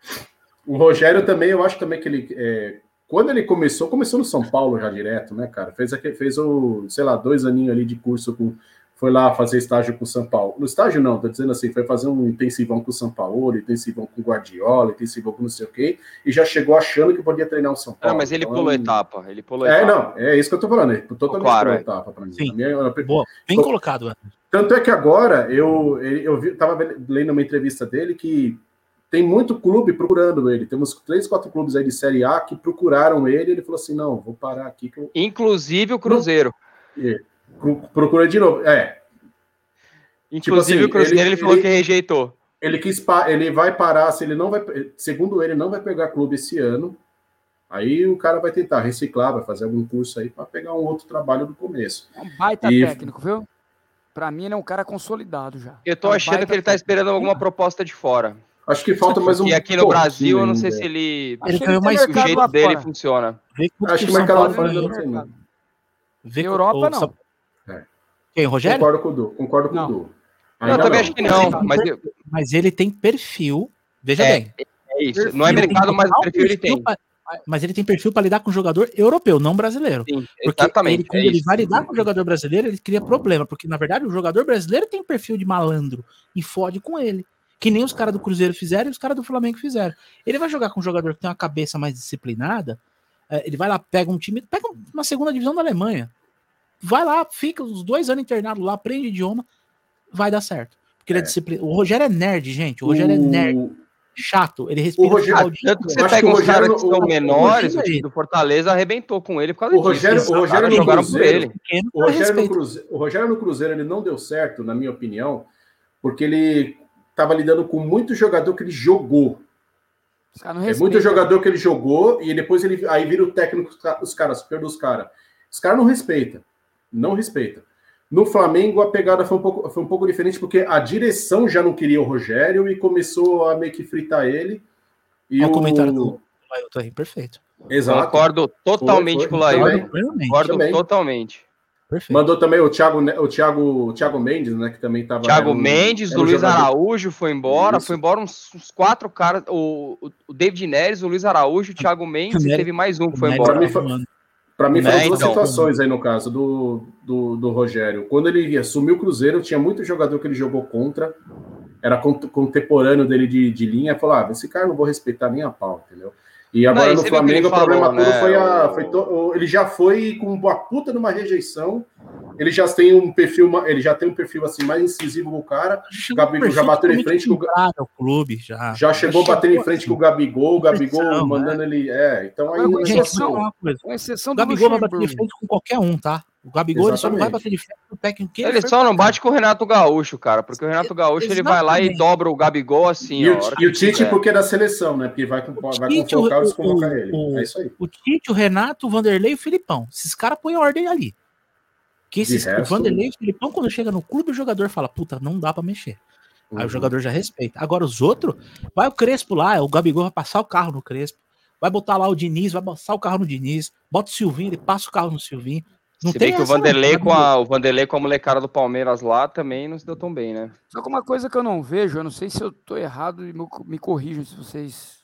o Rogério também, eu acho também que ele. É, quando ele começou, começou no São Paulo já direto, né, cara? Fez, fez o, sei lá, dois aninhos ali de curso com foi lá fazer estágio com o São Paulo. No estágio não, tô dizendo assim, foi fazer um intensivão com o São Paulo, intensivão com o Guardiola, intensivão com não sei o quê, e já chegou achando que podia treinar o São Paulo. Ah, mas ele então, pulou etapa, ele pulou é, etapa. É, não, é isso que eu tô falando, ele totalmente claro, pulou é. etapa para mim. Sim. Minha, Boa, bem colocado. Tanto é que agora, eu, eu vi, tava lendo uma entrevista dele que tem muito clube procurando ele. Temos três, quatro clubes aí de Série A que procuraram ele. Ele falou assim: não, vou parar aqui. Eu... Inclusive o Cruzeiro. Não, procura de novo. É, Inclusive tipo assim, o Cruzeiro ele, ele falou ele, que rejeitou. Ele quis ele vai parar, se ele não vai, segundo ele, não vai pegar clube esse ano. Aí o cara vai tentar reciclar, vai fazer algum curso aí para pegar um outro trabalho do começo. É um baita e... técnico, viu? Para mim ele é um cara consolidado já. Eu tô é um achando que ele tá esperando alguma proposta de fora. Acho que falta mais um. E aqui no Brasil, eu não sei se ele. Ele ganhou mais o jeito dele fora. funciona. Acho que o mercado lá fora não não. Europa não. É. Quem, Rogério? Concordo com o Du. Concordo com o Du. Ainda eu também não. acho que não, mas, mas ele tem perfil. Veja é, bem. É isso. Não é mercado, mas o perfil ele tem. Pra, mas ele tem perfil para lidar com jogador europeu, não brasileiro. Sim, porque exatamente. Ele, quando é ele vai lidar com o jogador brasileiro, ele cria problema. Porque, na verdade, o jogador brasileiro tem perfil de malandro e fode com ele. Que nem os caras do Cruzeiro fizeram e os caras do Flamengo fizeram. Ele vai jogar com um jogador que tem uma cabeça mais disciplinada. É, ele vai lá, pega um time, pega uma segunda divisão da Alemanha. Vai lá, fica os dois anos internado lá, aprende idioma vai dar certo. Porque ele é, é disciplina. O Rogério é nerd, gente. O Rogério é o... é nerd. Chato, ele respira. O Rogério, tanto que você pega uns caras que são menores, o time do Fortaleza arrebentou com ele por causa o Rogério, disso. O Rogério, no Cruzeiro, o, Rogério no Cruzeiro, o Rogério no Cruzeiro ele não deu certo, na minha opinião, porque ele estava lidando com muito jogador que ele jogou. É muito jogador que ele jogou e depois ele aí vira o técnico, os caras, super dos caras. Os caras não respeitam. Não respeitam. No Flamengo, a pegada foi um, pouco, foi um pouco diferente, porque a direção já não queria o Rogério e começou a meio que fritar ele. E o, o comentário do Lailton aí, perfeito. Exato. Concordo totalmente foi, foi. com o Lailton. Concordo também. totalmente. Perfeito. Mandou também o Thiago, o Thiago, o Thiago Mendes, né? Que também estava. Thiago Mendes, o Luiz jogador. Araújo foi embora. Isso. Foi embora uns, uns, quatro caras. O, o David Neres, o Luiz Araújo, o Thiago Mendes, e teve mais um que foi embora. Para mim, foram né? duas então, situações aí no caso do, do, do, Rogério. Quando ele assumiu o Cruzeiro, tinha muito jogador que ele jogou contra, era contemporâneo dele de, de linha, falou: ah, esse cara não vou respeitar nem a pau, entendeu? E agora não, no Flamengo, o problema falou, todo né? foi a. Foi to, ele já foi com uma puta numa rejeição. Ele já tem um perfil, ele já tem um perfil assim mais incisivo com o cara. O Gabigol já bateu em frente com o clube, já. Já chegou batendo em frente assim. com o Gabigol, o Gabigol exceção, mandando né? ele. É, então aí. Gente, assim, uma coisa. Com exceção do Gabigol vai bater de frente com qualquer um, tá? O Gabigol ele só não vai bater de frente com o técnico que ele, ele só não bate com o Renato Gaúcho, cara, porque o Renato Gaúcho ele vai lá e dobra o Gabigol assim. E, ó, o, e o Tite, porque é da seleção, né? Porque vai, com, vai Tite, com o Carlos colocar ele. O, é isso aí. O Tite, o Renato, o Vanderlei e o Filipão. Esses caras põem ordem ali. Que esses, resto... o Vanderlei e o Filipão, quando chega no clube, o jogador fala: puta, não dá pra mexer. Uhum. Aí o uhum. jogador já respeita. Agora os outros, vai o Crespo lá, o Gabigol vai passar o carro no Crespo. Vai botar lá o Diniz, vai passar o carro no Diniz. Bota o Silvinho, ele passa o carro no Silvinho. Não se tem que o Vanderlei, não, com a, o Vanderlei com a molecada do Palmeiras lá também não se deu tão bem, né? Só que uma coisa que eu não vejo, eu não sei se eu tô errado, me, me corrijam se vocês.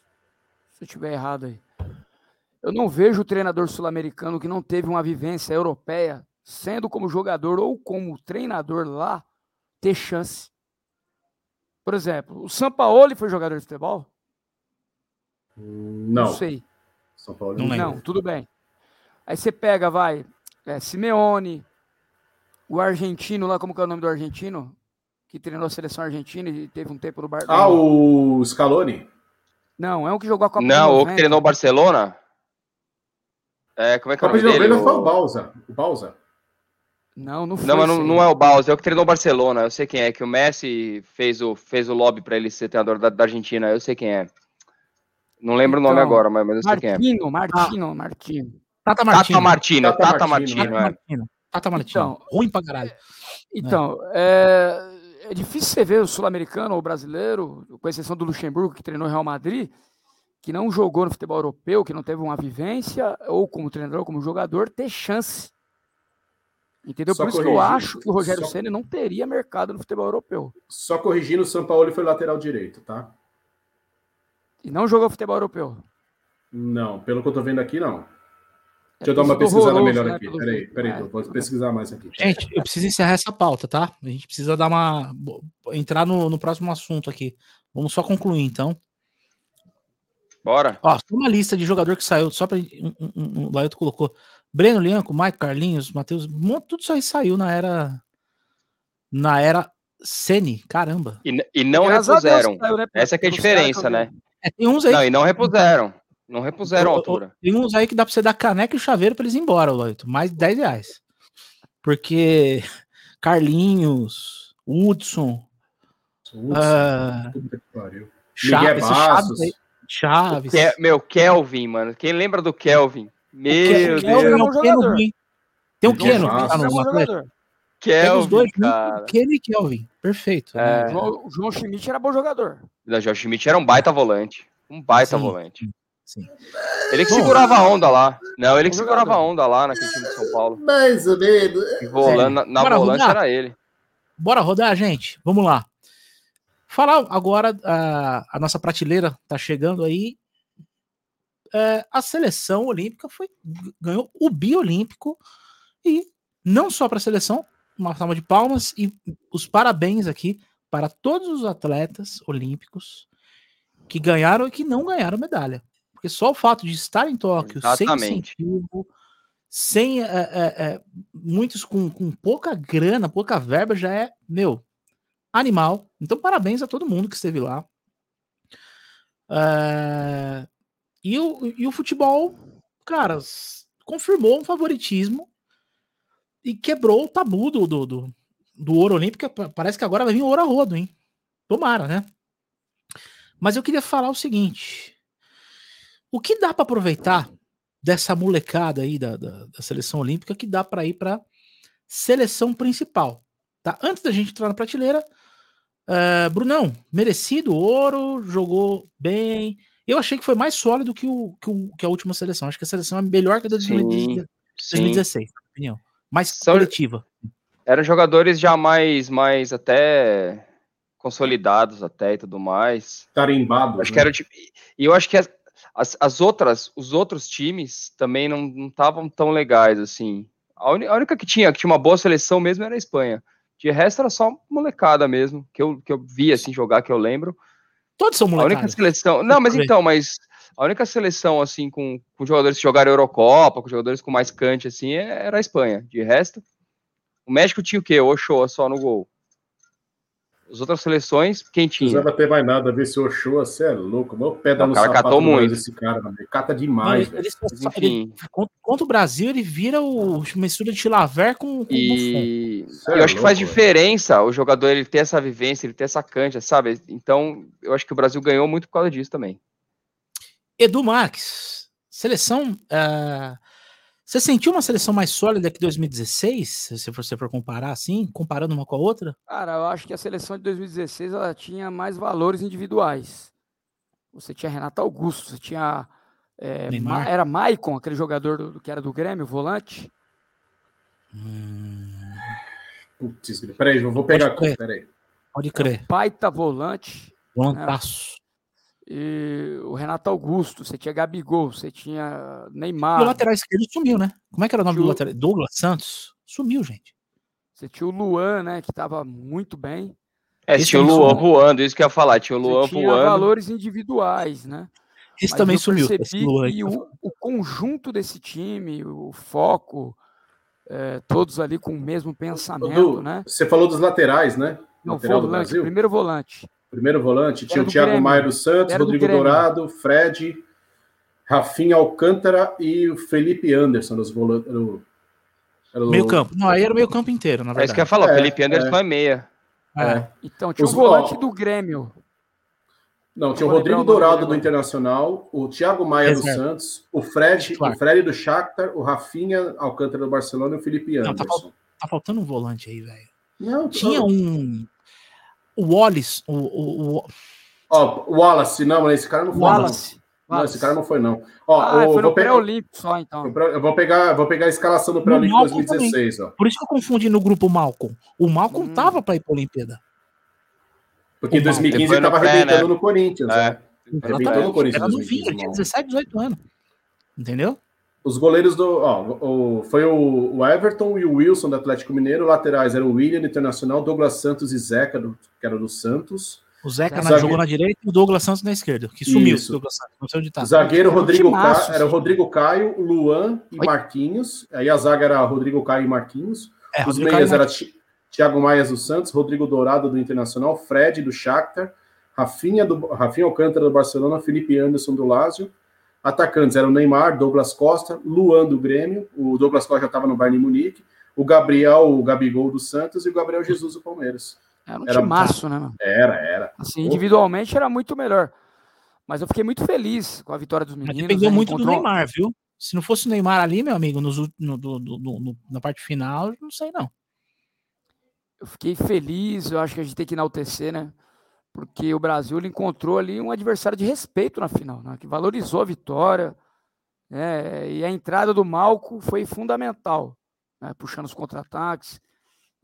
Se eu estiver errado aí. Eu não vejo o treinador sul-americano que não teve uma vivência europeia, sendo como jogador ou como treinador lá, ter chance. Por exemplo, o Sampaoli foi jogador de futebol? Não. Não sei. São Paulo não, não tudo bem. Aí você pega, vai, é, Simeone, o argentino lá, como que é o nome do argentino? que treinou a seleção argentina e teve um tempo no Bar. Ah, o Scaloni? Não, é um que jogou a Copa Não, o que treinou o Barcelona? É, como é que é o nome de dele? 90 foi o O- Bausa. O Bausa. Não, não foi. Não, mas não, não é o Baus, é o que treinou o Barcelona. Eu sei quem é, que o Messi fez o, fez o lobby pra ele ser treinador da, da Argentina. Eu sei quem é. Não lembro o nome Então, agora, mas, mas eu sei quem é. Martino, Martino, Martino. Tata Martino. Tata Martino, Tata Tata Martino, Martino, Tata é. Martino. Tata Martino. Então, Ruim pra caralho. Então, é, é difícil você ver o sul-americano ou o brasileiro, com exceção do Luxemburgo, que treinou o Real Madrid, que não jogou no futebol europeu, que não teve uma vivência, ou como treinador, ou como jogador, ter chance. Entendeu? Só Por isso que eu acho que o Rogério só- Ceni não teria mercado no futebol europeu. Só corrigindo, o São Paulo foi lateral direito, tá? E não jogou futebol europeu. Não, pelo que eu tô vendo aqui, não. É Deixa eu dar uma pesquisada horroroso, melhor né, aqui. Peraí, peraí, É. eu vou pesquisar mais aqui. Gente, eu preciso encerrar essa pauta, tá? A gente precisa dar uma. entrar no, no próximo assunto aqui. Vamos só concluir, então. Bora. Ó, só uma lista de jogador que saiu, só para um, um, um, o Laioto colocou. Breno Lianco, Mike Carlinhos, Matheus, tudo isso aí saiu na era. Na era Sene, caramba. E, e não Graças Deus repuseram. saiu, né, Essa que é a diferença, né? É, tem uns aí. Não, e não repuseram. Não repuseram a altura. Tem uns aí que dá pra você dar caneca e chaveiro pra eles ir embora, Laioto. Mais de 10 reais. Porque [LAUGHS] Carlinhos, Hudson, Bastos. aí- Chaves. Ke- meu, Kelvin, mano. Quem lembra do Kelvin? Meu Kelvin Deus. é um Keno jogador. ruim. Tem um João Keno que tá no Atlético. Pega os dois, Kelvin, cara. Keno e Kelvin. Perfeito. É. né? João, João Schmidt era bom jogador. O Jorge Schmidt era um baita volante. Um baita Sim. volante. Sim. Ele que Bom, segurava a onda lá. Não, ele que segurava a onda lá naquele time de São Paulo. Mais ou menos. E volando, na, rodar? era ele. Bora rodar, gente? Vamos lá. Falar agora, a, a nossa prateleira tá chegando aí. É, a seleção olímpica foi, ganhou o biolímpico e não só para a seleção, uma salva de palmas e os parabéns aqui para todos os atletas olímpicos que ganharam e que não ganharam medalha. Porque só o fato de estar em Tóquio sem Exatamente. incentivo, sem é, é, muitos com, com pouca grana, pouca verba, já é, meu, animal. Então, parabéns a todo mundo que esteve lá. E, o, e o futebol, cara, confirmou um favoritismo e quebrou o tabu do, do, do, do ouro olímpico. Pa- Parece que agora vai vir ouro a rodo, hein? Tomara, né? Mas eu queria falar o seguinte: o que dá para aproveitar dessa molecada aí da, da, da seleção olímpica que dá para ir para seleção principal? Tá? Antes da gente entrar na prateleira, eh, Brunão, merecido ouro, jogou bem. Eu achei que foi mais sólido que, o, que, o, que a última seleção. Acho que a seleção é melhor que a de Sim, 2016, Sim. 2016 na minha opinião. Mais São- coletiva. Eram jogadores já mais, mais até consolidados até e tudo mais. Tarimbado. Acho né? que era o time. E eu acho que as, as, as outras, os outros times também não estavam tão legais assim. A, uni- a única que tinha, que tinha uma boa seleção mesmo era a Espanha. De resto era só molecada mesmo, que eu, que eu vi assim jogar, que eu lembro. Todos são A única molecados. seleção. Não, mas então, mas a única seleção assim com, com jogadores que jogaram Eurocopa, com jogadores com mais cante assim, é- era a Espanha. De resto, o México tinha o quê? O Ochoa só no gol. As outras seleções, quem Não tinha? precisava ter mais nada, ver se o Ochoa, você é louco. Meu pé dá O no cara sapato catou muito. esse cara, mano. Ele Cata Não, demais, ele- velho. ele- ele- enfim. contra, o Brasil, ele vira o mistura de Chilaver com, com Buffon. E Cê eu é acho que faz diferença o jogador ele ter essa vivência, ele ter essa cancha, sabe? Então, eu acho que o Brasil ganhou muito por causa disso também. Edu Marques, seleção. ah, você sentiu uma seleção mais sólida que 2016? Se você for, comparar assim, comparando uma com a outra? Cara, eu acho que a seleção de 2016 ela tinha mais valores individuais. Você tinha Renato Augusto, você tinha. é, Neymar. Ma- era Maicon, aquele jogador do, que era do Grêmio, volante. Putz, peraí, eu vou pegar Pode aqui, peraí. Pode crer. Baita volante. Volantaço. E o Renato Augusto, você tinha Gabigol, você tinha E Neymar, o lateral esquerdo sumiu, né? Como é que era o nome do Ju- lateral? Douglas Santos? Sumiu, gente. você tinha o Luan, né, que estava muito bem. É, Esse tinha o Luan sumiu. voando, isso que eu ia falar, tinha o Luan Você tinha voando. valores individuais, né? Esse Mas também eu sumiu. percebi esse Luan aí. que o, o conjunto desse time, o foco, é, todos ali com o mesmo pensamento, Edu, né? Você falou dos laterais, né? Não, lateral do volante, Brasil? primeiro volante. Primeiro volante, tinha o do Thiago. Maia dos Santos, Era do Rodrigo Grêmio. Dourado, Fred, Rafinha Alcântara e o Felipe Anderson, os volantes. Era o- Meio campo. Não, aí era o meio campo inteiro, na É isso que verdade. eu ia falar, o É, Felipe Anderson é. é meia. É. Então, tinha Os- o volante ó, do Grêmio. Não, tinha o Rodrigo Dourado do agora. Internacional, o Thiago Maia do Reserva. Santos, o Fred, Titular. o Fred do Shakhtar, o Rafinha Alcântara do Barcelona e o Felipe Não, tá Anderson. Tá faltando um volante aí, velho. Não, Tinha um. O Wallace, o, o, o- Ó, o Wallace, não, mas esse cara não foi. Wallace. Não, não esse cara não foi, não. Ó, Ah, o- foi vou, no pegar, pré-olímpico só, então. eu vou, pegar, vou pegar a escalação do pré-olímpico Malcom 2016, ó. Por isso que eu confundi no grupo Malcom. O Malcom Hum. tava pra ir pra Olimpíada. Porque em O Malcom. 2015 Foi ele tava pré, arrebentando né? no Corinthians. É. né? Arrebentou no Corinthians Era em no fim, 2015. ele tinha mal. 17, 18 anos. Entendeu? Os goleiros do. Ó, o, foi o, o Everton e o Wilson do Atlético Mineiro. Laterais eram o William do Internacional, Douglas Santos e Zeca, do, que era do Santos. O Zeca jogou na direita e o Douglas Santos na esquerda. Que sumiu Isso. o Douglas Santos. Não sei onde tá. Zagueiro Era Rodrigo Ca... era o. Rodrigo Caio, Luan e Oi? Marquinhos. Aí a zaga era Rodrigo Caio e Marquinhos. É, Os Rodrigo meias era Ti- Thiago Maia do Santos, Rodrigo Dourado do Internacional, Fred do Shakhtar, Rafinha, do, Rafinha Alcântara do Barcelona, Felipe Anderson do Lazio. Atacantes eram Neymar, Douglas Costa, Luan do Grêmio, o Douglas Costa já estava no Bayern Munique, o Gabriel, o Gabigol do Santos e o Gabriel Jesus do Palmeiras. Era um Era- timaço, né, mano? Era, era. Assim, individualmente era muito melhor. Mas eu fiquei muito feliz com a vitória dos Mas meninos. dependeu né? muito do Encontrou- Neymar, viu? Se não fosse o Neymar ali, meu amigo, nos no, do- do- do- no- na parte final, eu não sei não. Eu fiquei feliz, eu acho que a gente tem que enaltecer, né? Porque o Brasil encontrou ali um adversário de respeito na final, né? Que valorizou a vitória, né? E a entrada do Malco foi fundamental, né? Puxando os contra-ataques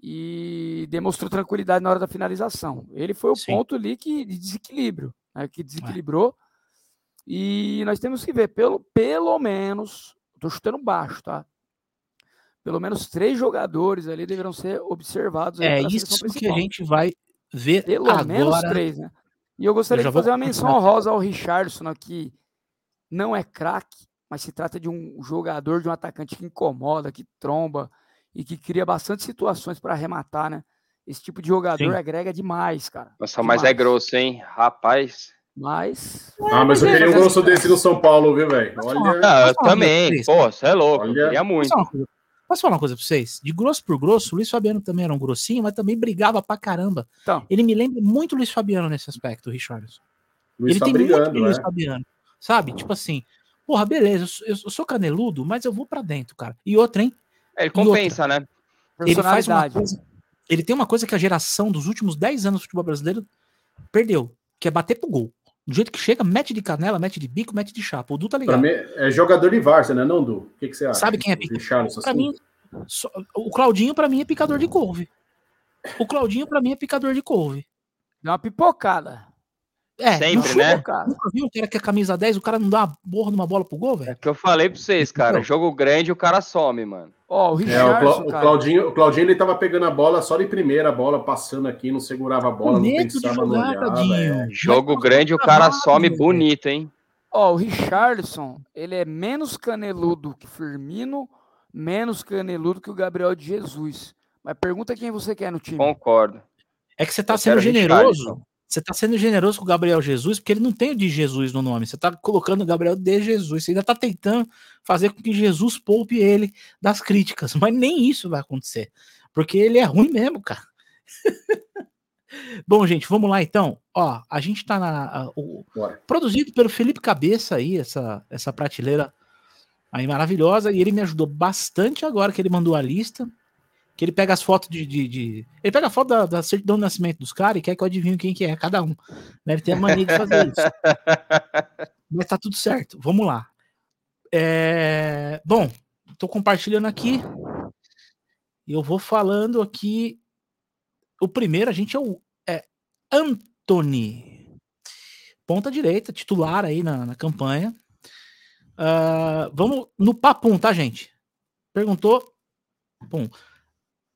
e demonstrou tranquilidade na hora da finalização. Ele foi o Sim. ponto ali que, de desequilíbrio, né? Que desequilibrou. E nós temos que ver, pelo, pelo menos, estou chutando baixo, tá? Pelo menos três jogadores ali deverão ser observados. É isso que a gente vai ver Pelo menos agora. três, né? E eu gostaria Eu de vou fazer uma continuar menção honrosa ao Richardson, que não é craque, mas se trata de um jogador, de um atacante que incomoda, que tromba e que cria bastante situações para arrematar, né? Esse tipo de jogador Sim. agrega demais, cara. Nossa, mas é Demais. grosso, hein? Rapaz. Mas. Ah, mas eu é, queria um mas grosso assim, desse no São Paulo, viu, velho? Olha. Ah, eu uma também. Pô, você é louco. Eu Olha. queria muito. Posso falar, uma coisa, pra vocês? De grosso por grosso, o Luiz Fabiano também era um grossinho, mas também brigava pra caramba. Então, Ele me lembra muito o Luiz Fabiano nesse aspecto, o Richardson. Luiz ele tá tem muito brigando, de Luiz né? Fabiano. Sabe? Tipo assim, porra, beleza, eu sou, eu sou caneludo, mas eu vou pra dentro, cara. E outra, hein? É, Ele compensa, né? Ele faz uma coisa. Ele tem uma coisa que a geração dos últimos 10 anos do futebol brasileiro perdeu, que é bater pro gol. Do jeito que chega, mete de canela, mete de bico, mete de chapa. O Du tá Pra ligado. mim é jogador de Várzea, né, não, Du? O que, que você acha? Sabe quem é O pica? Richarlison, Pra assim? mim, só- o Claudinho pra mim é picador de couve. O Claudinho pra mim é picador de couve. Deu uma pipocada. É, Sempre, né? Nunca viu o cara que é camisa 10, o cara não dá uma borra numa bola pro gol, É velho? o que eu falei pra vocês, cara. Jogo grande, o cara some, mano. Ó, o É, o, Richardson, Cla- o cara. Claudinho, o Claudinho ele tava pegando a bola só de primeira, a bola passando aqui, não segurava a bola, Com não pensava no olhar. Jogo Mas, grande, o cara some bonito, hein? Ó, o Richardson, ele é menos caneludo que Firmino, menos caneludo que o Gabriel de Jesus. Mas pergunta quem você quer no time. Concordo. É que você tá Eu sendo generoso. Você tá sendo generoso com o Gabriel Jesus, porque ele não tem o de Jesus no nome. Você tá colocando o Gabriel de Jesus. Você ainda tá tentando fazer com que Jesus poupe ele das críticas. Mas nem isso vai acontecer. Porque ele é ruim mesmo, cara. [LAUGHS] Bom, gente, vamos lá então. Ó, a gente tá na. a- o- produzido pelo Felipe Cabeça aí, essa, essa prateleira aí maravilhosa. E ele me ajudou bastante agora que ele mandou a lista. Que ele pega as fotos de. de- de- Ele pega a foto da, da certidão de nascimento dos caras e quer que eu adivinhe quem que é, cada um. Ele tem a mania de fazer isso. [LAUGHS] Mas tá tudo certo. Vamos lá. É, Bom, tô compartilhando aqui. Eu vou falando aqui. O primeiro, a gente é o é Anthony. Ponta direita, titular aí na, na campanha. Ah, vamos no papum, tá, gente? Perguntou. Pum.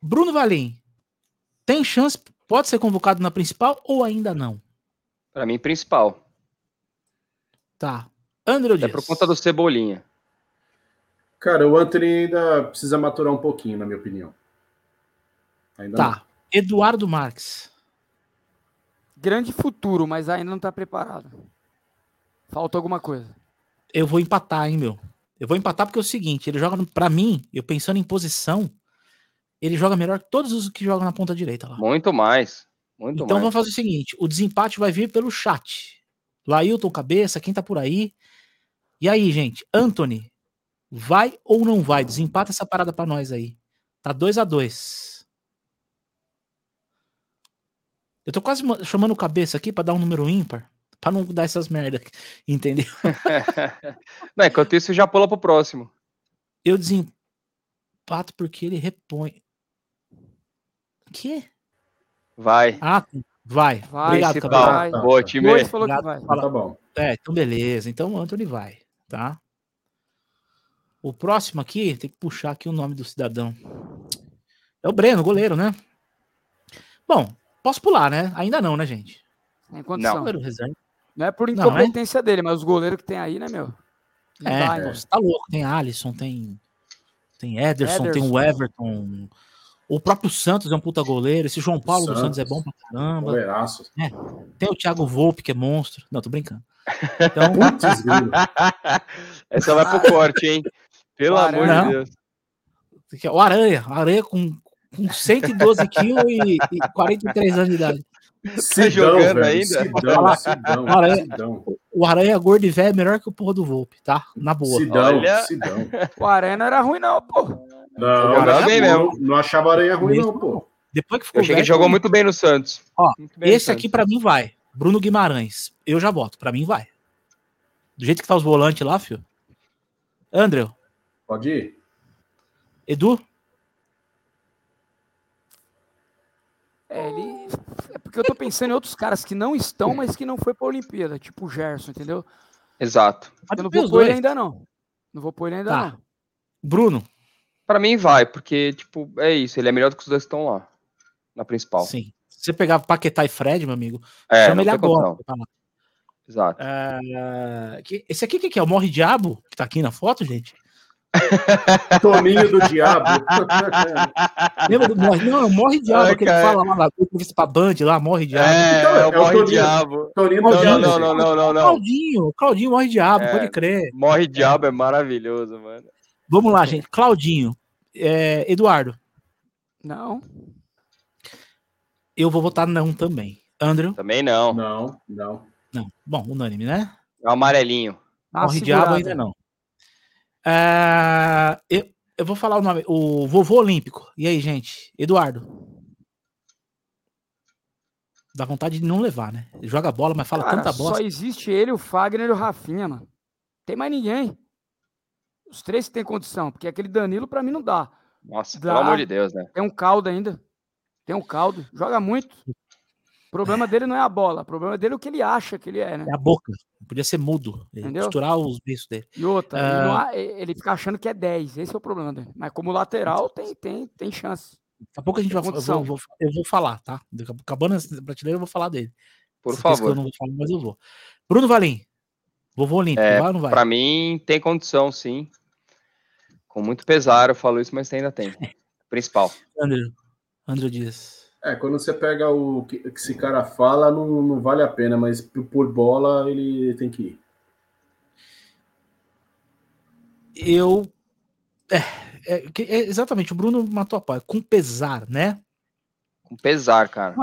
Bruno Valim. Tem chance, pode ser convocado na principal ou ainda não? Pra mim, principal. Tá. André É Dias. por conta do Cebolinha. Cara, o Anthony ainda precisa maturar um pouquinho, na minha opinião. Ainda não. Tá. Eduardo Marques. grande futuro, mas ainda não tá preparado. Falta alguma coisa. Eu vou empatar, hein, meu. Eu vou empatar porque é o seguinte, ele joga, pra mim, eu pensando em posição, ele joga melhor que todos os que jogam na ponta direita lá. Muito mais. Muito Então mais. vamos fazer o seguinte: o desempate vai vir pelo chat. Lailton, cabeça, quem tá por aí. E aí, gente, Anthony, vai ou não vai? Desempata essa parada pra nós aí. Tá 2 a 2 Eu tô quase ma- chamando o cabeça aqui pra dar um número ímpar. Pra não dar essas merda. Entendeu? [LAUGHS] Não, enquanto isso, já pula pro próximo. Eu desempato porque ele repõe. Que? Vai. Ah, vai. Vai, Obrigado, vai. Tá, Boa, tá. time. Falou que Obrigado. vai. Fala. Tá bom. É, então beleza. Então o Anthony vai, tá? O próximo aqui, tem que puxar aqui o nome do cidadão. É o Breno, goleiro, né? Bom, posso pular, né? Ainda não, né, gente? Condição. Não, reserva. é por Não, incompetência dele, mas os goleiros que tem aí, né, meu? Não É, pô, né? tá louco. Tem Alisson, tem. Tem Ederson, tem o Ederson. Everton. O próprio Santos é um puta goleiro. Esse João Paulo do Santos é bom pra caramba. Goleiraço. Tem o Thiago Volpe, que é monstro. Não, tô brincando. Então, [LAUGHS] Putz. [LAUGHS] Essa vai pro corte, hein? Pelo amor de Deus. o Aranha. O Aranha com, com 112 quilos e, e 43 anos de idade. Sidão, jogando velho. ainda? Sidão, Sidão, Olha aí. Sidão. O Aranha gordo e velho é melhor que o porra do Volpe, tá? Na boa. Sidão, Olha. Sidão. [LAUGHS] O Aranha não era ruim, não, pô. Não, não, bem não, mesmo. não achava aranha ruim, não, pô. Depois que ficou Eu achei que ele velho, jogou muito bem no Santos. Ó, Esse aqui pra mim vai. Bruno Guimarães. Eu já boto. Pra mim vai. Do jeito que tá os volantes lá, filho. André, Pode ir? Edu, É, ele. É porque eu tô pensando em outros caras que não estão, mas que não foi pra Olimpíada, tipo o Gerson, entendeu? Exato. Eu não vou pôr ele ainda, não. Não vou pôr ele ainda, Tá. não. Bruno. Pra mim vai, porque, tipo, é isso. Ele é melhor do que os dois que estão lá. Na principal. Sim. Se você pegar Paquetá e Fred, meu amigo, É, chama ele agora. condição. Exato. É, que- esse aqui que que é? O Morre Diabo? Que tá aqui na foto, gente? [LAUGHS] Toninho do Diabo. [LAUGHS] Lembra do Morre? Não, é o Morre Diabo, Ai, que ele fala lá na entrevista pra Band lá, Morre Diabo. É, Então, é é o o Morre Toninho. Diabo. Toninho do Não, Diabo. não, não, não, não, não. Claudinho, Claudinho Morre Diabo, É. pode crer. Morre Diabo é maravilhoso, mano. Vamos lá, gente. Claudinho. É, Eduardo, Não. eu vou votar não também. Andrew? Também não. Não, não. Não. Bom, unânime, né? É o amarelinho. Morre Diabo ainda não. É, eu, eu vou falar o nome. O vovô olímpico. E aí, gente? Eduardo. Dá vontade de não levar, né? Ele joga bola, mas fala Cara, tanta só bosta. existe ele, o Fagner e o Rafinha, mano. Tem mais ninguém. Os três que tem condição, porque aquele Danilo pra mim não dá. Nossa, Dá. pelo amor de Deus, né? Tem um caldo ainda. Tem um caldo. Joga muito. O problema dele não é a bola. O problema dele é o que ele acha que ele é, né? É a boca. Podia ser mudo. Ele Entendeu? Costurar os beiços dele. E outra, ele, Ah. há- ele fica achando que é 10. Esse é o problema dele. Mas como lateral, tem, tem, tem chance. Daqui a pouco a gente vai eu Condição. vou, vou- eu vou falar, tá? Acabando essa prateleira, eu vou falar dele. Por Você favor. Eu não vou falar, mas eu vou. Bruno Valim. Vovô Olímpico, É, vai ou não vai? Pra mim, tem condição, sim. Com muito pesar, eu falo isso, mas ainda tem. Principal. [LAUGHS] André. André Dias. É, quando você pega o que que esse cara fala, não, não vale a pena, mas por- bola ele tem que ir. Eu. É, é, que- é, exatamente, o Bruno matou a pau. é Com pesar, né? Com pesar, cara.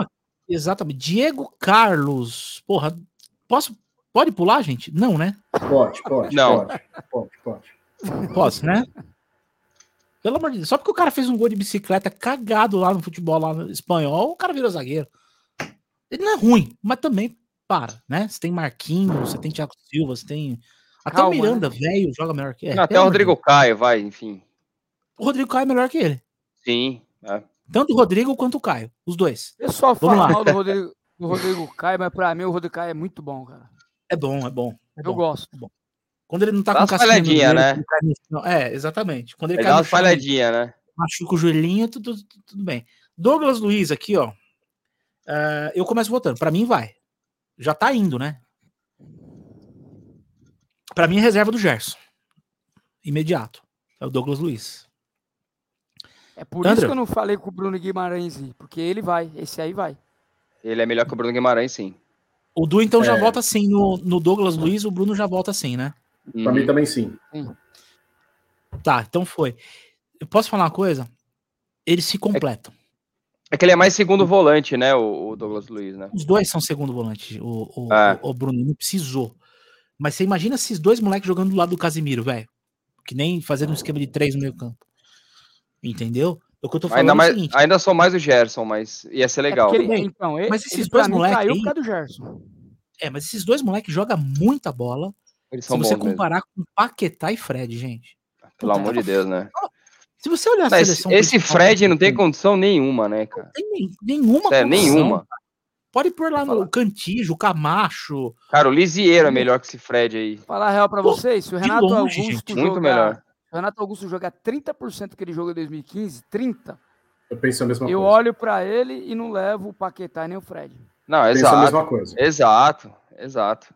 Exatamente. Diego Carlos. Porra, posso. Pode pular, gente? Não, né? Pode, pode, Não. pode, pode, pode. Posso, né? Pelo amor de Deus. Só porque o cara fez um gol de bicicleta cagado lá no futebol lá no espanhol, o cara virou zagueiro. Ele não é ruim, mas também para, né? Você tem Marquinhos, você tem Thiago Silva, você tem. Até Calma, o Miranda, velho, joga melhor que ele. Não, Até o Rodrigo Caio, vai, enfim. O Rodrigo Caio é melhor que ele. Sim. é. Tanto o Rodrigo quanto o Caio. Os dois. Eu só Vamos falo lá. mal do Rodrigo, do Rodrigo Caio, mas pra mim o Rodrigo Caio é muito bom, cara. É bom, é bom. é Eu bom. gosto. Quando ele não tá Dá com casquinha falhadinha, né? chão- É, exatamente. Quando ele Ele cai dá chão, falhadinhas, né? machuca o joelhinho, tudo, tudo, tudo bem. Douglas Luiz aqui, ó. Ah, eu começo votando. Pra mim, vai. Já tá indo, né? Pra mim, é reserva do Gerson. Imediato. É o Douglas Luiz. É por André. isso que eu não falei com o Bruno Guimarães porque ele vai, esse aí vai. Ele é melhor que o Bruno Guimarães, sim. O Du então já É. volta assim no, no Douglas Luiz, o Bruno já volta assim, né? Pra Uhum. mim também sim. Tá, então foi. Eu posso falar uma coisa? Eles se completam. É que ele é mais segundo volante, né, o, o Douglas Luiz, né? Os dois são segundo volante, o, o, É. o, o Bruno não precisou. Mas você imagina esses dois moleques jogando do lado do Casimiro, velho. Que nem fazendo um esquema de três no meio campo. Entendeu? O que eu tô falando Ainda, é o mais, seguinte. ainda sou mais o Gerson, mas ia ser É legal. porque ele- então, ele, mas esses ele, dois pra mim, moleque caiu aí- por causa do Gerson. É, mas esses dois moleques jogam muita bola. Eles Se você bons mesmo. comparar com Paquetá e Fred, gente. Pelo Puta, amor de Deus, né? Se você olhar a Mas seleção esse Fred não tem condição nenhuma, né, cara? não tem nem- nenhuma Sério, condição. nenhuma. Pode pôr lá no Cantijo, o Camacho. Cara, o Lisieiro é melhor que esse Fred aí. Falar a real pra vocês, se o de Renato longe, Augusto gente, Muito jogar, melhor. se o Renato Augusto jogar 30% que ele jogou em 2015, 30, Eu penso a mesma eu coisa. olho pra ele e não levo o Paquetá nem o Fred. Não, Penso a exato. mesma coisa. Exato, exato.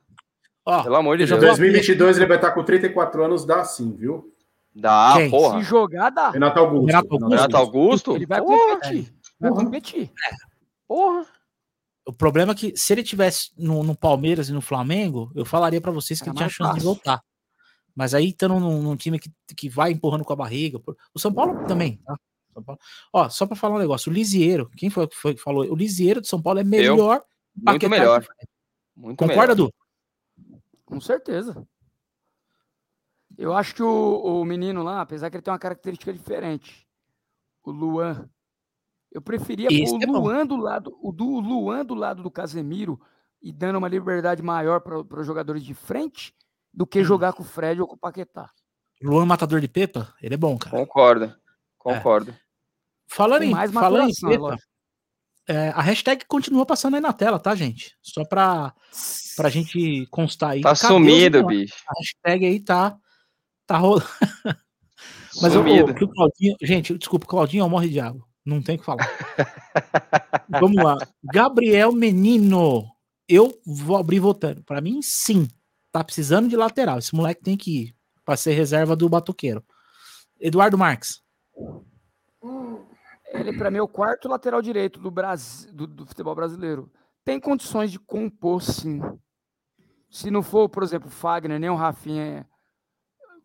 Ó, Pelo amor de eu Em Deus. vou- 2022 ele vai estar com 34 anos, dá sim, viu? Dá, Quem? porra. Se jogar, dá. Renato Augusto. Renato Augusto? Renato Augusto? Ele vai Porra, competir. Vai Porra. competir. porra. o problema é que se ele tivesse no, no Palmeiras e no Flamengo, eu falaria pra vocês que Era ele tinha chance de fácil. voltar. Mas aí estando num, num time que, que vai empurrando com a barriga. por- O São Paulo também, tá? Ó, só pra falar um negócio, o Lisieiro, quem foi que foi que falou? O Lisieiro de São Paulo é melhor. Muito Paquetá melhor. Muito Concorda, melhor. Du? Com certeza. Eu acho que o, o menino lá, apesar que ele tem uma característica diferente, o Luan, eu preferia Esse pôr é o bom. Luan do lado, o do Luan do lado do Casemiro e dando uma liberdade maior para os jogadores de frente do que Hum. jogar com o Fred ou com o Paquetá. Luan Matador de Pepa, ele é bom, cara. Concordo. Concordo. Falando Com em, mais falando em é Pepa, lógico. É, a hashtag continua passando aí na tela, tá, gente? Só pra, pra gente constar aí. Tá Cadê sumido, bicho. A hashtag aí tá, tá rolando. [LAUGHS] Mas eu, Sumido. o, que o Claudinho, gente, desculpa, o Claudinho é morre diabo. Não tem o que falar. [LAUGHS] Vamos lá. Gabriel Menino. Eu vou abrir votando. Pra mim, sim. Tá precisando de lateral. Esse moleque tem que ir pra ser reserva do Batuqueiro. Eduardo Marques. Ele, para mim, é o quarto lateral direito do, Brasil, do, do futebol brasileiro. Tem condições de compor, sim. Se não for, por exemplo, o Fagner, nem o Rafinha.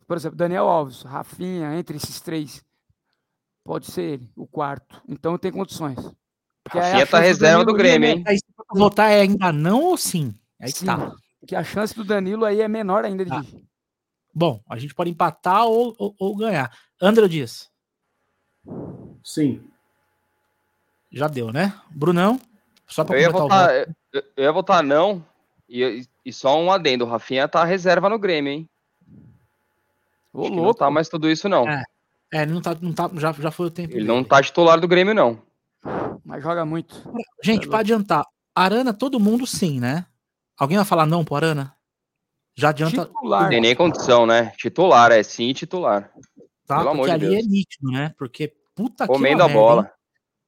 Por exemplo, Daniel Alves, Rafinha, entre esses três, pode ser ele, o quarto. Então tem condições. Porque Rafinha tá reserva do aí é Grêmio, hein? Aí, votar é ainda não ou sim? Aí que Sim, tá. Porque a chance do Danilo aí é menor ainda de. Tá. Bom, a gente pode empatar ou, ou, ou ganhar. André Dias. Sim. Já deu, né? Brunão. Só ia completar o votar, voto. eu, eu ia votar não. E, e só um adendo, o Rafinha tá reserva no Grêmio, hein? Ô, que não louco. tá mais tudo isso, não. É, É, ele não tá, não tá já, já foi o tempo. Ele dele. não tá titular do Grêmio, não. Mas joga muito. Gente, Tá pra adiantar, Arana, todo mundo sim, né? Alguém vai falar não pro Arana? Já adianta, Titular. Tem nem condição, né? Titular, é sim titular. tá? pelo amor Porque de ali Deus. é nítido, né? Porque puta que Comendo a merda, bola. hein?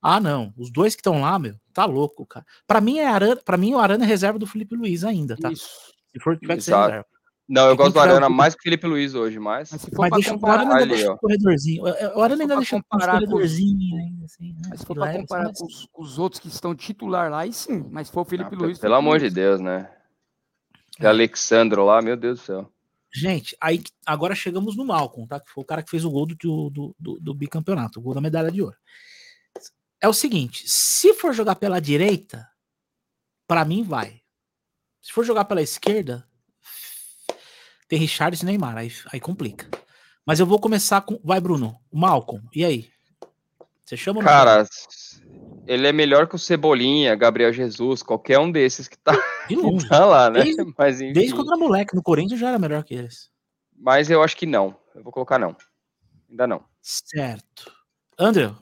Ah, não. Os dois que estão lá, meu, tá louco, cara. Pra mim, é Arana, pra mim o Arana é reserva do Felipe Luiz ainda, tá? Isso. Se for tiver que ser reserva. Não, eu gosto do Arana o- mais que o Felipe Luiz hoje, mas. Mas se for Mas pra deixa, o comparar, Arana ainda ali, deixa ó. um corredorzinho. O Arana ainda deixa uns comparar com assim, né? Mas se for Que pra lá é- comparar mas- com os, com os outros que estão titular lá, aí sim. Mas se for o Felipe Ah, Luiz. pelo Felipe amor de Luiz. Deus, né? É. Que Alexandro lá, meu Deus do céu. Gente, aí agora chegamos no Malcolm, tá? Que foi o cara que fez o gol do, do, do, do bicampeonato, o gol da medalha de ouro. É o seguinte: se for jogar pela direita, pra mim vai. Se for jogar pela esquerda, tem Richard e Neymar, aí, aí complica. Mas eu vou começar com. Vai, Bruno. Malcolm, e aí? Você chama Cara, ele é melhor que o Cebolinha, Gabriel Jesus, qualquer um desses que tá? De longe. [LAUGHS] tá lá, né? Desde- [LAUGHS] Mas enfim. Desde quando era moleque, no Corinthians já era melhor que eles. Mas eu acho que não. Eu vou colocar não. Ainda não. Certo. André,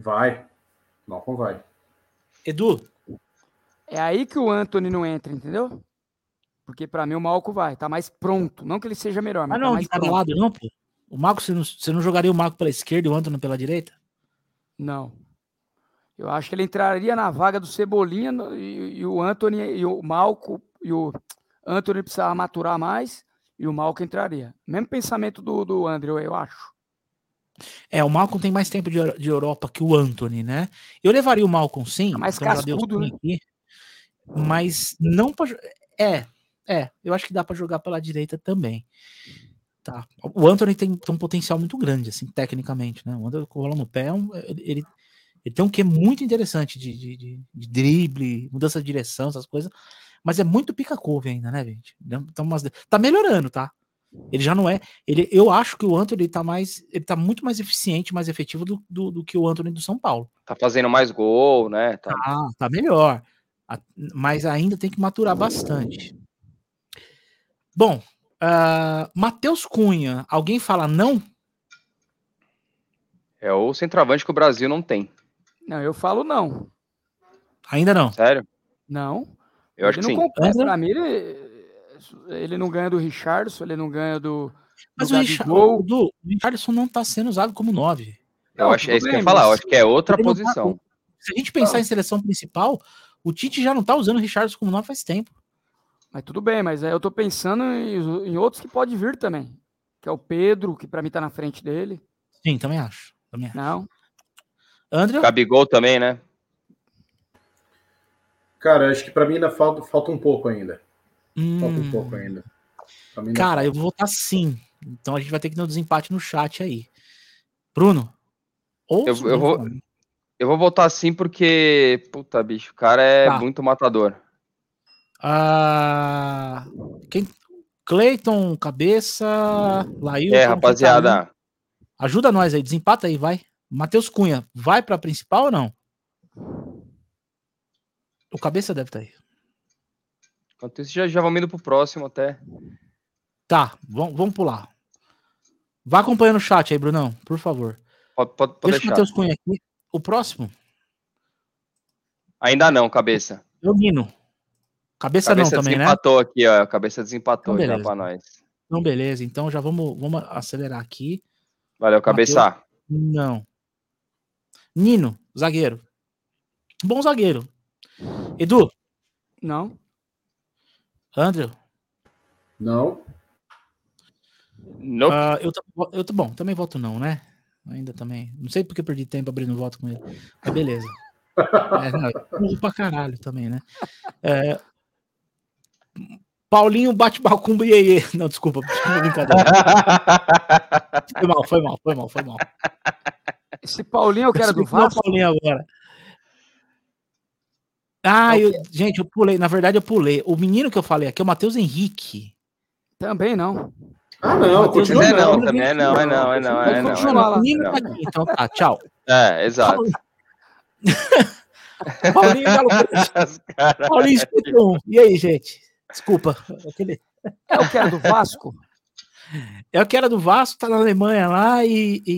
Vai. Malcom vai. Edu, É aí que o Anthony não entra, entendeu? Porque pra mim o Malco vai. Tá mais pronto. Não que ele seja melhor, mas Ah, tá não, mais de cada pronto. lado, não, pô. O Marco, você não, você não jogaria o Marco pela esquerda e o Antônio pela direita? Não. Eu acho que ele entraria na vaga do Cebolinha no- e, e o Anthony e o Malco e o Anthony precisava maturar mais e o Malco entraria. Mesmo pensamento do, do André, eu acho. É, o Malcolm tem mais tempo de, de Europa que o Anthony, né? Eu levaria o Malcolm sim. É mais então cascudo, né? aqui, mas não É, é. Eu acho que dá pra jogar pela direita também. Tá. O Anthony tem, tem um potencial muito grande, assim, tecnicamente, né? O Anthony bola no pé, é um- ele, ele, tem um que muito interessante de, de, de- de drible, mudança de direção, essas coisas. Mas é muito pica-couve ainda, né, gente? Então, umas- tá melhorando, tá? Ele já não é. Ele, eu acho que o Anthony tá mais. Ele tá muito mais eficiente, mais efetivo do, do, do que o Anthony do São Paulo. Tá fazendo mais gol, né? Tá- Ah, tá melhor. A- Mas ainda tem que maturar bastante. Bom, ah, Matheus Cunha, alguém fala não? É o centroavante que o Brasil não tem. Não, eu falo não. Ainda não. Sério? Não. Eu acho ele que não sim. compete. André? Pra mim, ele, ele não ganha do Richardson, ele não ganha do. Mas do o, Richard, Gabigol. o, Richardson não tá sendo usado como 9. Eu Não, acho, é isso que eu ia bem, falar. Eu acho que é outra não tá- posição. Se a gente pensar em seleção principal, o Tite já não tá usando o Richardson como 9 faz tempo. Mas tudo bem, mas aí eu tô pensando em, em outros que pode vir também. Que é o Pedro, que pra mim tá na frente dele. Sim, também acho. Também acho. Não. André? Gabigol também, né? Cara, acho que pra mim ainda falta, falta um pouco ainda. Falta um Hum, pouco ainda. Cara, eu vou votar sim. Então a gente vai ter que dar um desempate no chat aí. Bruno? Ou Eu- eu vou-. Eu vou votar sim porque, puta, bicho, o cara é Tá. muito matador. Ah, quem? Cleiton, cabeça, Laílton. É, rapaziada. Ajuda nós aí, desempata aí, vai. Matheus Cunha, vai pra principal ou não? O cabeça deve estar aí. Enquanto isso, já, já vamos indo pro próximo até. Tá, vamos, vamos pular. Vá acompanhando o chat aí, Brunão, por favor. Pode, pode, pode Deixa o. Matheus Cunha aqui. O próximo Ainda não, cabeça. o Nino. Cabeça, Cabeça não também, né? desempatou aqui, ó. Cabeça desempatou Então, já beleza. pra nós. Então, beleza. Então já vamos, vamos acelerar aqui. Valeu, cabeça. Não. Nino, zagueiro. Bom zagueiro. Edu, Não. André, Não. Nope. ah, eu, eu, bom, também voto não, né? Ainda também. Não sei porque perdi tempo abrindo voto com ele. Mas beleza. É, não, burro pra caralho também, né? É, Paulinho bate balcumba e iê. Não, desculpa, [LAUGHS] desculpa, brincadeira. Foi mal, foi mal, foi mal, foi mal. Esse Paulinho eu quero do Desculpa, não, Vasco. Paulinho agora. Ah, É o eu- gente, eu pulei. Na verdade, eu pulei. O menino que eu falei aqui é o Matheus Henrique. Também não. Ah, não, Matheus continua É não, não. também é não, é não, é não, é não. continuar lá. O menino não. tá aqui, então tá, tchau. [LAUGHS] É, exato. Paulinho Galo [LAUGHS] Paulinho escutou. E aí, gente? Desculpa. Aquele... É o que era do Vasco? [LAUGHS] É o que era do Vasco, tá na Alemanha lá e, e-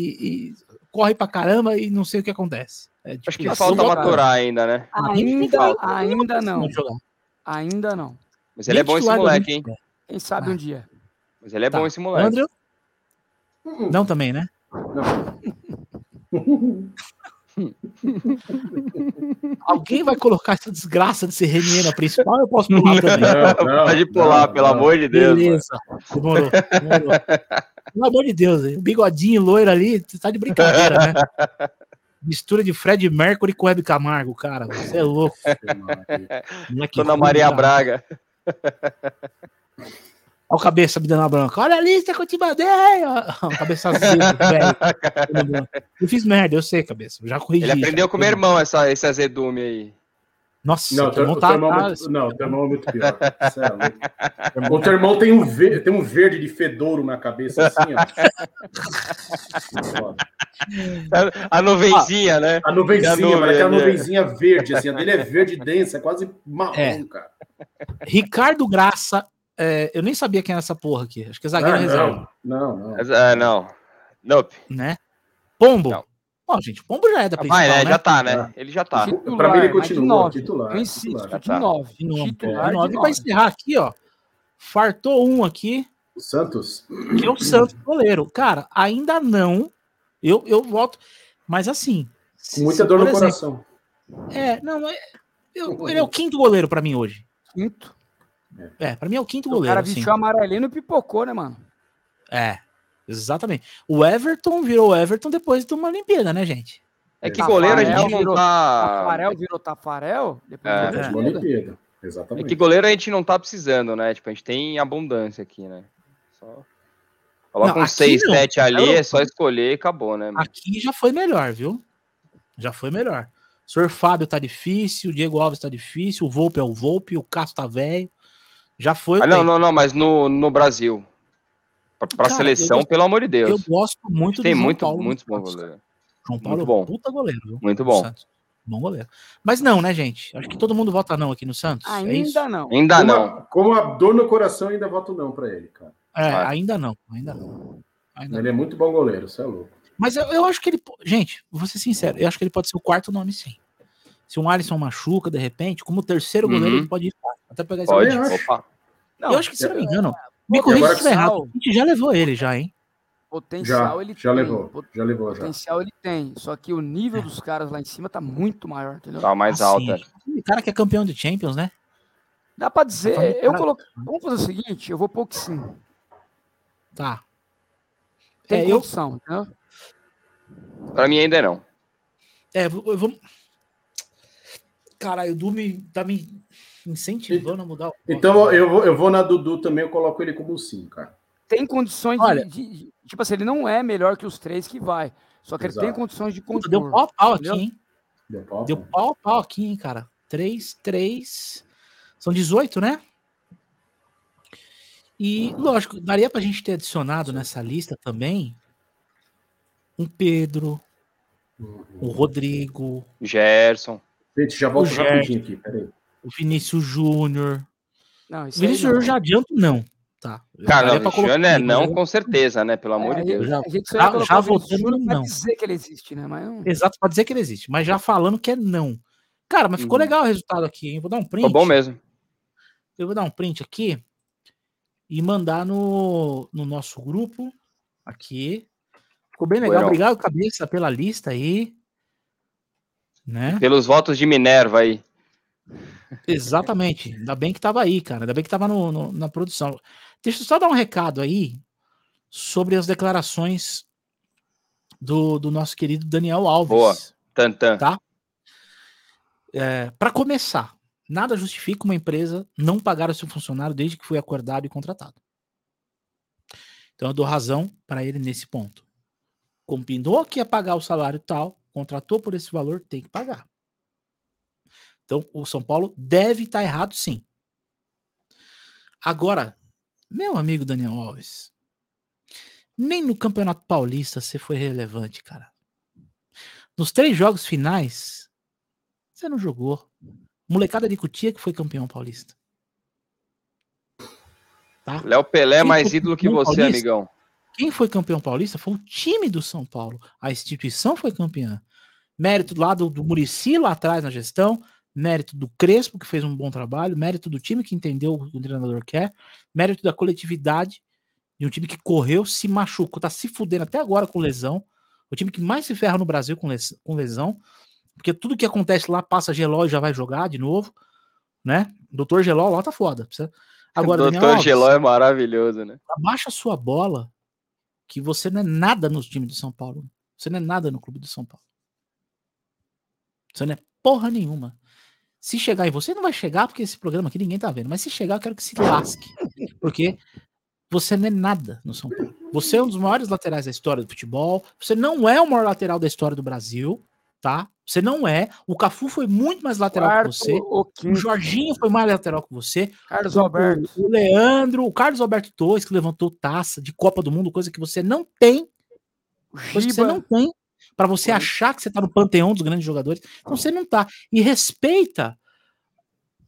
e corre pra caramba e não sei o que acontece. É Acho que falta maturar ainda, né? Ainda, falta. ainda não. Ainda não. Mas ele é bom esse moleque, hein? Quem sabe Ah. um dia. Mas ele é Tá. bom esse moleque. André? Hum, Não também, né? [LAUGHS] Alguém vai colocar essa desgraça desse Renier na principal? Eu posso pular também. [LAUGHS] Não, não, Pode pular, não, pelo não. amor de Deus. Beleza. Demorou. demorou. [LAUGHS] Pelo amor de Deus, hein? o bigodinho loiro ali, você tá de brincadeira, né? Mistura de Fred Mercury com Web Camargo, cara. Você é louco. [LAUGHS] Dona Maria cara. Braga. Olha o cabeça me dando a branca. Olha a lista que eu te mandei. Cabeça [LAUGHS] velho. Eu fiz merda, eu sei, cabeça. Eu já corrigi. Ele aprendeu com meu irmão essa, esse azedume aí. Nossa, Não, o teu irmão, é tá- muito, não, teu irmão é muito pior. [LAUGHS] É louco. O teu irmão tem um, verde, tem um verde de fedouro na cabeça, assim, ó. A nuvenzinha, né? A nuvenzinha, nuvem, parece aquela né? nuvenzinha verde, assim. A dele é verde densa, é quase marrom, É. cara. Ricardo Graça. é, eu nem sabia quem era essa porra aqui. Acho que é zagueiro Ah, reserva, não, não, não. Mas, ah, não. Nope. né? Pombo. Não. Ó, gente, Pombo já é da principal, Vai, né? né? Já tá, né? Ele já tá. Titular, Pra mim ele de continua, nove. titular, Eu insisto, titular. de Tá. nove. De Titular de de nove. E pra nove. encerrar aqui, ó. Fartou um aqui, O Santos? que é o Santos goleiro. Cara, ainda não. Eu, eu voto. Mas assim. Com muita se, dor no exemplo, coração. É, não, é, eu- ele é o quinto goleiro pra mim hoje. Quinto. É, pra mim é o quinto O goleiro. cara assim. vestiu amarelinho e pipocou, né, mano? É. Exatamente. O Everton virou Everton depois de uma Olimpíada, né, gente? É que Tafarel goleiro a gente não virou- tá. Tafarel virou Tafarel, depois É. da É, Olimpíada. Olimpíada. É Exatamente. que goleiro a gente não tá precisando, né? Tipo, a gente tem abundância aqui, né? Só... Coloca Não, um aqui 6, não. 7 ali, é só escolher e acabou, né? mano? Aqui já foi melhor, viu? Já foi melhor. O senhor Fábio tá difícil, o Diego Alves tá difícil, o Volpe é o Volpe, o Castro tá velho. Já foi. Ah, não, não, não, mas no, no Brasil. Pra, pra Cara, seleção, eu gosto- pelo amor de Eu Deus. gosto muito do Tem João muito, Paulo muitos bons goleiros. João Paulo Muito é bom. um puta goleiro, viu? Muito bom. Bom goleiro. Mas não, né, gente? Acho que todo mundo vota não aqui no Santos. é isso? Ainda não. Ainda Como não. a- Como a dor no coração, ainda voto não pra ele, cara. É, ainda não, ainda não. Ainda Ele é muito bom goleiro, você é louco. Mas eu, eu acho que ele. Gente, vou ser sincero, eu acho que ele pode ser o quarto nome, sim. Se um Alisson machuca, de repente, como terceiro Uhum. goleiro, ele pode ir lá. Até pegar esse Pode. Eu acho. Opa. Eu acho que, se não me engano, me corrija se estiver errado. A gente já levou ele, já, hein? Potencial Já, ele já tem. levou. pot- Já levou, já. Potencial ele tem. Só que o nível dos caras lá em cima tá muito maior, entendeu? Tá mais Assim, alta. O cara que é campeão de Champions, né? Dá pra dizer. Tá Eu cara- coloco. Vamos fazer o seguinte: eu vou pôr que sim. Tá. Tem É, eu- condição, entendeu? Pra mim ainda não. É, eu eu vou. Cara, o Du me, tá me incentivando a mudar o voto. Então eu vou, eu vou na Dudu também, eu coloco ele como sim, cara. Tem condições de- Olha- de, de- Tipo assim, ele não é melhor que os três que vai. Só que ele tem Exato. condições de Puta, deu pau a pau aqui, hein? Deu pau? Deu pau a pau aqui, hein, cara. 3, 3. São 18, né? E, lógico, daria pra gente ter adicionado nessa lista também um Pedro, Uhum. o Rodrigo, Gerson. Gente, já volto rapidinho aqui, peraí. O Vinícius Júnior. Não, isso Vinícius não. Júnior já adianto, não. Tá. Cara, Daria não, Cristiano é não, com certeza, né? Pelo amor É, de Deus. Eu já- A gente só já- já votando Júnior pra não. dizer que ele existe, né? Mas não. Exato, pra dizer que ele existe, mas já falando que é não. Cara, mas ficou Uhum. legal o resultado aqui, hein? Vou dar um print. Ficou bom mesmo. Eu vou dar um print aqui e mandar no, no nosso grupo aqui. Ficou bem legal. Bueno. Obrigado, cabeça, pela lista aí. Né? Pelos votos de Minerva aí. Exatamente. Ainda bem que tava aí, cara. Ainda bem que tava no, no- na produção. Deixa eu só dar um recado aí sobre as declarações do, do nosso querido Daniel Alves. Boa. Tantan. Tá. Para começar, nada justifica uma empresa não pagar o seu funcionário desde que foi acordado e contratado. Então eu dou razão para ele nesse ponto. Combinou que ia pagar o salário tal, contratou por esse valor, tem que pagar. Então o São Paulo deve estar errado, sim. Agora, meu amigo Daniel Alves, nem no Campeonato Paulista você foi relevante, cara. Nos três jogos finais, você não jogou. Molecada de Cutia que foi campeão paulista. Tá? Léo Pelé é Quem mais ídolo que você, paulista? amigão. Quem foi campeão paulista foi o time do São Paulo. A instituição foi campeã. Mérito lá do, do Murici lá atrás na gestão, mérito do Crespo, que fez um bom trabalho, mérito do time que entendeu o que o treinador quer, mérito da coletividade de um time que correu, se machucou, tá se fudendo até agora com lesão. O time que mais se ferra no Brasil com, les- com lesão, porque tudo que acontece lá passa Geló e já vai jogar de novo, né? Doutor Geló lá tá foda. Precisa... [LAUGHS] Agora, Daniel Doutor Alves, Geló é maravilhoso, né? abaixa a sua bola, que você não é nada no time do São Paulo. Você não é nada no clube do São Paulo. Você não é porra nenhuma. Se chegar em você, não vai chegar, porque esse programa aqui ninguém tá vendo. Mas se chegar, eu quero que se lasque. Porque você não é nada no São Paulo. Você é um dos maiores laterais da história do futebol. Você não é o maior lateral da história do Brasil, tá? Você não é. O Cafu foi muito mais lateral Quarto, que você. o O Jorginho foi mais lateral que você. Carlos Alberto. O Leandro, o Carlos Alberto Torres, que levantou taça de Copa do Mundo, coisa que você não tem, O coisa que você não tem, para você Sim. achar que você tá no panteão dos grandes jogadores. Então você não tá. E respeita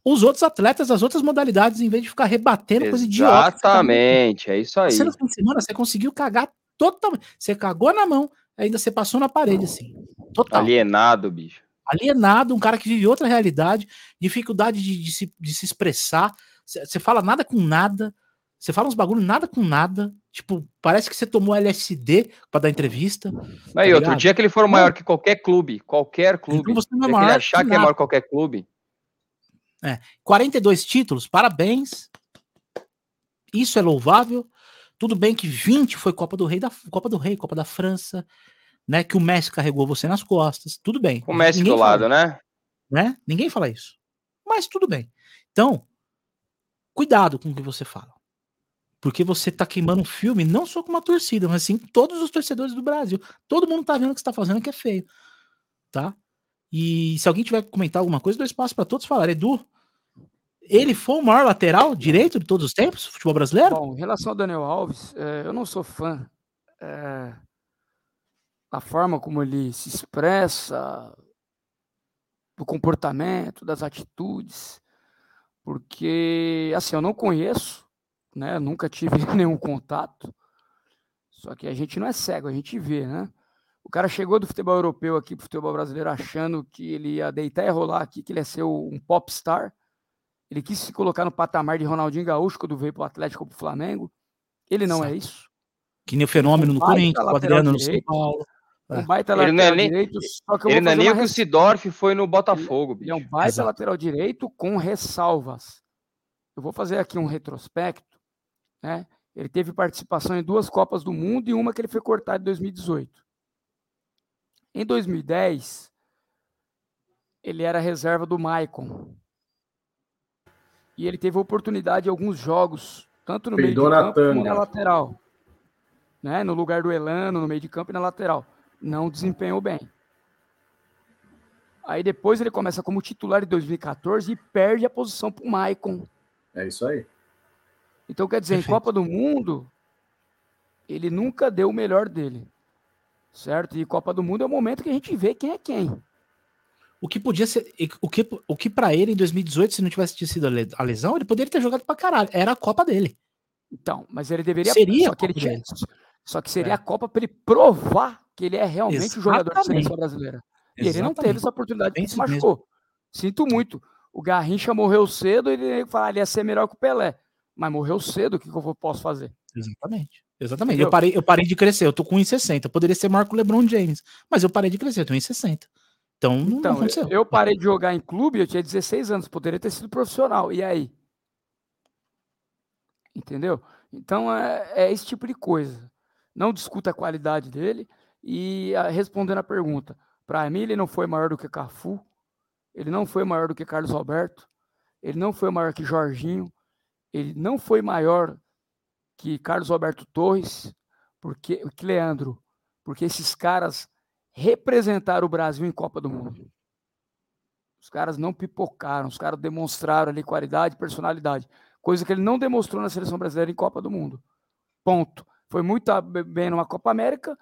os outros atletas das outras modalidades, em vez de ficar rebatendo coisa idiota. tá- Exatamente, é isso aí. Você no fim de semana, você conseguiu cagar totalmente. Você cagou na mão, ainda você passou na parede, assim. Total Alienado, bicho. alienado, um cara que vive outra realidade, dificuldade de, de se, de se expressar. Você fala nada com nada, você fala uns bagulho nada com nada. Tipo, parece que você tomou LSD pra dar entrevista. Aí, outro ligado? dia que ele for maior que qualquer clube, qualquer clube. Então você não é que maior ele achar que que é maior que qualquer clube. 42 títulos, parabéns. Isso é louvável. Tudo bem que 20 foi Copa do Rei da Copa do Rei, Copa da França, né? Que o Messi carregou você nas costas. Tudo bem. O Messi Ninguém do lado, né? né? Ninguém fala isso. Mas tudo bem. Então, cuidado com o que você fala. Porque você tá queimando um filme não só com uma torcida, mas sim todos os torcedores do Brasil. Todo mundo tá vendo o que você tá fazendo que é feio. Tá? E se alguém tiver que comentar alguma coisa, dou espaço para todos falar. Edu, ele foi o maior lateral direito de todos os tempos, futebol brasileiro? Bom, em relação ao Daniel Alves, é, eu não sou fã é, da forma como ele se expressa, do comportamento, das atitudes, porque, assim, eu não conheço, né? Nunca tive [LAUGHS] nenhum contato. Só que a gente não é cego, a gente vê, né? O cara chegou do futebol europeu aqui pro futebol brasileiro achando que ele ia deitar e rolar aqui, que ele ia ser um popstar. Ele quis se colocar no patamar de Ronaldinho Gaúcho quando veio pro Atlético ou pro Flamengo. Ele não é Certo. isso. Que nem o fenômeno no Um baita Corinthians, o Adriano no São. Paulo. É. Um baita Ele não é lateral nem- direito, só que eu Ele não é nem o que o Sidorf foi no Botafogo, Ele é um bicho. baita Exato. lateral direito com ressalvas. Eu vou fazer aqui um retrospecto. Né? Ele teve participação em duas Copas do Mundo e uma que ele foi cortado em 2018. Em 2010, ele era reserva do Maicon. E ele teve oportunidade em alguns jogos, tanto no meio de campo como na lateral. Né? No lugar do Elano, no meio de campo e na lateral. Não desempenhou bem. Aí depois ele começa como titular em 2014 e perde a posição para o Maicon. É isso aí. Então, quer dizer, Perfeito. em Copa do Mundo, ele nunca deu o melhor dele. Certo? E Copa do Mundo é o momento que a gente vê quem é quem. O que podia ser. O que, o que para ele em 2018, se não tivesse sido a le- a lesão, ele poderia ter jogado pra caralho. Era a Copa dele. Então, mas ele deveria. Seria só que ele tinha, só que seria É. a Copa para ele provar que ele é realmente o jogador da Exatamente. seleção brasileira. E ele não teve Exatamente. essa oportunidade Bem se isso mesmo. machucou. Sinto muito. O Garrincha morreu cedo e ele fala, ele ia ser melhor que o Pelé. Mas morreu cedo, o que, que eu posso fazer? Exatamente. Exatamente. Entendeu? Eu parei, eu parei de crescer. Eu tô com 1,60. Eu poderia ser Marco LeBron James. Mas eu parei de crescer. Eu tô em 60. Então, não Então, aconteceu. eu parei de jogar em clube, eu tinha 16 anos, poderia ter sido profissional. E aí? Entendeu? Então é, é esse tipo de coisa. Não discuta a qualidade dele. E ah, respondendo a pergunta, para mim ele não foi maior do que Cafu, ele não foi maior do que Carlos Alberto, ele não foi maior que Jorginho, ele não foi maior que Carlos Alberto Torres, porque que Leandro, porque esses caras representaram o Brasil em Copa do Mundo. Os caras não pipocaram, os caras demonstraram ali qualidade, personalidade, coisa que ele não demonstrou na seleção brasileira em Copa do Mundo. Ponto. Foi muito bem numa Copa América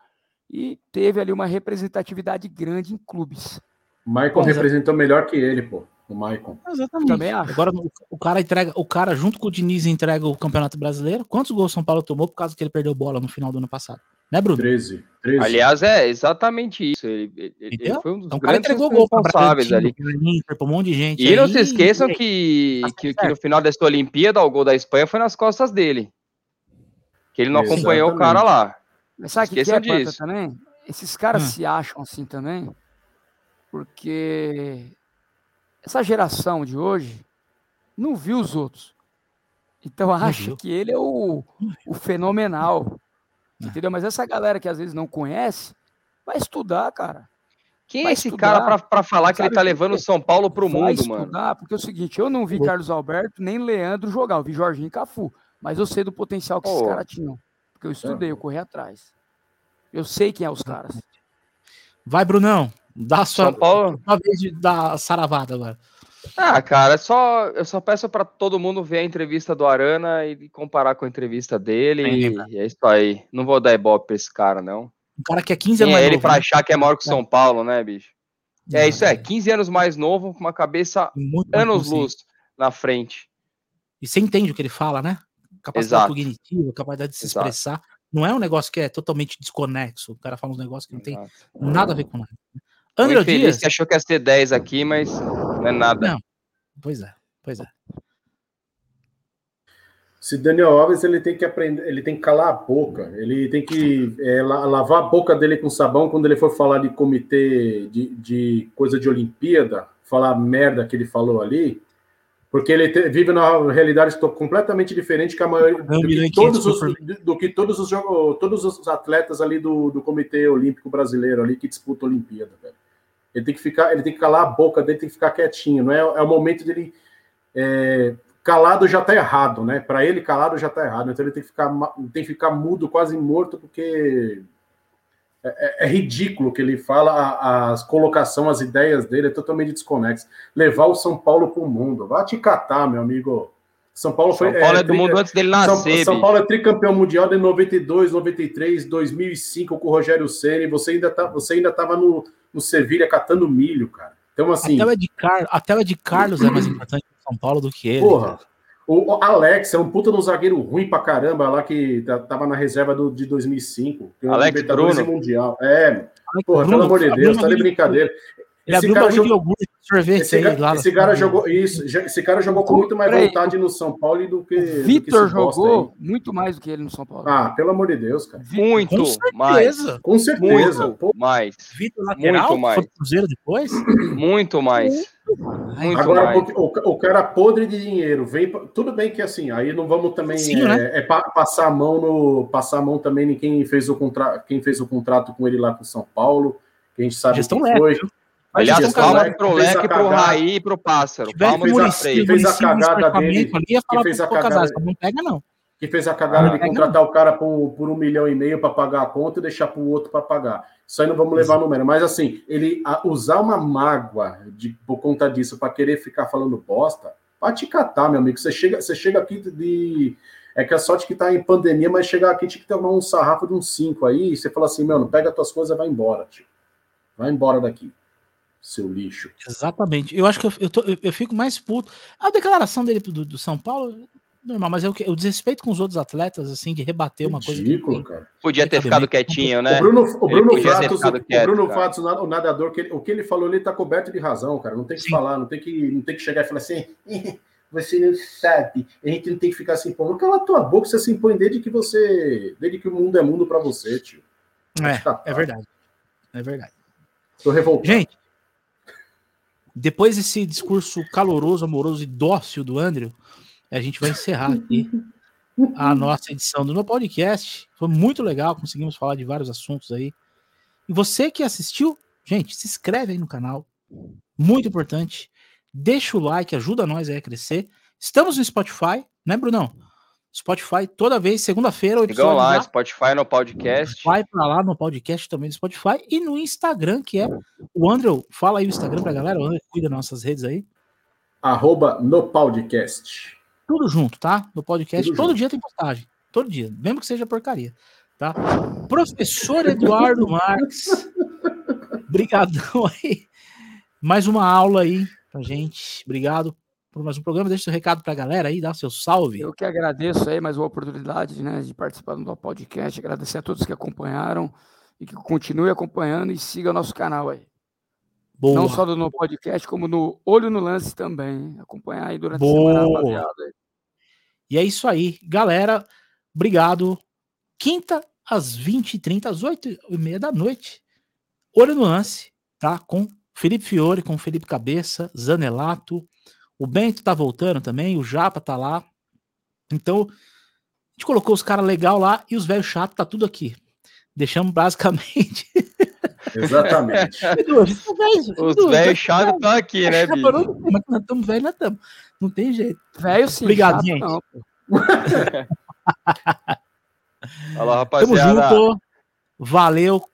e teve ali uma representatividade grande em clubes. O Michael é. representou melhor que ele, pô. O Michael. Exatamente. Também acho. Agora, o- cara entrega, o cara, junto com o Diniz, entrega o Campeonato Brasileiro. Quantos gols São Paulo tomou por causa que ele perdeu bola no final do ano passado? Né, Bruno? 13. 13. Aliás, é exatamente isso. Ele, ele- ele foi um dos Então o cara grandes entregou gol responsáveis ali. Inter, um monte de gente. E não aí, se esqueçam e- que, que, que no final dessa Olimpíada o gol da Espanha foi nas costas dele. Que ele não acompanhou o cara lá. Mas sabe o que, que é, Panta, disso. também? Esses caras Hum. se acham assim também, porque essa geração de hoje não viu os outros. Então acha que ele é o, o fenomenal. É. Entendeu? Mas essa galera que às vezes não conhece, vai estudar, cara. Quem Vai é esse estudar. cara pra, pra falar que ele tá levando o quê? São Paulo pro vai mundo, mano? estudar, porque é o seguinte, eu não vi. Carlos Alberto nem Leandro jogar, eu vi Jorginho e Cafu. Mas eu sei do potencial que esses Pô. caras tinham. Porque eu estudei, eu corri atrás. Eu sei quem é os caras. Vai, Brunão. Dá a sua, São Paulo. sua vez de dar a saravada agora. Ah, cara, é só, eu só peço pra todo mundo ver a entrevista do Arana e comparar com a entrevista dele. Sim, e, e é isso aí. Não vou dar ibope pra esse cara, não. Um cara que é 15 Quem anos é mais ele novo, pra né? achar que é maior que o São Paulo, né, bicho? É isso, é. Não, 15 anos mais novo, com uma cabeça Muito mais anos consciente. luz na frente. E você entende o que ele fala, né? Capacidade Exato. cognitiva, capacidade de se Exato. expressar. Não é um negócio que é totalmente desconexo. O cara fala uns negócios que não tem Exato. nada a ver com nada. O André infeliz Dias. que achou que ia ser 10 aqui, mas não é nada. Não. Pois é, pois é. Se Daniel Alves ele tem que aprender, ele tem que calar a boca, ele tem que é, la- lavar a boca dele com sabão quando ele for falar de comitê de, de coisa de Olimpíada, falar a merda que ele falou ali, Porque ele te, vive numa realidade completamente diferente que a maioria do que, todos os, do que todos os todos os atletas ali do, do Comitê Olímpico Brasileiro ali que disputa a Olimpíada, velho. Ele tem que ficar, ele tem que calar a boca dele, tem que ficar quietinho, não é, é o momento dele é, calado já tá errado, né? Para ele calado já tá errado, então ele tem que ficar tem que ficar mudo, quase morto, porque é, é, é, ridículo que ele fala, a, a, colocação, as ideias dele é totalmente desconexa. Levar o São Paulo para o mundo. Vá te catar, meu amigo. São Paulo foi. São Paulo é, é do mundo antes dele nascer. São, São, Paulo é tricampeão mundial de 92, 93, 2005 com o Rogério Ceni. Você ainda tá, você ainda estava no, no Sevilha catando milho, cara. Então assim. A tela de, Car... a tela de Carlos é mais importante para São Paulo do que ele. Porra. Cara. O Alex é um puta no zagueiro ruim pra caramba lá que tava na reserva do, de 2005. Alex Bruno. Mundial. É, Alex porra, Bruno, pelo amor de Deus, tá de brincadeira. Ele esse cara jogou iogurte, sorvete esse, aí, lá esse cara jogou isso, esse cara jogou com muito mais vontade no São Paulo do que Vitor jogou muito mais do que ele no São Paulo. Ah, pelo amor de Deus, cara. Muito com mais. Com certeza. Muito mais. Vitor lateral, muito mais. Cruzeiro depois? Muito mais. Muito Agora, mais. O, o, cara podre de dinheiro vem. Tudo bem que assim, aí não vamos também Sim, é, né? é, passar a mão no passar a mão também em quem fez o contrato, quem fez o contrato com ele lá com São Paulo, que a gente sabe Gestão que foi. Leve, Aliás, palmas pro Leque, pro Raí e pro Pássaro. Palmas fez a, que fez a cagada dele. Que fez a cagada, não pega, não. Que fez a cagada de contratar não. o cara por, por um milhão e meio para pagar a conta e deixar para o outro para pagar. Isso aí não vamos levar no número. Mas assim, ele usar uma mágoa de, por conta disso para querer ficar falando bosta, vai te catar, meu amigo. Você chega, você chega aqui de. É que a sorte que tá em pandemia, mas chegar aqui tinha que tomar um sarrafo de uns cinco aí. E você fala assim, mano, pega as tuas coisas e vai embora, tio. Vai embora daqui seu lixo. Exatamente. Eu acho que eu, eu, tô, eu, eu fico mais puto. A declaração dele do, do, São Paulo, normal, mas é o, o desrespeito com os outros atletas, assim, de rebater uma Ridículo, coisa. cara. Podia ter ficado quietinho, né? O Bruno, o Bruno Fatos, quieto, o Bruno Fatos, o nadador, que ele, o que ele falou ali tá coberto de razão, cara. Não tem que Sim. falar, não tem que, não tem que chegar e falar assim. [LAUGHS] Você não sabe, a gente não tem que ficar se impondo. Cala tua boca, você se impõe desde que você. Desde que o mundo é mundo para você, tio. É, é verdade. É verdade. Tô revoltado. Gente, depois desse discurso caloroso, amoroso e dócil do Andrew, a gente vai encerrar aqui a [LAUGHS] nossa edição do meu podcast. Foi muito legal, conseguimos falar de vários assuntos aí. E você que assistiu, gente, se inscreve aí no canal. Muito importante. Deixa o like, ajuda nós a crescer. Estamos no Spotify, né, Brunão? Spotify toda vez, segunda-feira. Sigam lá, já... Spotify no podcast. Vai para lá no podcast também do Spotify e no Instagram, que é o Andrew. Fala aí o Instagram pra galera, o Andrew cuida das nossas redes aí. Arroba no podcast. Tudo junto, tá? No podcast. Tudo todo junto. dia tem postagem. Todo dia, mesmo que seja porcaria. Tá? Professor Eduardo Marques. [LAUGHS] Obrigadão aí. Mais uma aula aí pra gente. Obrigado por mais um programa. Deixa seu recado para a galera aí, dá seu salve. Eu que agradeço aí mais uma oportunidade né, de participar do podcast. Agradecer a todos que acompanharam e que continue acompanhando e siga o nosso canal aí. Boa. Não só no podcast, como no Olho no Lance também. Acompanhar aí durante Boa. a semana, rapaziada. E é isso aí. Galera, obrigado. Quinta, às 20h30, às 8h30 da noite. Olho no Lance, tá? Com Felipe Fiore, com Felipe Cabeça, Zanelato, o Bento tá voltando também, o Japa tá lá. Então, a gente colocou os caras legal lá e os velhos chatos tá tudo aqui. Deixamos basicamente. [LAUGHS] Exatamente. [LAUGHS] os velhos chatos estão aqui, né, bicho? Mas nós estamos velhos, nós estamos. Não tem jeito. Velho sim. Obrigado, gente. Não, [LAUGHS] Fala, rapaziada. Tamo junto. Valeu.